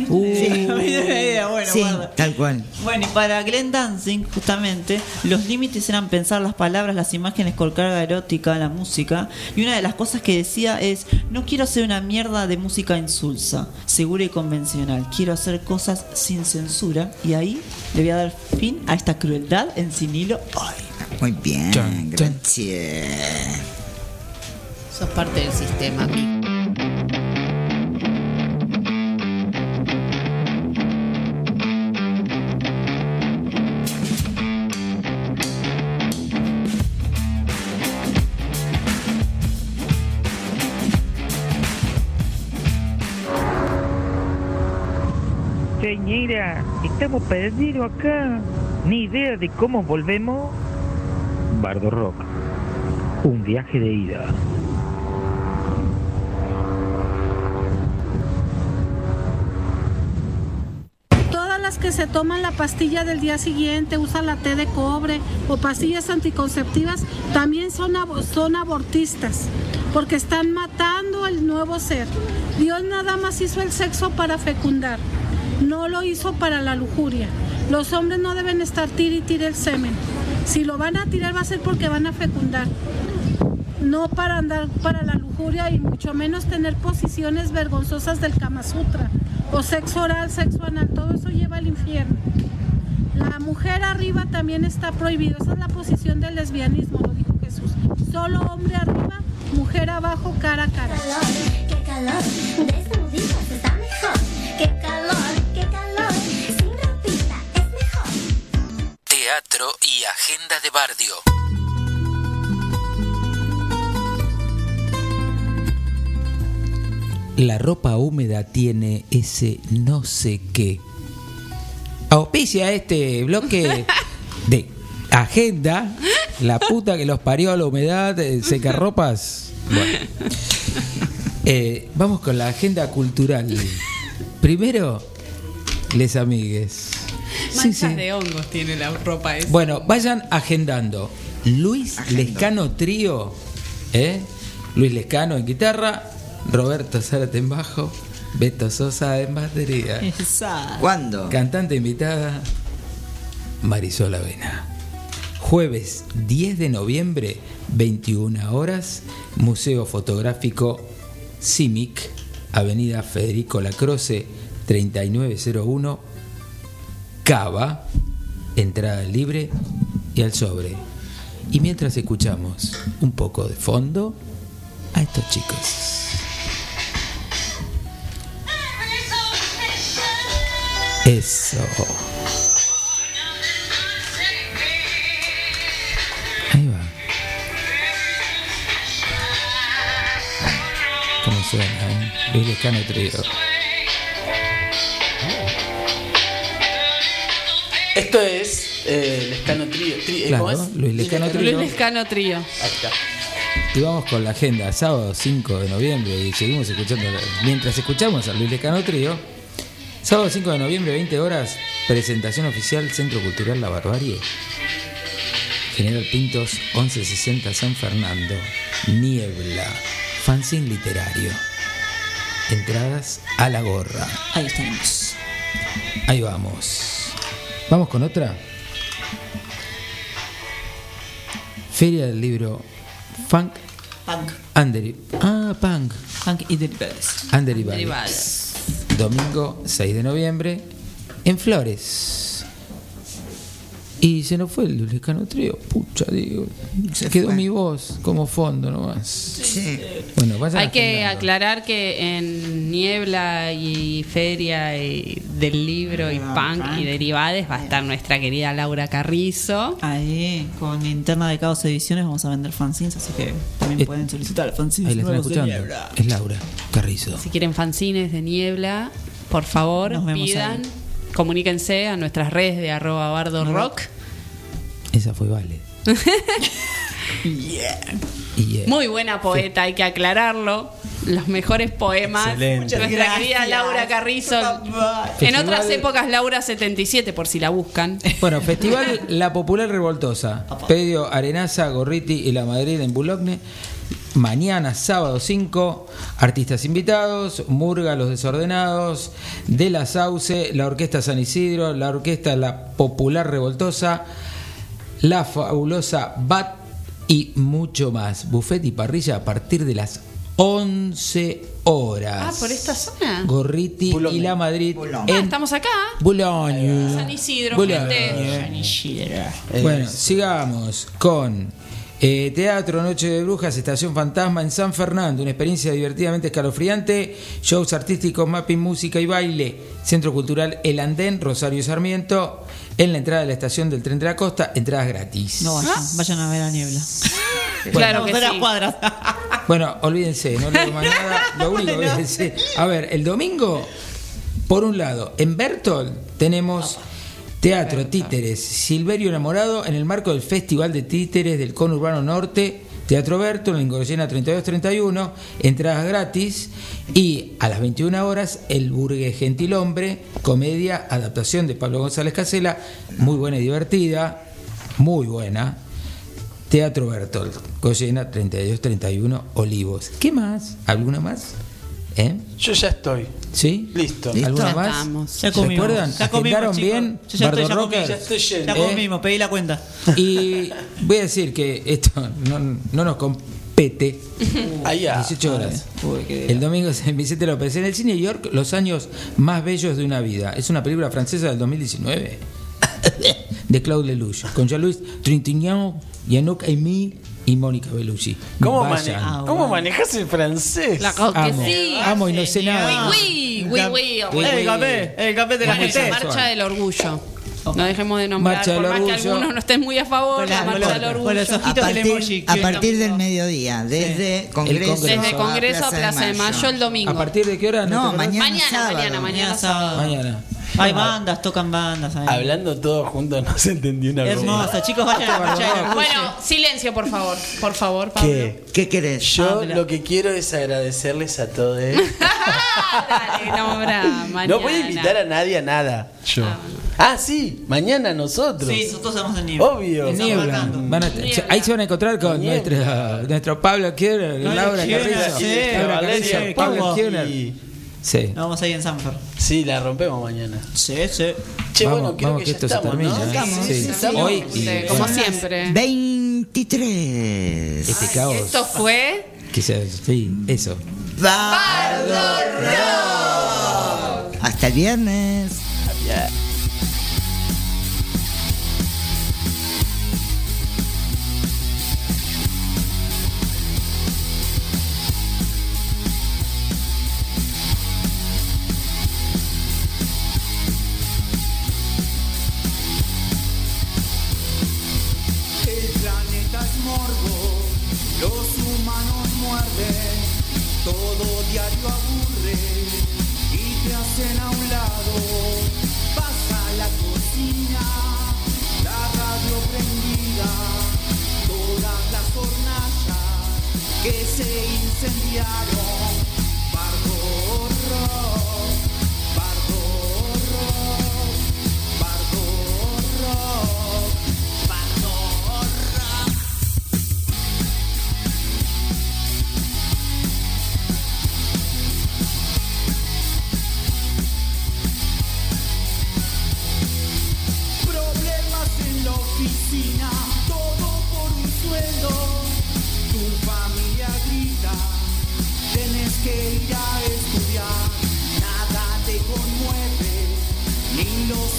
Sí, buena idea, bueno, Sí, tal cual. Bueno, y para Glenn Dancing, justamente, los límites eran pensar las palabras, las imágenes con carga erótica, la música. Y una de las cosas que decía es: No quiero hacer una mierda de música insulsa, segura y convencional. Quiero hacer cosas sin censura. Y ahí le voy a dar fin a esta crueldad en sinilo. Ay, Muy bien, Chan, chan. gracias. Sos parte del sistema. Señora, estamos perdidos acá. Ni idea de cómo volvemos. Bardo Rock. Un viaje de ida. Todas las que se toman la pastilla del día siguiente, usan la té de cobre o pastillas anticonceptivas, también son, abo- son abortistas, porque están matando al nuevo ser. Dios nada más hizo el sexo para fecundar, no lo hizo para la lujuria. Los hombres no deben estar tir y tire el semen. Si lo van a tirar va a ser porque van a fecundar no para andar para la lujuria y mucho menos tener posiciones vergonzosas del Kama Sutra o sexo oral, sexo anal, todo eso lleva al infierno. La mujer arriba también está prohibido, esa es la posición del lesbianismo, lo dijo Jesús. Solo hombre arriba, mujer abajo, cara a cara. Qué calor, qué calor, Y agenda de barrio. La ropa húmeda tiene ese no sé qué. Auspicia este bloque de agenda. La puta que los parió a la humedad, eh, secarropas. Bueno. Eh, vamos con la agenda cultural. Primero, les amigues. Manchas sí. de hongos tiene la ropa esa. Bueno, vayan agendando. Luis Lescano Trío, ¿eh? Luis Lescano en guitarra, Roberto Zárate en bajo, Beto Sosa en batería. Esa. ¿Cuándo? Cantante invitada, Marisol Avena. Jueves 10 de noviembre, 21 horas, Museo Fotográfico CIMIC, Avenida Federico Lacroce, 3901, Cava, entrada libre y al sobre. Y mientras escuchamos un poco de fondo a estos chicos. Eso. Ahí va. ¿Cómo suena? eh? Luis Lescano Trío. Esto es eh, Lescano Trío. Tri- ¿Cómo Claro, es? Luis Lescano Luis Trío. Lescano Trío. Ahí está. Y vamos con la agenda, sábado 5 de noviembre, y seguimos escuchando, mientras escuchamos a Luis Lescano Trío, sábado 5 de noviembre, 20 horas, presentación oficial Centro Cultural La Barbarie. General Pintos, 1160 San Fernando, Niebla, fanzine literario. Entradas a la gorra. Ahí estamos. Ahí vamos. Vamos con otra. Feria del libro Funk Punk. Ah, Punk. Punk y y Vales. Derivados. Domingo 6 de noviembre en Flores. Y se nos fue el Luis Lescano Trío. Pucha, digo. Se quedó mi voz como fondo nomás. Bueno, vayan Hay que agendando. aclarar que en Niebla y Feria y del libro y punk y derivades va a estar nuestra querida Laura Carrizo. Ahí, con Linterna de Caos Ediciones vamos a vender fanzines, así que también Eh, pueden solicitar fanzines Ahí la están escuchando. Niebla. Es Laura Carrizo. Si quieren fanzines de Niebla, por favor, Nos vemos pidan, ahí. Comuníquense a nuestras redes de arroba bardo rock. Esa fue Vale. Yeah. Eh, Muy buena poeta, hay que aclararlo. Los mejores poemas. Excelente. Nuestra Gracias. querida Laura Carrizo. En otras épocas, Laura 77, por si la buscan. Bueno, Festival La Popular Revoltosa. Pedio Arenaza, Gorriti y La Madrid en Boulogne. Mañana, sábado 5, artistas invitados, Murga Los Desordenados, De la Sauce, la Orquesta San Isidro, la Orquesta La Popular Revoltosa, la fabulosa BAT y mucho más. Buffet y parrilla a partir de las 11 horas. Ah, por esta zona. Gorriti y La Madrid Ah, estamos acá. Boulogne. San Isidro, Boulogne. gente. Bueno, sigamos con eh, Teatro Noche de Brujas, Estación Fantasma en San Fernando, una experiencia divertidamente escalofriante, shows artísticos, mapping, música y baile, Centro Cultural El Andén, Rosario y Sarmiento, en la entrada de la estación del Tren de la Costa, entradas gratis. No vayan, vayan a ver a Niebla. Claro Vamos que sí. cuadras. Bueno, olvídense, no le digo más nada. Lo único que. A ver, el domingo, por un lado, en Bertol tenemos Teatro Títeres, Silverio Enamorado, en el marco del Festival de Títeres del Conurbano Norte. Teatro Bertol, en Gorgena 3231, entradas gratis. Y a las 21 horas, El Burgués Gentilhombre, comedia, adaptación de Pablo González Casela, muy buena y divertida, muy buena. Teatro Bertolt, Goyena 3231 Olivos. ¿Qué más? ¿Alguna más? ¿Eh? Yo ya estoy. ¿Sí? Listo. ¿Alguna Ya más? estamos. Ya comimos. ¿Recuerdan? Ya comimos, ¿Agendaron chicos. bien? Yo ya estoy, ya comí. Ya estoy lleno. Ya ¿Eh? comimos, pedí la cuenta. Y voy a decir que esto no, no nos compete. Allá. 18 horas. Uy, El domingo es en Vicente López. En el cine York, Los años más bellos de una vida. Es una película francesa del 2019. de Claude Lelouch. Con Jean-Louis Trintignant, Yannick Aimé y Mónica Bellucci. ¿Cómo, mane- ¿Cómo manejas el francés? Que Amo, sí. amo y no sé nada. Oui, oui, oui, oui. El café, el café de la Muy gente. Marcha del Orgullo. No dejemos de nombrar, Marcha del por más que Orgullo. algunos no estén muy a favor, Con la la- Marcha del Orgullo. con los A ojitos del emoji. partir, a partir del mediodía, desde Congreso, Congreso. Desde Congreso a Plaza de Mayo el domingo. ¿A partir de qué hora? No, acordás? mañana, Mañana, sábado. mañana, mañana Mañana sábado. Mañana. Hay bandas, tocan bandas. ahí. Hablando todos juntos no se entendió una Hermoso, cosa. chicos, vayan a orgullo. Bueno, silencio, por favor. Por favor, Pablo. ¿Qué? ¿Qué querés? Yo Habla. lo que quiero es agradecerles a todos. Dale, nombra, mañana. No voy a invitar a nadie a nada. Yo. Ah, sí, mañana nosotros. Sí, nosotros estamos en niebla. Obvio. En Niebla. Van a- Niebla. ahí se van a encontrar con nuestro, nuestro Pablo Kiener, No, Laura Carrizo. sí, Laura Valeria, Carrizo, Pablo ¿cómo? Sí. Nos vamos ahí en Sanfer. Sí, la rompemos mañana. Sí, sí. Che, vamos, bueno, creo vamos que, que, ya esto estamos, se termina. ¿no? ¿eh? Estamos, Sí. estamos. Hoy y Sí, como bueno, siempre. 23. este caos. Esto fue se- sí, eso. Bardo Rock. Hasta el viernes. El Todo diario aburre y te hacen a un lado. Vas a la cocina, la radio prendida, todas las hornallas que se incendiaron. Bardo rock, bardo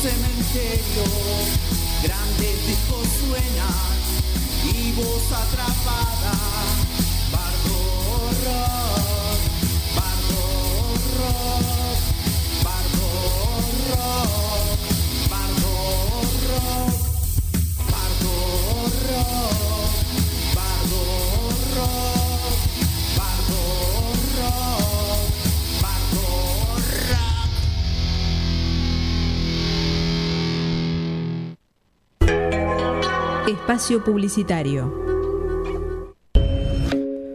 cementerios. Grandes discos suenan y vos atrapada. Bardo rock, bardo rock, bardo rock, Espacio Publicitario.